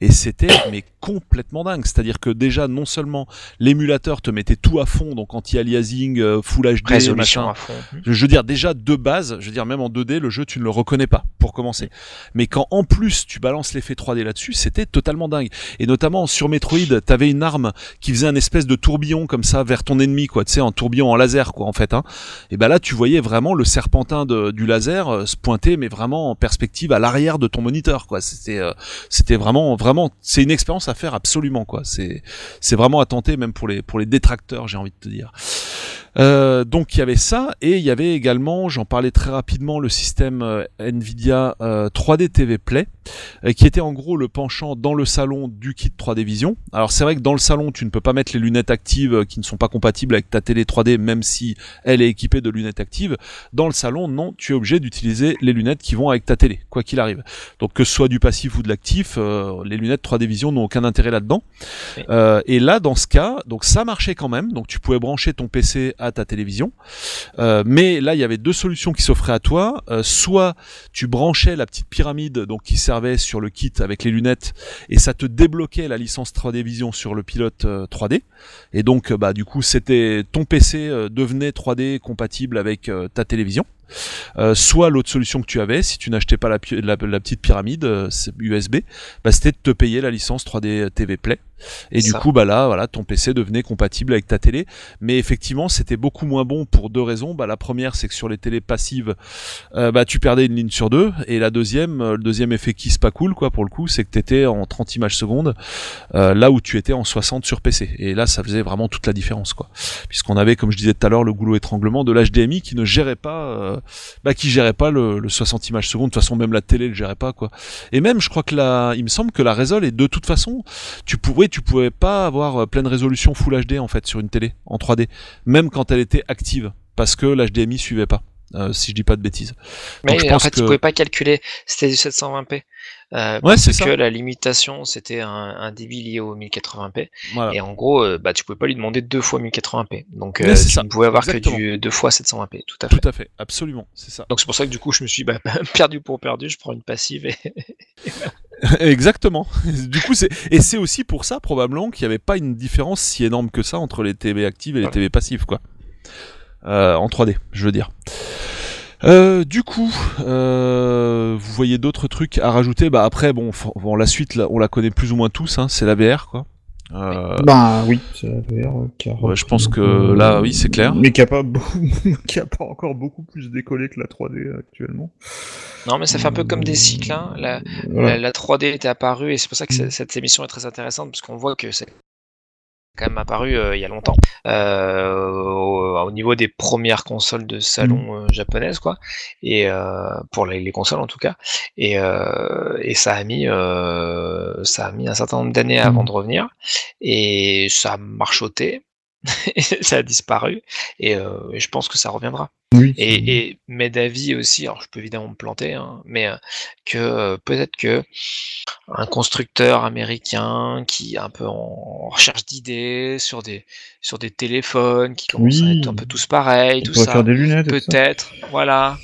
et c'était mais complètement dingue. C'est-à-dire que déjà non seulement l'émulateur te mettait tout à fond, donc anti-aliasing, euh, full HD, résolution à fond. Je, veux dire déjà de base, je veux dire même en 2D le jeu tu ne le reconnais pas pour commencer. Mais quand en plus tu balances l'effet 3D là-dessus, c'était totalement dingue. Et notamment sur Metroid, t'avais une arme qui faisait un espèce de tourbillon comme ça vers ton ennemi quoi, tu sais en tourbillon en laser quoi en fait. Hein. Et ben là tu voyais vraiment le serpentin de, du laser euh, se pointer mais vraiment en perspective à l'arrière de ton moniteur quoi. C'était euh, c'était vraiment vraiment c'est une expérience à faire absolument quoi. C'est c'est vraiment à tenter même pour les pour les détracteurs, j'ai envie de te dire. Euh, donc il y avait ça et il y avait également, j'en parlais très rapidement, le système euh, Nvidia 3D euh, TV Play, qui était en gros le penchant dans le salon du kit 3D Vision. Alors c'est vrai que dans le salon, tu ne peux pas mettre les lunettes actives qui ne sont pas compatibles avec ta télé 3D, même si elle est équipée de lunettes actives. Dans le salon, non, tu es obligé d'utiliser les lunettes qui vont avec ta télé, quoi qu'il arrive. Donc que ce soit du passif ou de l'actif, les lunettes 3D Vision n'ont aucun intérêt là-dedans. et là, dans ce cas, donc ça marchait quand même. Donc tu pouvais brancher ton PC à ta télévision. Euh, mais là, il y avait deux solutions qui s'offraient à toi. Euh, soit tu branchais la petite pyramide donc qui servait sur le kit avec les lunettes et ça te débloquait la licence 3D Vision sur le pilote 3D. Euh, et donc, bah du coup, c'était ton PC devenait 3D compatible avec ta télévision. Soit l'autre solution que tu avais, si tu n'achetais pas la, petite pyramide USB, bah, c'était de te payer la licence 3D TV Play. Et du coup, bah là, voilà, ton PC devenait compatible avec ta télé. Mais effectivement, c'était beaucoup moins bon pour deux raisons. Bah, la première, c'est que sur les télés passives, euh, bah, tu perdais une ligne sur deux. Et la deuxième, euh, le deuxième effet qui se pas cool, quoi, pour le coup, c'est que t'étais en 30 images secondes, euh, là où tu étais en 60 sur PC. Et là, ça faisait vraiment toute la différence, quoi. Puisqu'on avait, comme je disais tout à l'heure, le goulot étranglement de l'HDMI qui ne gérait pas, bah, qui gérait pas le, 60 images secondes. De toute façon, même la télé le gérait pas, quoi. Et même, je crois que la, il me semble que la résol est de toute façon, tu pouvais tu pouvais pas avoir euh, pleine résolution Full HD en fait sur une télé en 3D, même quand elle était active, parce que l'HDMI suivait pas. Euh, si je dis pas de bêtises. Mais en fait, tu pouvais pas calculer, c'était du 720p. Euh, ouais, c'est que la limitation, c'était un, débit lié au 1080p. Et en gros, euh, bah, tu pouvais pas lui demander deux fois 1080p. Donc, tu ça. ne pouvais avoir que du deux fois 720p. Tout à fait. Tout à fait, absolument, c'est ça. Donc, c'est pour ça que du coup, je me suis bah, perdu pour perdu. Je prends une passive et. Exactement. Du coup, c'est et c'est aussi pour ça probablement qu'il n'y avait pas une différence si énorme que ça entre les TV actives et les TV passives, quoi. Euh, en 3D, je veux dire. Euh, du coup, euh, vous voyez d'autres trucs à rajouter? Bah après, bon, bon la suite, là, on la connaît plus ou moins tous. Hein, c'est la VR, quoi. Euh... Bah oui, c'est la VR. Ouais, je pense que là, oui, c'est clair. Mais qui a pas qui a pas encore beaucoup plus décollé que la 3D actuellement. Non, mais ça fait un peu comme des cycles. Hein. La, la, 3D était apparue et c'est pour ça que cette émission est très intéressante parce qu'on voit que c'est quand même apparu euh, il y a longtemps. Euh, au niveau des premières consoles de salon mmh. japonaises, quoi, et pour les, consoles en tout cas, et, et ça a mis ça a mis un certain nombre d'années avant mmh. de revenir, et ça a marchoté, ça a disparu et, je pense que ça reviendra. et, et mes d'avis aussi, alors je peux évidemment me planter, hein, mais que peut-être que un constructeur américain qui est un peu en recherche d'idées sur des sur des téléphones qui commencent à être un peu tous pareils, tout ça. Peut-être, voilà,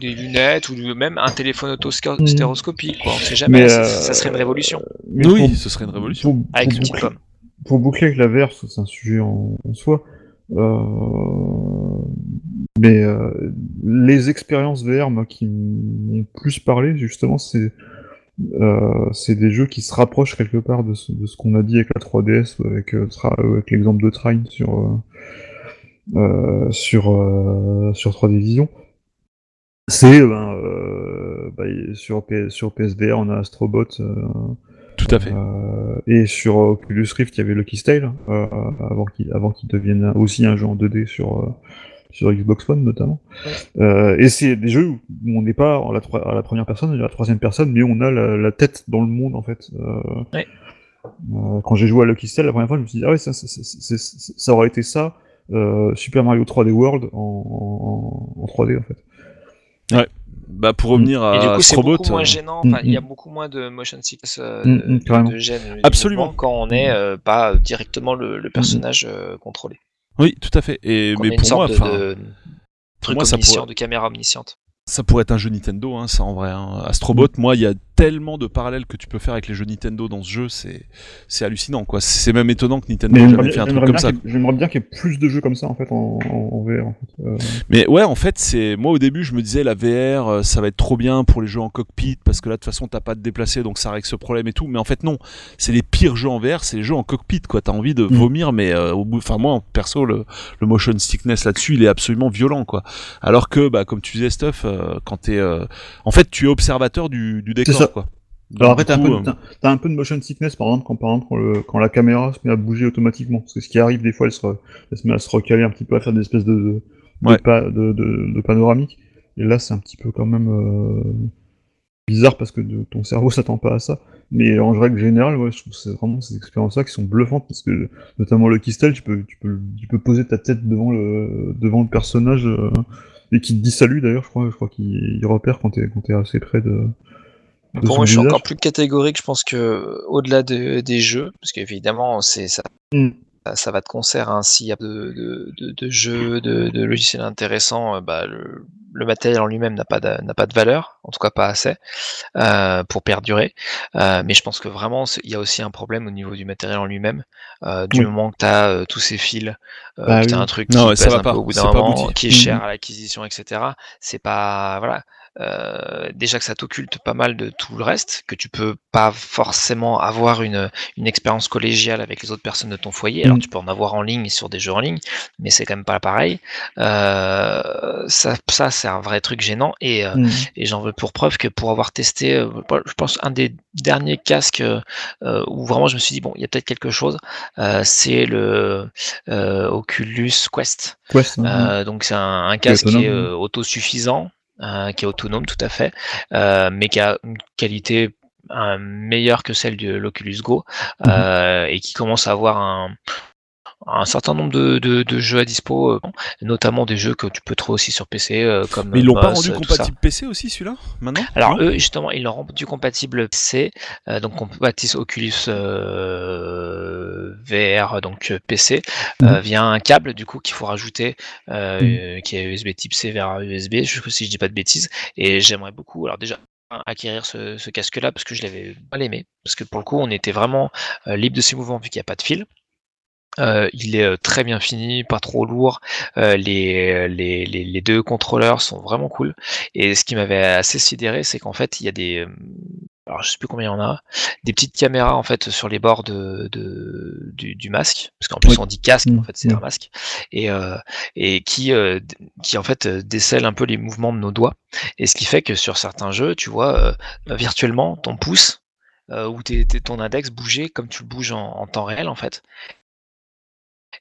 des lunettes ou même un téléphone autostéroscopique, quoi. On sait jamais. ça, serait une révolution. oui, ce serait une révolution. Avec une petite pomme pour boucler avec la verse, c'est un sujet en, soi. Euh, mais euh, les expériences VR moi, qui m'ont plus parlé, justement, c'est euh, c'est des jeux qui se rapprochent quelque part de ce, qu'on a dit avec la 3DS, avec, avec l'exemple de Trine sur, sur, sur 3D Vision. C'est ben, bah, sur, sur PSVR, on a Astrobot tout à fait. Euh, et sur Oculus Rift, il y avait Lucky Style, euh, avant qu'il avant qu'il devienne aussi un jeu en 2D sur euh, sur Xbox One notamment. et c'est des jeux où on n'est pas à la, à la, première personne, à la troisième personne, mais on a la, tête dans le monde en fait. Ouais. quand j'ai joué à Lucky Style la première fois, je me suis dit ah ouais ça, ça, ça, ça aurait été ça, Super Mario 3D World en, en, en 3D en fait. Ouais bah pour revenir à et du coup, c'est beaucoup moins euh, gênant. Enfin, il y a mm, mm. beaucoup moins de motion sickness euh, de, gêne. Absolument. Quand on n'est euh, pas directement le, mm. personnage contrôlé. Oui, tout à fait. Et mais pour moi, de, truc moi, ça pourrait... de caméra omnisciente. Ça pourrait être un jeu Nintendo, hein, ça en vrai. Hein. Astrobot, moi, il y a tellement de parallèles que tu peux faire avec les jeux Nintendo dans ce jeu, c'est c'est hallucinant quoi. C'est même étonnant que Nintendo ait jamais fait un truc comme ça. J'aimerais bien qu'il y ait plus de jeux comme ça en fait en, en, VR. En fait. Euh. Mais ouais, en fait, c'est moi au début je me disais la VR euh, ça va être trop bien pour les jeux en cockpit parce que là de toute façon t'as pas de déplacer donc ça règle ce problème et tout. Mais en fait non, c'est les pires jeux en VR, c'est les jeux en cockpit quoi. T'as envie de mm. vomir mais euh, au bout, enfin moi perso le, le motion sickness là-dessus il est absolument violent quoi. Alors que bah comme tu disais Stuff, quand t'es en fait tu es observateur du, du décor quoi. Alors après, t'as un, euh, un, peu de motion sickness, par exemple, quand, par exemple, quand, la caméra se met à bouger automatiquement. Que ce qui arrive, des fois, elle se, elle se met à se recaler un petit peu, à faire des espèces de, de, de, de, panoramique. Et là, c'est un petit peu quand même euh, bizarre parce que ton cerveau s'attend pas à ça. Mais en règle générale, ouais, je trouve c'est vraiment ces expériences-là qui sont bluffantes parce que, notamment le Kistel, tu peux, tu peux, tu peux poser ta tête devant le, devant le personnage euh, et qui te dit salut d'ailleurs, je crois, je crois qu'il repère quand t'es, quand t'es assez près de, pour moi, je suis encore plus catégorique. Je pense que au-delà des jeux, parce qu'évidemment, c'est ça, mm. ça va de concert. Hein, S'il y a de, de, de, jeux, de, logiciels intéressants, euh, bah, le, matériel en lui-même n'a pas n'a pas de valeur, en tout cas pas assez euh, pour perdurer. Euh, mais je pense que vraiment, il y a aussi un problème au niveau du matériel en lui-même. du moment que tu as tous ces fils, bah que tu as un truc qui pèse un peu au bout d'un moment, qui est cher mm. à l'acquisition, etc. C'est pas voilà euh, déjà que ça t'occulte pas mal de tout le reste, que tu peux pas forcément avoir une, une expérience collégiale avec les autres personnes de ton foyer. Alors mm. tu peux en avoir en ligne sur des jeux en ligne, mais c'est quand même pas pareil. Euh, ça, ça c'est un vrai truc gênant et, euh, mm. et j'en veux pour preuve que pour avoir testé, euh, je pense un des derniers casques où vraiment je me suis dit bon, il y a peut-être quelque chose, c'est le Oculus Quest. donc c'est un, un casque qui est autosuffisant qui est autonome tout à fait, euh, mais qui a une qualité euh, meilleure que celle de l'Oculus Go mhm. et qui commence à avoir un, un certain nombre de, de, jeux à dispo, notamment des jeux que tu peux trouver aussi sur PC. comme Mais ils l'ont pas rendu compatible PC aussi celui-là maintenant? Alors eux justement ils l'ont rendu compatible PC, donc compatible Oculus VR donc PC mhm. via un câble du coup qu'il faut rajouter mhm. qui est USB Type C vers USB, je si je dis pas de bêtises. Et j'aimerais beaucoup alors déjà acquérir ce, casque-là parce que je l'avais mal aimé parce que pour le coup on était vraiment libre de ses mouvements vu qu'il n'y a pas de fil. Euh, il est euh, très bien fini, pas trop lourd. Euh, les, les, les, deux contrôleurs sont vraiment cool. Et ce qui m'avait assez sidéré, c'est qu'en fait, il y a des, alors je sais plus combien il y en a, des petites caméras en fait sur les bords de, de du, masque, parce qu'en plus on dit casque, en mmh. fait c'est un masque, et, et qui, qui en fait décèle un peu les mouvements de nos doigts. Et ce qui fait que sur certains jeux, tu vois, virtuellement ton pouce ou ton index bouger comme tu le bouges en, en temps réel en fait.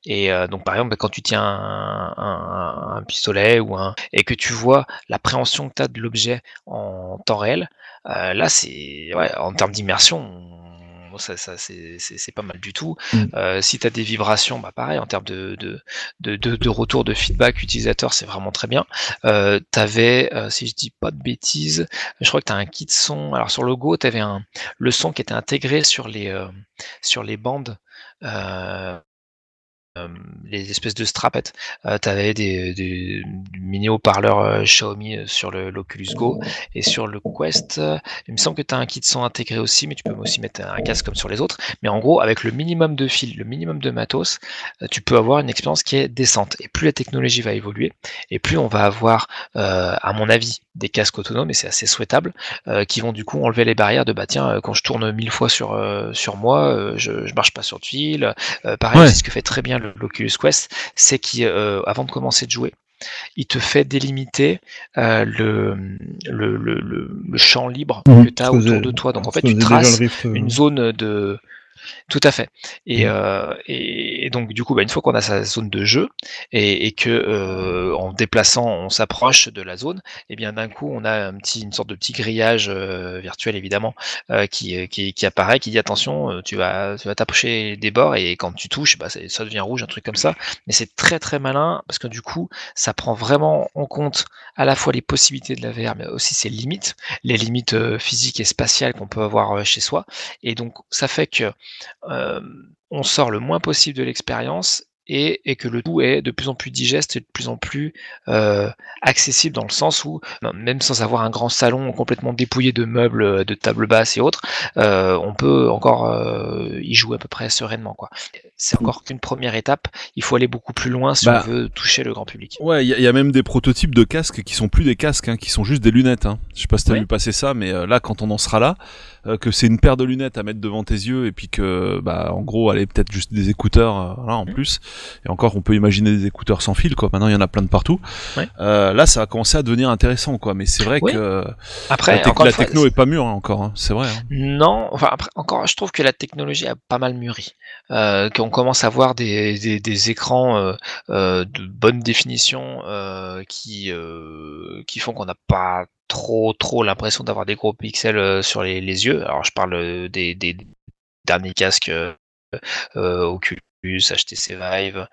Et euh, donc, par exemple, quand tu tiens un, un- un pistolet ou un et que tu vois l'appréhension que tu as de l'objet en temps réel, euh, là, c'est ouais, en termes d'immersion, on- ça, ça, c'est pas mal du tout. Mm. Euh, si tu as des vibrations, bah pareil, en termes de, de, de, de, retour de feedback utilisateur, c'est vraiment très bien. Euh, tu avais, si je dis pas de bêtises, je crois que tu as un kit son. Alors sur le Go, tu avais un, le son qui était intégré sur les, euh, sur les bandes. euh, euh, les espèces de strapettes. Euh, tu avais des, des mini haut-parleurs euh, Xiaomi euh, sur le l'Oculus Go et sur le Quest. euh, il me semble que tu as un kit son intégré aussi, mais tu peux aussi mettre un casque comme sur les autres. Mais en gros, avec le minimum de fil, le minimum de matos, euh, tu peux avoir une expérience qui est décente. Et plus la technologie va évoluer, et plus on va avoir, euh, à mon avis, des casques autonomes, et c'est assez souhaitable, euh, qui vont du coup enlever les barrières de bah tiens, euh, quand je tourne mille fois sur, euh, sur moi, euh, je, je marche pas sur de fil. Euh, pareil, Ouais. c'est ce que fait très bien le- l'Oculus Quest, c'est qu'avant de commencer de jouer, il te fait délimiter euh, le, le, le, le- le champ libre que tu as autour de toi. Donc en fait, tu traces euh, une zone de. Tout à fait. Et, Mhm. euh, et, et donc du coup, bah, une fois qu'on a sa zone de jeu et, et que euh, en déplaçant, on s'approche de la zone, et bien d'un coup, on a un petit, une sorte de petit grillage euh, virtuel évidemment qui, qui, qui apparaît, qui dit attention, tu vas, tu vas t'approcher des bords et quand tu touches, bah, ça devient rouge, un truc comme ça. Mais c'est très très malin parce que du coup, ça prend vraiment en compte à la fois les possibilités de la VR, mais aussi ses limites, les limites physiques et spatiales qu'on peut avoir chez soi. Et donc, ça fait que euh, on sort le moins possible de l'expérience et, et que le tout est de plus en plus digeste et de plus en plus euh, accessible dans le sens où, même sans avoir un grand salon complètement dépouillé de meubles, euh, de tables basses et autres, euh, on peut encore euh, y jouer à peu près sereinement. quoi. C'est encore qu'une première étape. Il faut aller beaucoup plus loin si Bah, on veut toucher le grand public. Ouais, il y, a- il y a même des prototypes de casques qui sont plus des casques, hein, qui sont juste des lunettes. Hein. Je sais pas si t'as Oui. vu passer ça, mais là, quand on en sera là, euh, que c'est une paire de lunettes à mettre devant tes yeux et puis que, bah, en gros, elle est peut-être juste des écouteurs, euh, voilà, en Mhm. plus. Et encore, on peut imaginer des écouteurs sans fil, quoi. Maintenant, il y en a plein de partout. Ouais. Euh, là, ça va commencer à devenir intéressant, quoi. Mais c'est vrai Oui. que Après, la, la fois, techno est pas mûre hein, encore. hein. C'est vrai. hein. Non, enfin après encore, je trouve que la technologie a pas mal mûri. Qu'on commence à voir des, des, des écrans de bonne définition qui qui font qu'on n'a pas trop trop l'impression d'avoir des gros pixels euh, sur les, yeux. Alors je parle euh, des, derniers casques euh, Oculus, HTC Vive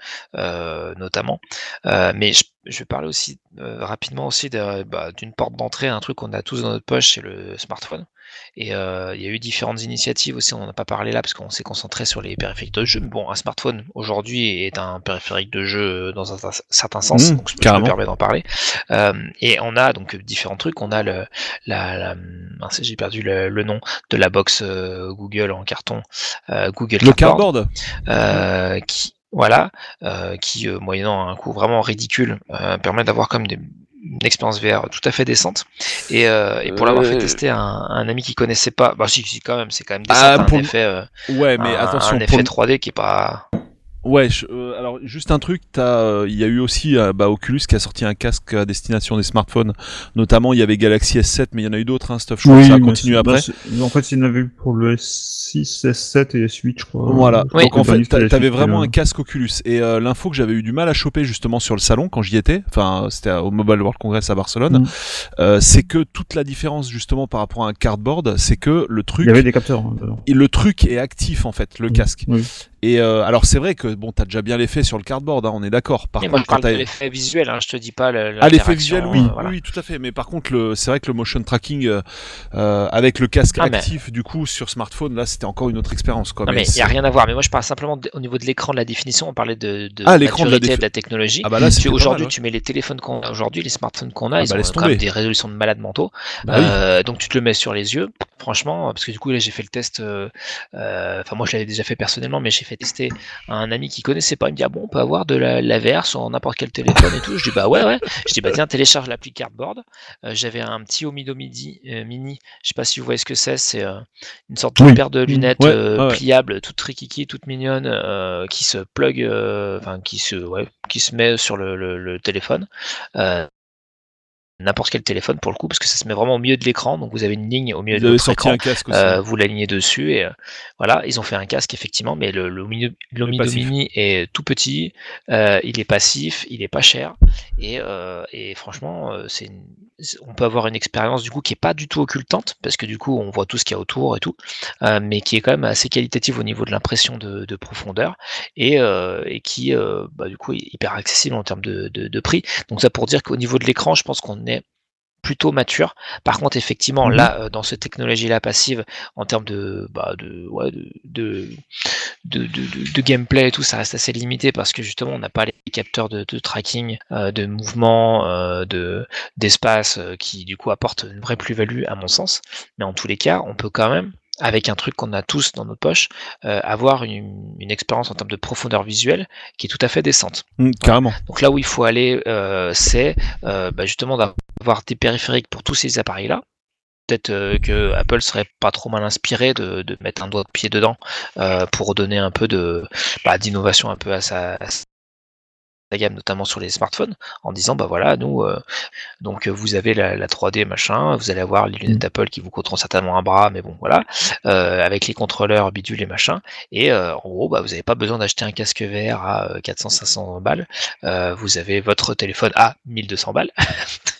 notamment. Mais je, vais parler aussi rapidement aussi bah, d'une porte d'entrée, un truc qu'on a tous dans notre poche, c'est le smartphone. Et euh, il y a eu différentes initiatives aussi, on n'en a pas parlé là parce qu'on s'est concentré sur les périphériques de jeu. Mais bon, un smartphone aujourd'hui est un périphérique de jeu dans un certain sens, Mmh, donc je me permets d'en parler. Euh, et on a donc différents trucs. On a le, la, j'ai perdu le, le nom de la box euh, Google en carton, euh, Google Le Cardboard, cardboard. euh, qui voilà, euh, qui euh, moyennant un coût vraiment ridicule euh, permet d'avoir comme des une expérience VR tout à fait décente et, euh, et pour l'avoir fait Euh, tester à un, un ami qui connaissait pas bah si, si quand même c'est quand même décent Ah, pour un effet euh, Ouais, mais un, attention. un effet le- 3D qui est pas Ouais, je- euh, alors juste un truc, t'as, euh, il y a eu aussi euh, bah, Oculus qui a sorti un casque à destination des smartphones, notamment il y avait Galaxy S7, mais il y en a eu d'autres, hein, stuff. Je crois que ça a continué après. bah, en fait, il y en avait eu pour le S6, S7 et S8, je crois. Voilà. Oui. Donc en fait, t'avais vraiment euh, un casque Oculus. Et euh, l'info que j'avais eu du mal à choper justement sur le salon quand j'y étais, enfin c'était au Mobile World Congress à Barcelone, Mm. euh, c'est que toute la différence justement par rapport à un cardboard, c'est que le truc, Il y avait des capteurs. hein, le truc est actif en fait, le Mm. casque. Oui. Et euh, alors c'est vrai que bon, t'as déjà bien l'effet sur le cardboard, hein, on est d'accord. Par mais moi je contre, quand de l'effet visuel hein, je te dis pas le, ah, l'effet visuel, oui, euh, voilà. oui, tout à fait. Mais par contre, le, c'est vrai que le motion tracking euh, euh, avec le casque Ah, mais- actif, du coup, sur smartphone, là, c'était encore une autre expérience. Quoi. Non, mais il n'y a rien à voir. Mais moi, je parle simplement de- au niveau de l'écran de la définition. On parlait de, de Ah, l'écran de la défi- de la technologie. Ah bah là, Tu- aujourd'hui, ouais. tu mets les téléphones qu'on a aujourd'hui, les smartphones qu'on a, Ah ils bah, ont quand même des résolutions de malades mentaux. Bah oui. Euh, donc tu te le mets sur les yeux, franchement, parce que du coup là j'ai fait le test. euh, euh, Enfin moi je l'avais déjà fait personnellement, mais j'ai fait tester à un ami qui connaissait pas. Il me dit ah bon on peut avoir de la, la VR sur n'importe quel téléphone et tout. Je dis bah ouais ouais. Je dis bah tiens télécharge l'appli Cardboard. Euh, J'avais un petit Omido Midi euh, mini. Je sais pas si vous voyez ce que c'est. C'est une sorte de Oui. paire de lunettes Ouais, ouais, ouais. pliables, toute rikiki, toute mignonne, qui se plug, enfin qui se ouais, qui se met sur le, le, le téléphone. N'importe quel téléphone pour le coup, parce que ça se met vraiment au milieu de l'écran. Donc vous avez une ligne au milieu Vous de avez votre sorti écran. un casque aussi. Euh, vous l'alignez dessus et euh, voilà, ils ont fait un casque effectivement, mais le. Domini est tout petit, euh, il est passif, il est pas cher et, et franchement, c'est on peut avoir une expérience du coup qui est pas du tout occultante parce que du coup on voit tout ce qu'il y a autour et tout, mais qui est quand même assez qualitative au niveau de l'impression de, de profondeur et, et qui bah, du coup est hyper accessible en termes de, de, de prix. Donc ça pour dire qu'au niveau de l'écran, je pense qu'on plutôt mature. Par contre, effectivement, Mhm. là, euh, dans cette technologie-là passive, en termes de, bah, de, ouais, de, de, de, de- de- de gameplay et tout, ça reste assez limité parce que justement, on n'a pas les capteurs de, tracking, euh, de mouvement, euh, de d'espace qui du coup apportent une vraie plus-value à mon sens. Mais en tous les cas, on peut quand même avec un truc qu'on a tous dans notre poche, euh, avoir une, une expérience en termes de profondeur visuelle qui est tout à fait décente. Mm, carrément. Donc là où il faut aller, euh, c'est euh, bah, justement d'avoir des périphériques pour tous ces appareils-là. Peut-être que Apple serait pas trop mal inspiré de, de mettre un doigt de pied dedans pour donner un peu de bah, d'innovation un peu à sa, à sa gamme, notamment sur les smartphones, en disant bah voilà, nous euh, donc euh, vous avez la, la 3D machin, vous allez avoir les lunettes Apple qui vous coûteront certainement un bras, mais bon voilà, euh, avec les contrôleurs bidule et machin, et euh, en gros bah vous n'avez pas besoin d'acheter un casque VR à 400-500 balles, euh, vous avez votre téléphone à 1200 balles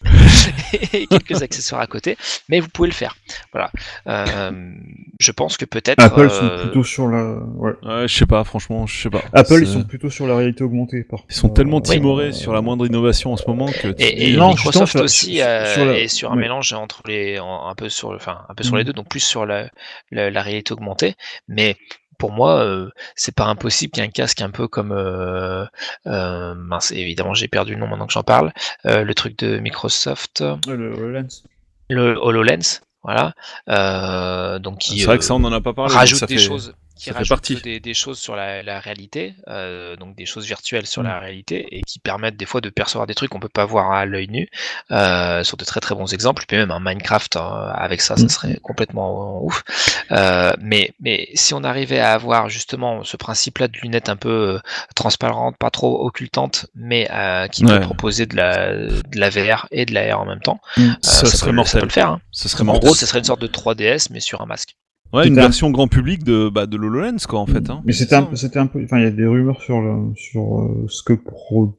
et quelques accessoires à côté, mais vous pouvez le faire. Voilà. Euh, je pense que peut-être. Apple euh, sont plutôt sur la. Ouais. Je sais pas, franchement, je sais pas. Apple, ils sont plutôt sur la réalité augmentée. Par Ils sont tellement timorés Euh, sur la moindre innovation en ce moment que. Et, et Microsoft aussi sur- euh, sur la- est sur un oui. mélange entre les, un peu sur, le- enfin un peu sur les Mhm. deux, donc plus sur la, la, la réalité augmentée. Mais pour moi, euh, c'est pas impossible qu'il y ait un casque un peu comme, euh, euh, mince, évidemment j'ai perdu le nom maintenant que j'en parle, euh, le truc de Microsoft, le, le lens. le HoloLens, voilà, euh, donc qui C'est vrai euh, que ça, on en a pas parlé. rajoute ça des fait- choses qui ça rajoute partie. des, des choses sur la, la réalité, euh, donc des choses virtuelles sur Mm. la réalité et qui permettent des fois de percevoir des trucs qu'on peut pas voir à l'œil nu, euh, sur de très très bons exemples. Puis même un Minecraft euh, avec ça, ça Mm. serait complètement ouf. Euh, mais mais si on arrivait à avoir justement ce principe-là de lunettes un peu euh, transparentes, pas trop occultantes, mais euh, qui Ouais. peut proposer de la de la VR et de la R en même temps, Mm. euh, Ça serait peut, mortel. peut le faire. hein. Ça serait En mortel. gros, ce serait une sorte de 3DS mais sur un masque. Ouais, une version grand public de, bah, de l'HoloLens, quoi, en fait. Hein. Mais c'était un, peu- c'était un peu. Enfin, il y a des rumeurs sur, le, sur euh, ce que pro-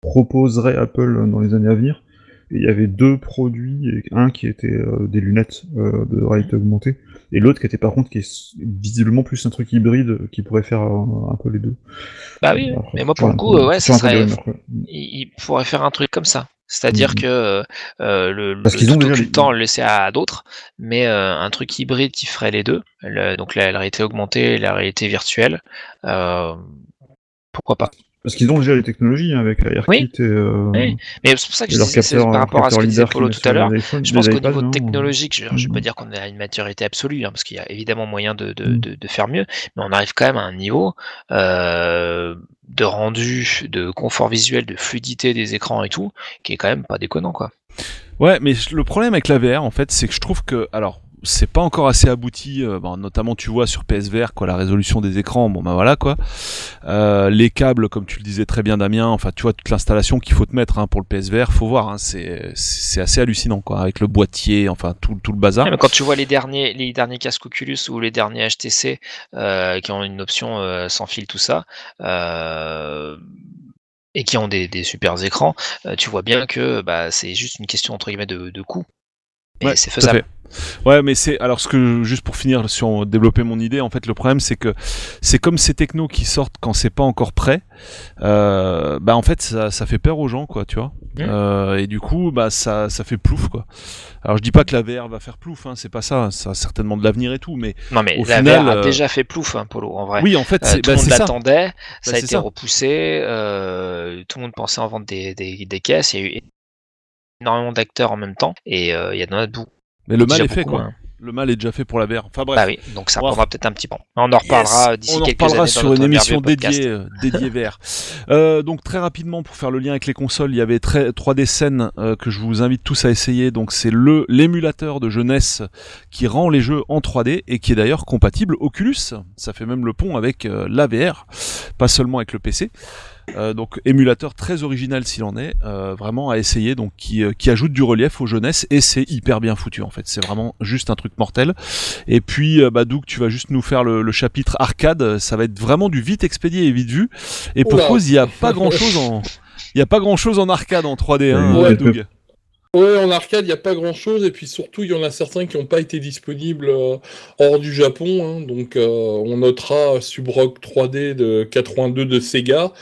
proposerait Apple dans les années à venir. Et il y avait deux produits, et un qui était euh, des lunettes euh, de réalité augmentée, et l'autre qui était par contre qui est visiblement plus un truc hybride qui pourrait faire euh, un peu les deux. Bah oui, mais moi pour le coup, ouais, ça serait, il pourrait faire un truc comme ça. C'est-à-dire Mhm. que euh, le, Parce le qu'ils ont tout déjà les- occultant le laisser à, d'autres, mais euh, un truc hybride qui ferait les deux, le- donc la, la réalité augmentée et la réalité virtuelle, euh, pourquoi pas. Parce qu'ils ont déjà les technologies hein, avec AirKit Oui. et, euh, Oui. Mais c'est pour ça que je disais, c'est capteur, par rapport à ce que disait Polo tout à l'heure, je pense qu'au niveau technologique, je, je vais pas dire qu'on est à une maturité absolue, hein, parce qu'il y a évidemment moyen de, de, de, de faire mieux, mais on arrive quand même à un niveau euh, de rendu, de confort visuel, de fluidité des écrans et tout, qui est quand même pas déconnant, quoi. Ouais, mais le problème avec la VR, en fait, c'est que je trouve que, alors, c'est pas encore assez abouti, euh, bon, notamment tu vois sur PSVR, quoi, la résolution des écrans, bon ben voilà quoi. Euh, les câbles, comme tu le disais très bien Damien, enfin tu vois toute l'installation qu'il faut te mettre hein, pour le PSVR, faut voir, hein, c'est assez hallucinant quoi, avec le boîtier, enfin tout, le bazar. Quand tu vois les derniers, casques Oculus ou les derniers HTC euh, qui ont une option sans fil, tout ça, et qui ont des, super écrans, tu vois bien que bah, c'est juste une question entre guillemets de coût. Et Ouais, c'est faisable. Ouais, mais c'est alors ce que juste pour finir sur développer mon idée, en fait, le problème c'est que c'est comme ces technos qui sortent quand c'est pas encore prêt. Euh, bah en fait, ça, ça fait peur aux gens, quoi, tu vois. Euh, et du coup, bah ça, ça fait plouf, quoi. Alors je dis pas que la VR va faire plouf, hein, c'est pas ça. Ça a certainement de l'avenir et tout, mais Non mais Au la final, VR a euh, déjà fait plouf, hein, Polo, en vrai. oui, en fait, Euh, c'est tout bah, le monde c'est ça. l'attendait, ça a été ça. repoussé, euh, tout le monde pensait en vendre des, des, des caisses, il y a eu énormément d'acteurs en même temps, et euh, il y en a beaucoup. Mais le mal est fait, beaucoup, quoi. hein. Le mal est déjà fait pour la VR. Enfin bref. Bah oui, donc ça prendra peut-être un petit peu. On en reparlera Yes, d'ici on en quelques reparlera années sur une émission dédiée, euh, dédiée VR. Euh, donc très rapidement pour faire le lien avec les consoles, il y avait très, 3D Scène euh, que je vous invite tous à essayer. Donc c'est le l'émulateur de jeunesse qui rend les jeux en 3D et qui est d'ailleurs compatible Oculus. Ça fait même le pont avec euh, la VR, pas seulement avec le PC. Euh, donc émulateur très original s'il en est, euh, vraiment à essayer, donc qui, euh, qui ajoute du relief aux jeunesses et c'est hyper bien foutu en fait. C'est vraiment juste un truc mortel. Et puis euh, bah Doug, tu vas juste nous faire le, le chapitre arcade. Ça va être vraiment du vite expédié et vite vu. Et pour cause, il y a pas grand chose en il y a pas grand chose en arcade en 3D, hein, Ouais. Doug. Ouais, en arcade, il n'y a pas grand chose, et puis surtout, il y en a certains qui n'ont pas été disponibles euh, hors du Japon. hein. donc, euh, on notera Subrock 3D de 82 de Sega,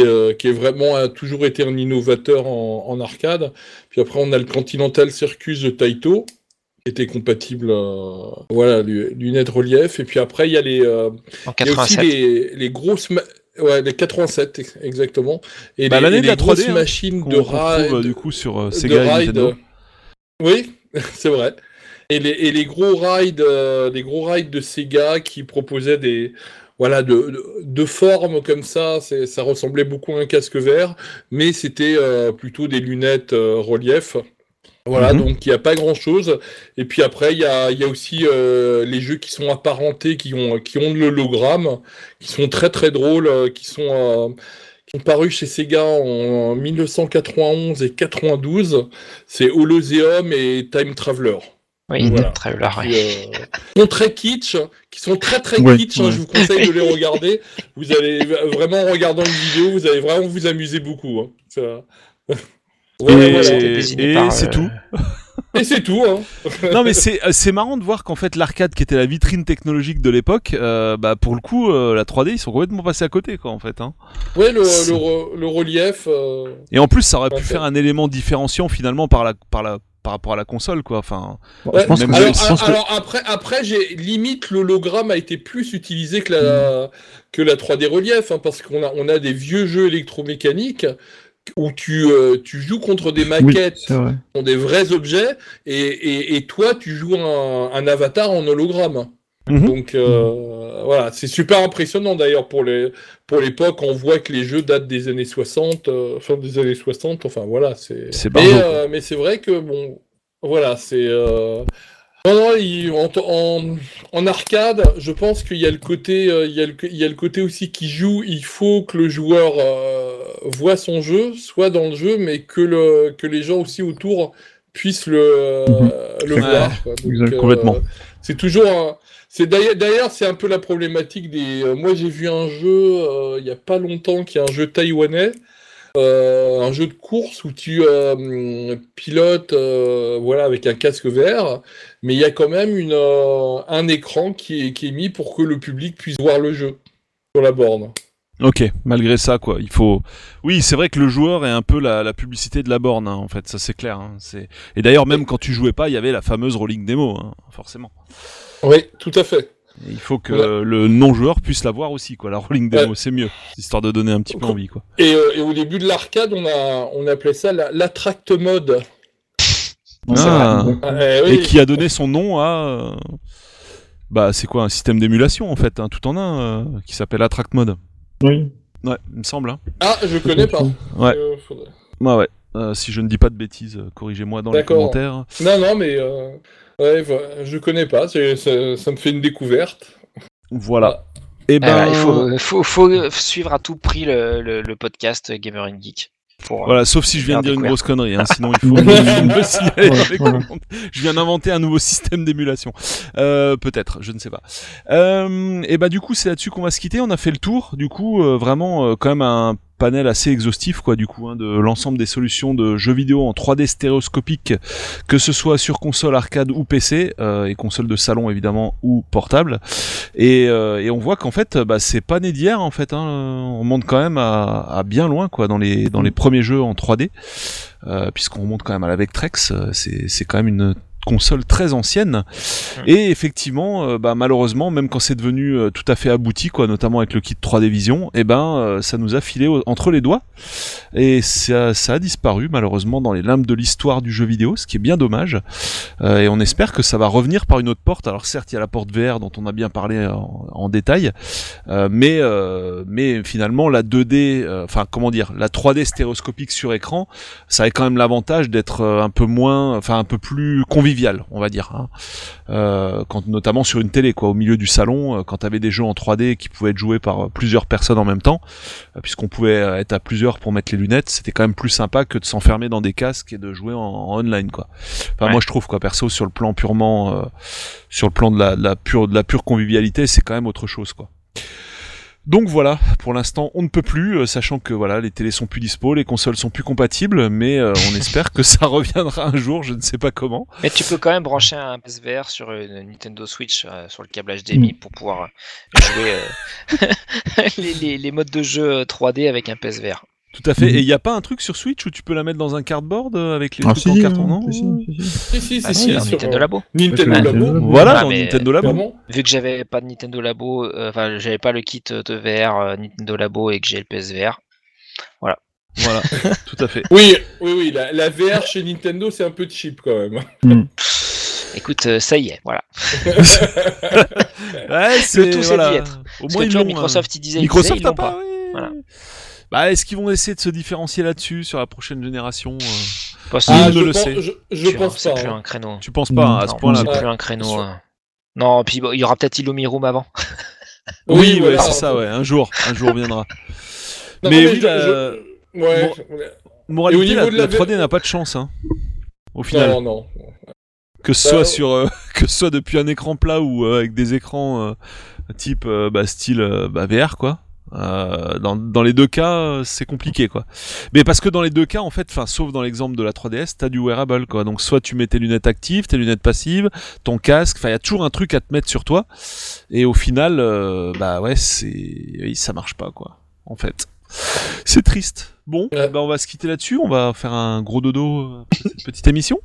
euh, qui est vraiment a toujours été un innovateur en, en arcade. Puis après, on a le Continental Circus de Taito, qui était compatible, euh, voilà, lu- lunettes relief. Et puis après, il y a les, euh, y a aussi 87. les, les grosses, ouais, les 87 ex- exactement, et Bah, les, l'année et de les la 3D, grosses hein, machines de qu'on retrouve, raid. euh, du coup sur euh, Sega et ride, Nintendo. euh, Oui, c'est vrai. Et les, et les gros rides, euh, les gros rides de Sega qui proposaient des, voilà, de, de, de formes comme ça, c'est, ça ressemblait beaucoup à un casque vert, mais c'était euh, plutôt des lunettes euh, relief. Voilà, Mhm. donc il n'y a pas grand chose. Et puis après, il y a, il y a aussi euh, les jeux qui sont apparentés, qui ont, qui ont de l'hologramme, qui sont très très drôles, euh, qui sont, euh, qui ont paru chez Sega en 1991 et 92. C'est Holoseum et Time Traveler. Oui, Voilà. euh, sont très kitsch, qui sont très très Ouais, kitsch. hein, je vous conseille de les regarder. Vous allez vraiment en regardant une vidéo, vous allez vraiment vous amuser beaucoup. hein. Ça- Et, voilà. C'est euh, tout. Et c'est tout. Hein. non mais c'est euh, c'est marrant de voir qu'en fait l'arcade qui était la vitrine technologique de l'époque, euh, bah pour le coup euh, la 3D ils sont complètement passés à côté quoi en fait. Hein. Ouais, le, C'est- le, re- le relief. euh, Et en plus ça aurait pu faire un élément différenciant finalement par la par la par rapport à la console quoi. Enfin Ouais, je pense même que, alors, je pense que- alors après, après j'ai limite l'hologramme a été plus utilisé que la que la 3D relief hein, parce qu'on a on a des vieux jeux électromécaniques où tu euh, tu joues contre des oui, maquettes c'est vrai. qui sont des vrais objets et, et, et toi tu joues un, un avatar en hologramme. Mhm. Donc euh, voilà, c'est super impressionnant d'ailleurs pour les pour l'époque. On voit que les jeux datent des années 60, euh, fin des années 60. Enfin voilà, c'est. C'est Mais, euh, mais c'est vrai que bon, voilà, c'est. euh, Non, non, il- en, en, en arcade, je pense qu'il y a le côté, euh, il y a le, il y a le côté aussi qui joue. Il faut que le joueur euh, voit son jeu, soit dans le jeu, mais que le que les gens aussi autour puissent le Mhm. le voir. quoi. Donc, complètement. c'est toujours un- c'est d'ailleurs c'est un peu la problématique des euh, moi j'ai vu un jeu euh, il y a pas longtemps qui est un jeu taïwanais euh, un jeu de course où tu pilotes voilà avec un casque vert mais il y a quand même un écran qui est qui mis pour que le public puisse voir le jeu sur la borne Ok, malgré ça, quoi, il faut. Oui, c'est vrai que le joueur est un peu la, la publicité de la borne, hein, en fait, ça c'est clair. hein. Et d'ailleurs, même quand tu jouais pas, il y avait la fameuse rolling demo, hein, forcément. Oui tout à fait Et il faut que Ouais. le non-joueur puisse la voir aussi, quoi. La rolling demo, c'est mieux, histoire de donner un petit peu envie, quoi. et, euh, et au début de l'arcade on a on appelait ça la- l'attract mode Ah. Euh, Et oui. qui a donné son nom à. euh, Bah, c'est quoi un système d'émulation, en fait, hein, tout en un, euh, qui s'appelle Attract Mode. Oui. Ouais, il me semble. Hein. ah je connais pas Ouais. Euh, faudrait- Ouais, ouais. Euh, si je ne dis pas de bêtises, corrigez-moi dans les D'accord. commentaires. Non, non, mais euh, ouais, je connais pas. Ça, ça me fait une découverte. Voilà. Et Eh ben, ben, il faut, faut, faut suivre à tout prix le, le, le podcast Gamer and Geek. Pour, euh, Voilà, sauf si je viens de dire une grosse connerie, hein, sinon il faut. Je viens d'inventer un nouveau système d'émulation. Euh, Peut-être, je ne sais pas. Euh, et bah du coup, c'est là-dessus qu'on va se quitter. On a fait le tour, du coup, euh, vraiment euh, quand même un panel assez exhaustif, quoi, du coup, hein, de l'ensemble des solutions de jeux vidéo en 3D stéréoscopique, que ce soit sur console arcade ou PC, euh, et console de salon évidemment ou portable. Et, euh, on voit qu'en fait, bah, c'est pas né d'hier en fait. Hein, on monte quand même à, bien loin quoi dans les premiers jeux en 3D, euh, puisqu'on remonte quand même à la Vectrex. C'est c'est quand même une console très ancienne et effectivement euh, bah, malheureusement même quand c'est devenu euh, tout à fait abouti quoi notamment avec le kit 3D Vision et ben euh, ça nous a filé au- entre les doigts et ça, ça a disparu malheureusement dans les limbes de l'histoire du jeu vidéo, ce qui est bien dommage. Euh, et on espère que ça va revenir par une autre porte. Alors certes, il y a la porte VR dont on a bien parlé en, en détail, euh, mais euh, mais finalement la 2D, euh, enfin comment dire, la 3D stéréoscopique sur écran, ça a quand même l'avantage d'être un peu moins, enfin un peu plus convivial, on va dire. Hein. Euh, quand notamment sur une télé, quoi, au milieu du salon, euh, quand t'avais des jeux en 3D qui pouvaient être joués par euh, plusieurs personnes en même temps, puisqu'on pouvait être à plusieurs pour mettre les lunettes, c'était quand même plus sympa que de s'enfermer dans des casques et de jouer en, en online, quoi. Enfin, Ouais. moi je trouve, quoi, perso, sur le plan purement, euh, sur le plan de la, de la pure, de la pure convivialité, c'est quand même autre chose, quoi. Donc voilà, pour l'instant on ne peut plus, euh, sachant que voilà les télés sont plus dispo, les consoles sont plus compatibles, mais euh, on espère que ça reviendra un jour, je ne sais pas comment. Mais tu peux quand même brancher un PSVR sur une Nintendo Switch euh, sur le câble HDMI pour pouvoir euh, jouer euh, les, les- les modes de jeu 3D avec un PSVR. Tout à fait. Mhm. Et il n'y a pas un truc sur Switch où tu peux la mettre dans un cardboard euh, avec les Ah, trucs si, en carton non si, si, si, Ah Nintendo Labo. Nintendo Labo. Voilà, Ah, dans Nintendo Labo. Vu que j'avais pas de Nintendo Labo, euh, enfin j'avais pas le kit de VR euh, Nintendo Labo et que j'ai le PSVR. Voilà, tout à fait. Oui, oui, oui, la, la VR chez Nintendo, c'est un peu cheap quand même. Écoute, euh, ça y est, voilà. Ouais, c'est tout, c'est voilà. d'y être. Au Parce moins que tu vois, Microsoft, hein. ils disaient, ils Microsoft t'as pas. pas. Voilà. Bah, est-ce qu'ils vont essayer de se différencier là-dessus sur la prochaine génération euh, Pas Ah, sûr. je je, le pense, sais. je, je C'est- pense c'est pas. plus hein. un créneau. Tu penses pas hein, à ce point-là c'est plus un créneau. Hein. Non, puis bon, il y aura peut-être Illumin Room avant. Oui, Oui, ouais, voilà. c'est ça, ouais. Un jour, un jour viendra. Non, Mais non, oui, je- la- je- ouais, Moralité, la, niveau de la la 3D n'a pas de chance, hein. Au final. non, non. que ce soit Bah, sur euh, que ce soit depuis un écran plat ou euh, avec des écrans euh, type euh, bah, style euh, bah, VR quoi Euh, dans, dans les deux cas c'est compliqué quoi. Mais parce que dans les deux cas en fait enfin sauf dans l'exemple de la 3DS t'as du wearable quoi. Donc soit tu mets tes lunettes actives tes lunettes passives ton casque enfin il y a toujours un truc à te mettre sur toi. Et au final euh, bah ouais c'est oui, ça marche pas quoi en fait. C'est triste. Bon Ouais. bah on va se quitter là-dessus. On va faire un gros dodo euh, petite émission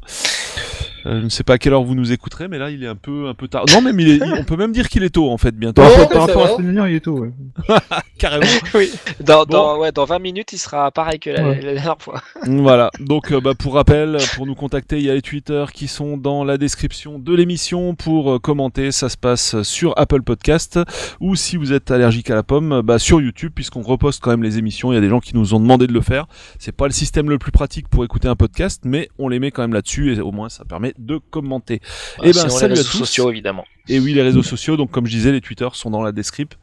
euh, je ne sais pas à quelle heure vous nous écouterez, mais là il est un peu un peu tard. Non, même il est, il- on peut même dire qu'il est tôt en fait bientôt. Par Ouais, rapport, mais par rapport à dernière, il est tôt, ouais. Carrément. Dans, Bon. dans, ouais, dans 20 minutes, il sera pareil que la, Ouais. la dernière fois. voilà. Donc euh, bah, pour rappel, pour nous contacter, il y a les Twitter qui sont dans la description de l'émission pour euh, commenter. Ça se passe sur Apple Podcast ou si vous êtes allergique à la pomme, bah, sur YouTube puisqu'on reposte quand même les émissions. Il y a des gens qui nous ont demandé de le faire. C'est pas le système le plus pratique pour écouter un podcast, mais on les met quand même là-dessus et au moins ça permet de commenter. Eh ben, Sinon, salut les à tous. sociaux, évidemment. Et oui, les réseaux sociaux, donc comme je disais, les Twitter sont dans la description.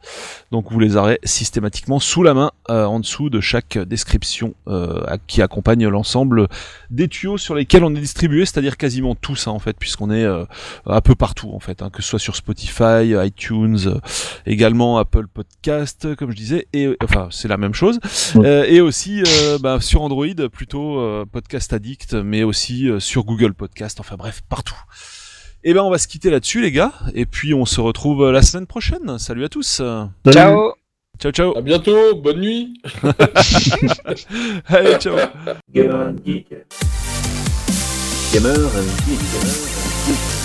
Donc vous les aurez systématiquement sous la main, euh, en dessous de chaque description euh, qui accompagne l'ensemble des tuyaux sur lesquels on est distribué, c'est-à-dire quasiment tous hein, en fait, puisqu'on est euh, un peu partout en fait, hein, que ce soit sur Spotify, iTunes, euh, également Apple Podcast, comme je disais, et enfin c'est la même chose, Ouais. Euh, et aussi euh, bah, sur Android plutôt euh, Podcast Addict, mais aussi euh, sur Google Podcast, enfin bref partout. Et ben on va se quitter là-dessus les gars, et puis on se retrouve euh, la semaine prochaine. Salut à tous. Ciao Ciao ciao. À bientôt, bonne nuit. Allez ciao. Gamer and Geek. Gamer and Geek. Gamer and Geek.